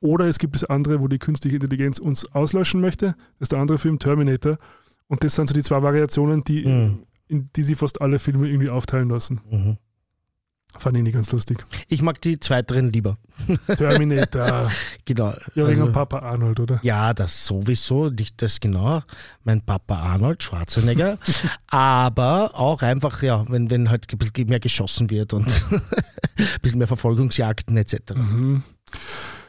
Oder es gibt es andere, wo die künstliche Intelligenz uns auslöschen möchte. Das ist der andere Film, Terminator. Und das sind so die zwei Variationen, die, mhm. in die sie fast alle Filme irgendwie aufteilen lassen. Mhm. Fand ich nicht ganz lustig. Ich mag die zweiteren lieber. Terminator. genau. Ja, wegen also, Papa Arnold, oder? Ja, das sowieso, nicht das genau. Mein Papa Arnold, Schwarzenegger. aber auch einfach, ja, wenn, wenn halt ein bisschen mehr geschossen wird und ein bisschen mehr Verfolgungsjagden etc. Mhm.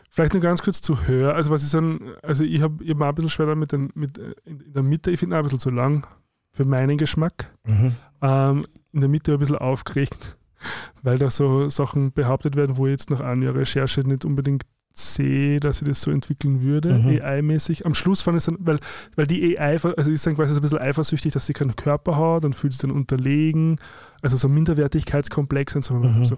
Vielleicht nur ganz kurz zu Hör. Also, was ich sagen, also ich habe ich hab ein bisschen schwer damit mit, in der Mitte, ich finde ein bisschen zu lang für meinen Geschmack. Mhm. Ähm, in der Mitte ein bisschen aufgeregt weil da so Sachen behauptet werden, wo ich jetzt nach einer Recherche nicht unbedingt sehe, dass ich das so entwickeln würde, mhm. AI-mäßig. Am Schluss fand ich es dann, weil, weil die AI, also ist dann quasi so ein bisschen eifersüchtig, dass sie keinen Körper hat und fühlt sich dann unterlegen, also so Minderwertigkeitskomplex und so. Mhm. so.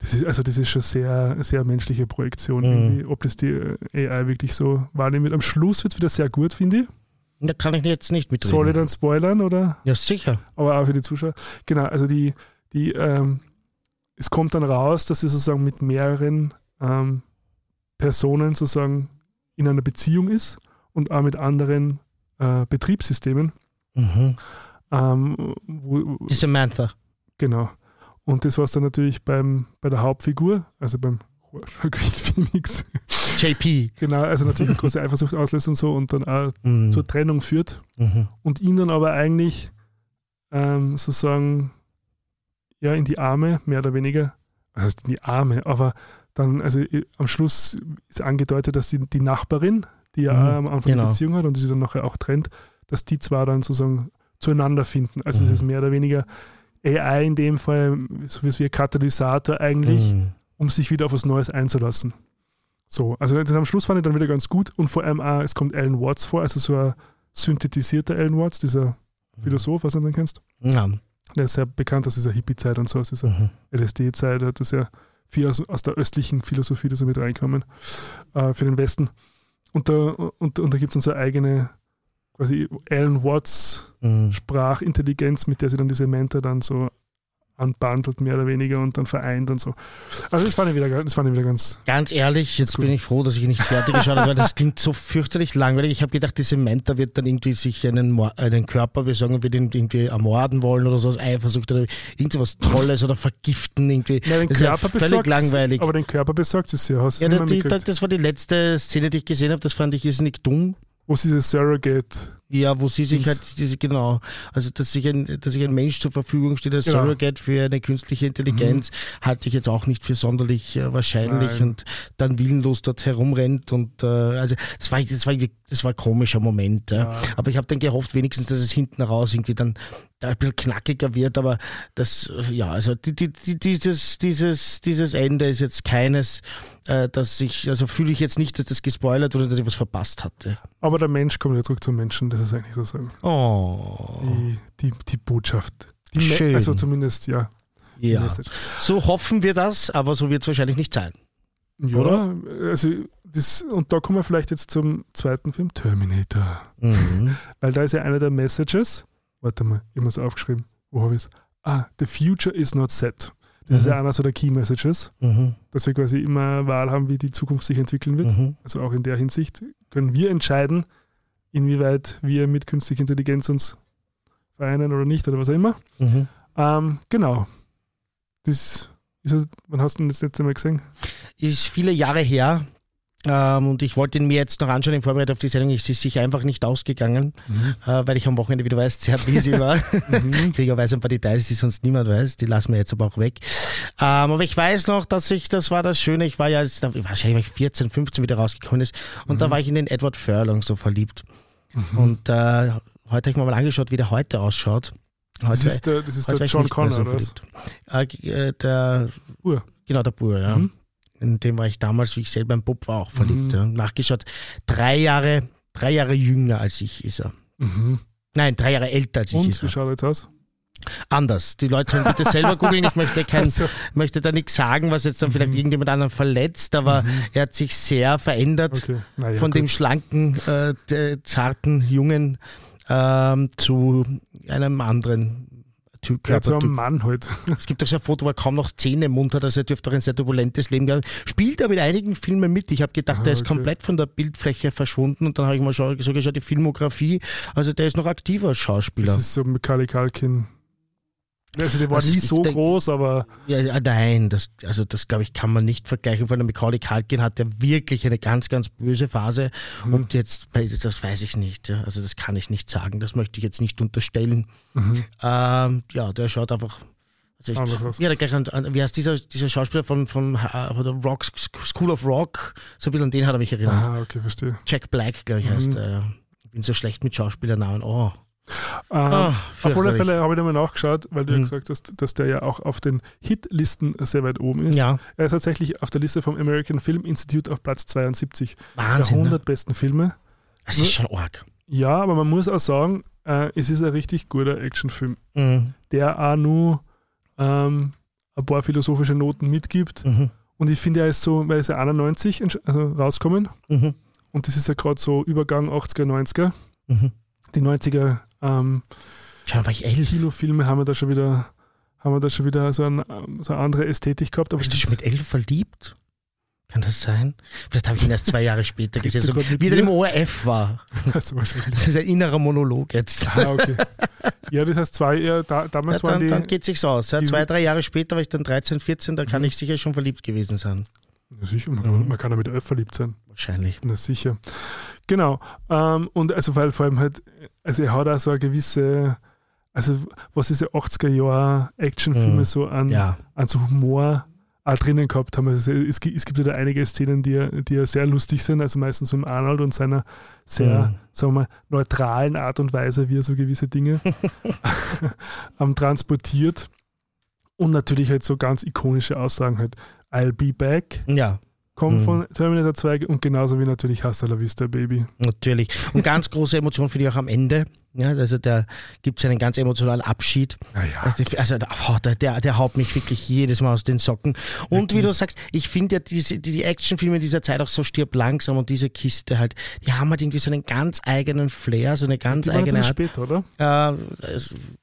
Das ist, also das ist schon sehr, sehr menschliche Projektion, mhm. ob das die AI wirklich so wahrnehmen wird. Am Schluss wird es wieder sehr gut, finde ich. Da kann ich jetzt nicht mitreden. Soll ich dann spoilern, oder? Ja, sicher. Aber auch für die Zuschauer. Genau, also die, die, ähm, es kommt dann raus, dass sie sozusagen mit mehreren ähm, Personen sozusagen in einer Beziehung ist und auch mit anderen äh, Betriebssystemen. Mhm. Ähm, wo, Die Samantha. Genau. Und das war es dann natürlich beim, bei der Hauptfigur, also beim Phoenix. JP. Genau, also natürlich eine große Eifersucht auslöst und so und dann auch Mhm. zur Trennung führt Mhm. und ihn dann aber eigentlich ähm, sozusagen ja in die Arme, mehr oder weniger, was heißt in die Arme, aber dann, also am Schluss ist angedeutet, dass die, die Nachbarin, die ja Mhm, am Anfang genau. eine Beziehung hat und die sich dann nachher auch trennt, dass die zwar dann sozusagen zueinander finden. Also Mhm. es ist mehr oder weniger AI in dem Fall, so wie ein Katalysator eigentlich, Mhm. um sich wieder auf was Neues einzulassen. So, also das am Schluss fand ich dann wieder ganz gut und vor allem auch, es kommt Alan Watts vor, also so ein synthetisierter Alan Watts, dieser Philosoph, was du den kennst. Ja. Der ist sehr bekannt aus dieser Hippie-Zeit und so, aus dieser Mhm. LSD-Zeit, hat das ja viel aus, aus der östlichen Philosophie da so mit reinkommen äh, für den Westen. Und da, und, und da gibt es eine eigene, quasi Alan Watts Mhm. Sprachintelligenz, mit der sie dann diese Mentor dann so anbandelt, mehr oder weniger, und dann vereint und so. Also das fand ich wieder, das fand ich wieder ganz. Ganz ehrlich, jetzt gut. bin ich froh, dass ich nicht fertig geschaut habe, weil das klingt so fürchterlich langweilig. Ich habe gedacht, diese Mentor wird dann irgendwie sich einen, einen Körper besorgen und wird ihn irgendwie ermorden wollen oder so aus Eifersucht oder irgend so was Tolles oder vergiften irgendwie. Ja, den Das ist ja Körper völlig besorgt, langweilig. aber den Körper besorgt es ja. Hast Ja, das nicht die, das war die letzte Szene, die ich gesehen habe. Das fand ich irrsinnig dumm. Wo sie diese Surrogate. Ja, wo sie sich halt diese, genau, also dass sich ein, dass sich ein Mensch zur Verfügung steht als Genau. Surrogate für eine künstliche Intelligenz, halte ich jetzt auch nicht für sonderlich äh, wahrscheinlich Nein. und dann willenlos dort herumrennt und äh, also das war, das war das war ein komischer Moment. Ja. Ja. Aber ich habe dann gehofft, wenigstens, dass es hinten raus irgendwie dann da ein bisschen knackiger wird, aber das, äh, ja, also die, die, dieses, dieses, dieses Ende ist jetzt keines, äh, dass ich, also fühle ich jetzt nicht, dass das gespoilert oder dass ich was verpasst hatte. Aber der Mensch kommt ja zurück zum Menschen, das ist eigentlich so sagen. Oh. Die, die, die Botschaft. Die Me- Schön. Also zumindest, ja. Ja, Message. so hoffen wir das, aber so wird es wahrscheinlich nicht sein. Ja, Oder? also das, und da kommen wir vielleicht jetzt zum zweiten Film, Terminator. Mhm. Weil da ist ja einer der Messages, warte mal, ich habe es aufgeschrieben, wo habe ich es? Ah, the future is not set. Das ist Mhm. ja einer so der Key Messages, Mhm. dass wir quasi immer Wahl haben, wie die Zukunft sich entwickeln wird. Mhm. Also auch in der Hinsicht können wir entscheiden, inwieweit wir mit künstlicher Intelligenz uns vereinen oder nicht oder was auch immer. Mhm. Ähm, genau. Das ist, ja- wann hast du ihn das letzte Mal gesehen? Ist viele Jahre her ähm, und ich wollte ihn mir jetzt noch anschauen in Vorbereitung auf die Sendung. Es ist sich einfach nicht ausgegangen, äh, weil ich am Wochenende, wie du weißt, sehr busy war. Mhm. Krieger weiß ein paar Details, die sonst niemand weiß. Die lassen wir jetzt aber auch weg. Ähm, aber ich weiß noch, dass ich, das war das Schöne, ich war ja jetzt, wahrscheinlich war ich 14, 15 wieder rausgekommen ist und da war ich in den Edward Furlong so verliebt. Und äh, heute habe ich mir mal angeschaut, wie der heute ausschaut. Das Heute- ist der, das ist der John Connor, so oder was? Äh, äh, der Ur. Genau, der Bur, ja. Mhm. In dem war ich damals, wie ich selber ein Bub war, auch verliebt. Mhm. Ja. Nachgeschaut, drei Jahre, drei Jahre jünger als ich ist er. Mhm. Nein, drei Jahre älter als ich Und ist wie er. schaut er jetzt aus? Anders. Die Leute sollen bitte selber googeln. Ich möchte, kein, Also, möchte da nichts sagen, was jetzt dann vielleicht Mhm. irgendjemand anderen verletzt, aber er hat sich sehr verändert okay. Naja, von gut. dem schlanken, äh, zarten Jungen ähm, zu einem anderen Typ. ja, zu einem Mann halt. Es gibt auch so ein Foto, wo er kaum noch Zähne im Mund hat, also er dürfte auch ein sehr turbulentes Leben gehabt. Spielt aber in einigen Filmen mit. Ich habe gedacht, Ah, der ist okay. komplett von der Bildfläche verschwunden und dann habe ich mal so, geschaut, die Filmografie. Also der ist noch aktiver Schauspieler. Das ist so Macaulay Culkin. Also der war Also nie so denk- groß, aber Ja, ja, nein, das, also das glaube ich kann man nicht vergleichen. Von der Macaulay Culkin hat er wirklich eine ganz, ganz böse Phase. Mhm. Und jetzt, das weiß ich nicht. Ja. Also das kann ich nicht sagen. Das möchte ich jetzt nicht unterstellen. mhm. Ähm, ja, der schaut einfach. Also ich, Anders aus. ja, der gleich an, an, wie heißt dieser, dieser Schauspieler von, von, äh, von der Rock, School of Rock? So ein bisschen an den hat er mich erinnert. ah, okay, verstehe. Jack Black, glaube ich, Mhm. heißt er. Ich bin so schlecht mit Schauspielernamen. Oh. Ähm, Ah, auf alle. Fälle habe ich nochmal nachgeschaut, weil du ja Mhm. gesagt hast, dass der ja auch auf den Hitlisten sehr weit oben ist. Ja, Er ist tatsächlich auf der Liste vom American Film Institute auf Platz 72 der Wahnsinn. 100 Ne? besten Filme. Das ist schon arg. Ja, aber man muss auch sagen, äh, es ist ein richtig guter Actionfilm, Mhm. der auch nur ähm, ein paar philosophische Noten mitgibt. Mhm. Und ich finde, er ist so, weil er ist ja 91 entsch- also rauskommen Mhm. und das ist ja gerade so Übergang 80er, 90er. Mhm. Die 90er ähm, Schon war ich elf. Kinofilme haben wir da schon wieder, haben wir da schon wieder so, ein, so eine andere Ästhetik gehabt. Aber Bist du das schon mit elf verliebt? Kann das sein? Vielleicht habe ich ihn erst zwei Jahre später gesehen, so, wie er im ORF war. wahrscheinlich. Das ist ein innerer Monolog jetzt. Ah, okay. Ja, das heißt zwei, ja, da, damals Ja, waren dann, die, dann geht sich's aus. Ja, zwei, drei Jahre später war ich dann 13, 14, da kann Mhm. ich sicher schon verliebt gewesen sein. Ja, sicher, man, kann, Mhm. man kann ja mit elf verliebt sein. Wahrscheinlich. Na sicher. Genau. Ähm, und also weil vor allem halt, also er hat auch so eine gewisse, also was diese 80er Jahre Actionfilme Mhm. so an, Ja. an so Humor auch drinnen gehabt haben. Also es, gibt- es gibt ja da einige Szenen, die, ja- die ja sehr lustig sind, also meistens mit Arnold und seiner sehr, Mhm. sagen wir mal, neutralen Art und Weise, wie er so gewisse Dinge ähm, transportiert. Und natürlich halt so ganz ikonische Aussagen halt, I'll be back, Ja, kommen Mhm. von Terminator 2 und genauso wie natürlich Hasta la Vista, Baby. natürlich. Und ganz große Emotion finde ich auch am Ende. Ja, also da gibt es einen ganz emotionalen Abschied. Naja. Also, die- also oh, der, der, haut mich wirklich jedes Mal aus den Socken. Und wie du sagst, ich finde ja diese, die, die Actionfilme dieser Zeit auch so stirb langsam und diese Kiste halt, die haben halt irgendwie so einen ganz eigenen Flair, so eine ganz Die eigene Art. später, oder? Äh,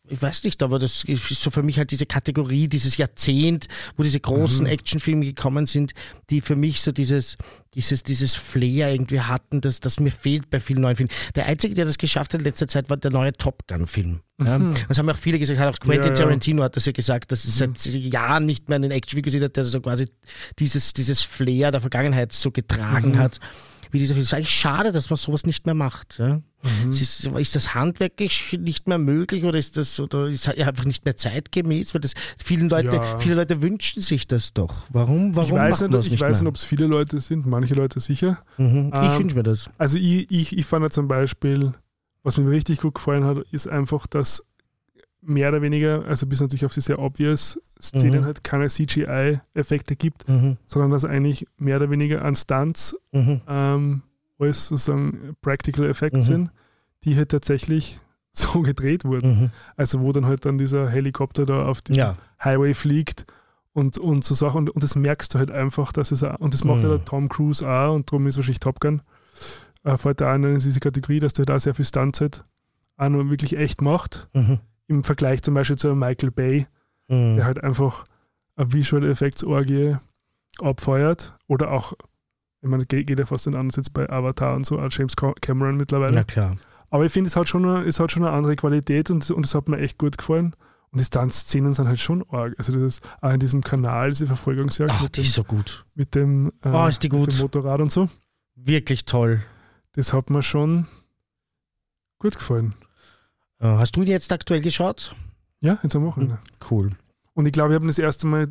ich weiß nicht, aber das ist so für mich halt diese Kategorie, dieses Jahrzehnt, wo diese großen Actionfilme gekommen sind, die für mich so dieses, dieses, dieses Flair irgendwie hatten, das, das mir fehlt bei vielen neuen Filmen. Der einzige, der das geschafft hat in letzter Zeit, war der neue Top Gun-Film. Ja, das haben auch viele gesagt, hat auch Quentin Ja, ja. Tarantino hat das ja gesagt, dass es seit Jahren nicht mehr einen Actionfilm gesehen hat, der so quasi dieses, dieses Flair der Vergangenheit so getragen hat. Wie dieser Film. Es ist eigentlich schade, dass man sowas nicht mehr macht. Ja? Es Ist, ist das handwerklich nicht mehr möglich oder ist das oder ist einfach nicht mehr zeitgemäß? Weil das vielen Leute, Ja. viele Leute wünschen sich das doch. Warum? Warum Ich weiß macht nicht, ich weiß nicht, ob es viele Leute sind, manche Leute sicher. Mhm. Ich Ähm, wünsche mir das. Also ich, ich, ich fand ja zum Beispiel, was mir richtig gut gefallen hat, ist einfach, dass mehr oder weniger, also bis natürlich auf die sehr obvious Szenen Mhm. halt keine CGI-Effekte gibt, Mhm. sondern dass eigentlich mehr oder weniger an Stunts Mhm. ähm, alles sozusagen Practical Effects Mhm. sind, die halt tatsächlich so gedreht wurden. Mhm. Also wo dann halt dann dieser Helikopter da auf den Ja. Highway fliegt und, und so Sachen. Und, und das merkst du halt einfach, dass es auch, und das macht Mhm. ja der Tom Cruise auch und darum ist wahrscheinlich Top Gun. Äh, fällt da in diese Kategorie, dass der da sehr viel Stunts halt auch noch wirklich echt macht. Im Vergleich zum Beispiel zu einem Michael Bay, Mhm. der halt einfach eine Visual Effects Orgie abfeuert. Oder auch, ich meine, geht, ja fast anders jetzt bei Avatar und so, auch James Ca- Cameron mittlerweile. Ja, klar. Aber ich finde, es hat schon eine, es hat schon eine andere Qualität und, und es hat mir echt gut gefallen. Und die Stunt-Szenen sind halt schon arg. Also das ist auch in diesem Kanal, diese Verfolgungsjagd Ach, mit, die dem, ist so gut. mit, dem, äh, Oh, ist die mit gut. dem Motorrad und so. Wirklich toll. Das hat mir schon gut gefallen. Äh, Hast du ihn jetzt aktuell geschaut? Ja, jetzt am Wochenende. Cool. Und ich glaube, ich habe ihn das erste Mal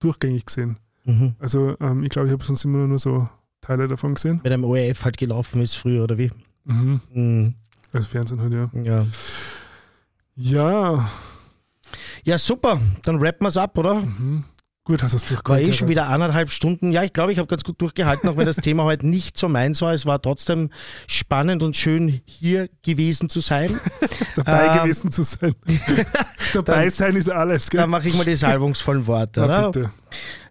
durchgängig gesehen. Mhm. Also ähm, ich glaube, ich habe sonst immer nur so Teile davon gesehen. Er im ORF halt gelaufen ist früher, oder wie? Mhm. Mhm. Also Fernsehen halt, ja. Ja. Ja, ja, super. Dann rappen wir es ab, oder? mhm. Gut, hast du es War durchgehalten. eh schon wieder eineinhalb Stunden. Ja, ich glaube, ich habe ganz gut durchgehalten, auch wenn das Thema heute nicht so meins war. Es war trotzdem spannend und schön, hier gewesen zu sein. dabei Ähm, gewesen zu sein. dabei sein ist alles, gell? Da mache ich mal die salbungsvollen Worte. Na, oder? bitte.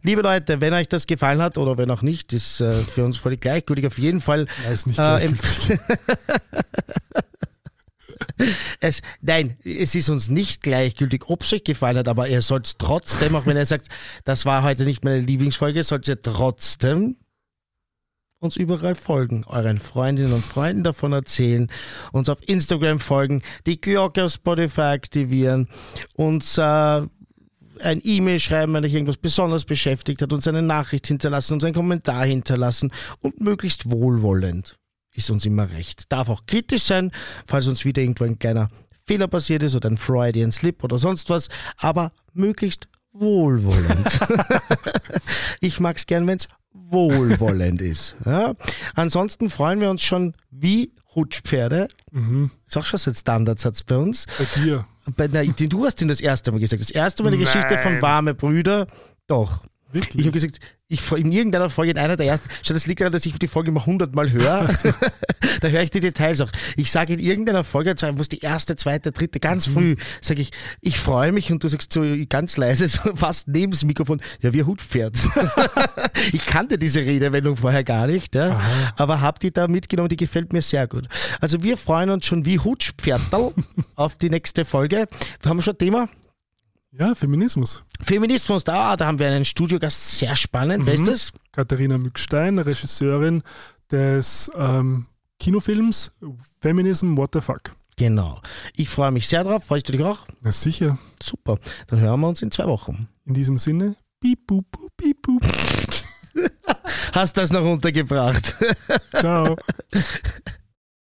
Liebe Leute, wenn euch das gefallen hat oder wenn auch nicht, ist äh, für uns völlig gleichgültig. Auf jeden Fall Ja, ist nicht Äh, gleichgültig. Es, nein, es ist uns nicht gleichgültig, ob es euch gefallen hat, aber ihr sollt trotzdem, auch wenn ihr sagt, das war heute nicht meine Lieblingsfolge, sollt ihr trotzdem uns überall folgen, euren Freundinnen und Freunden davon erzählen, uns auf Instagram folgen, die Glocke auf Spotify aktivieren, uns äh, ein E-Mail schreiben, wenn euch irgendwas besonders beschäftigt hat, uns eine Nachricht hinterlassen, uns einen Kommentar hinterlassen und möglichst wohlwollend ist uns immer recht. Darf auch kritisch sein, falls uns wieder irgendwo ein kleiner Fehler passiert ist oder ein Freudian Slip oder sonst was, aber möglichst wohlwollend. ich mag es gern, wenn es wohlwollend ist. Ja? Ansonsten freuen wir uns schon wie Hutschpferde. Mhm. Ist auch schon so ein Standardsatz bei uns. Bei dir. Bei, na, du hast den das erste Mal gesagt. Das erste Mal eine Geschichte von warme Brüder. Doch. Wirklich? Ich habe gesagt, ich in irgendeiner Folge, in einer der ersten, schon das liegt daran, dass ich die Folge immer hundertmal höre. da höre ich die Details auch. Ich sage in irgendeiner Folge, was die erste, zweite, dritte, ganz früh, sage ich, ich freue mich und du sagst so ganz leise, so fast neben das Mikrofon, ja, wie ein Hutpferd. ich kannte diese Redewendung vorher gar nicht, ja, aber hab die da mitgenommen, die gefällt mir sehr gut. Also wir freuen uns schon wie Hutpferdl auf die nächste Folge. Wir haben schon ein Thema. Ja, Feminismus. Feminismus, da, da haben wir einen Studiogast, sehr spannend. Wer ist Mhm. das? Katharina Mückstein, Regisseurin des ähm, Kinofilms Feminism What the Fuck. Genau. Ich freue mich sehr drauf. Freust du dich auch? Na sicher. Super. Dann hören wir uns in zwei Wochen. In diesem Sinne, piep, boop, piep, boop. hast das noch untergebracht. Ciao.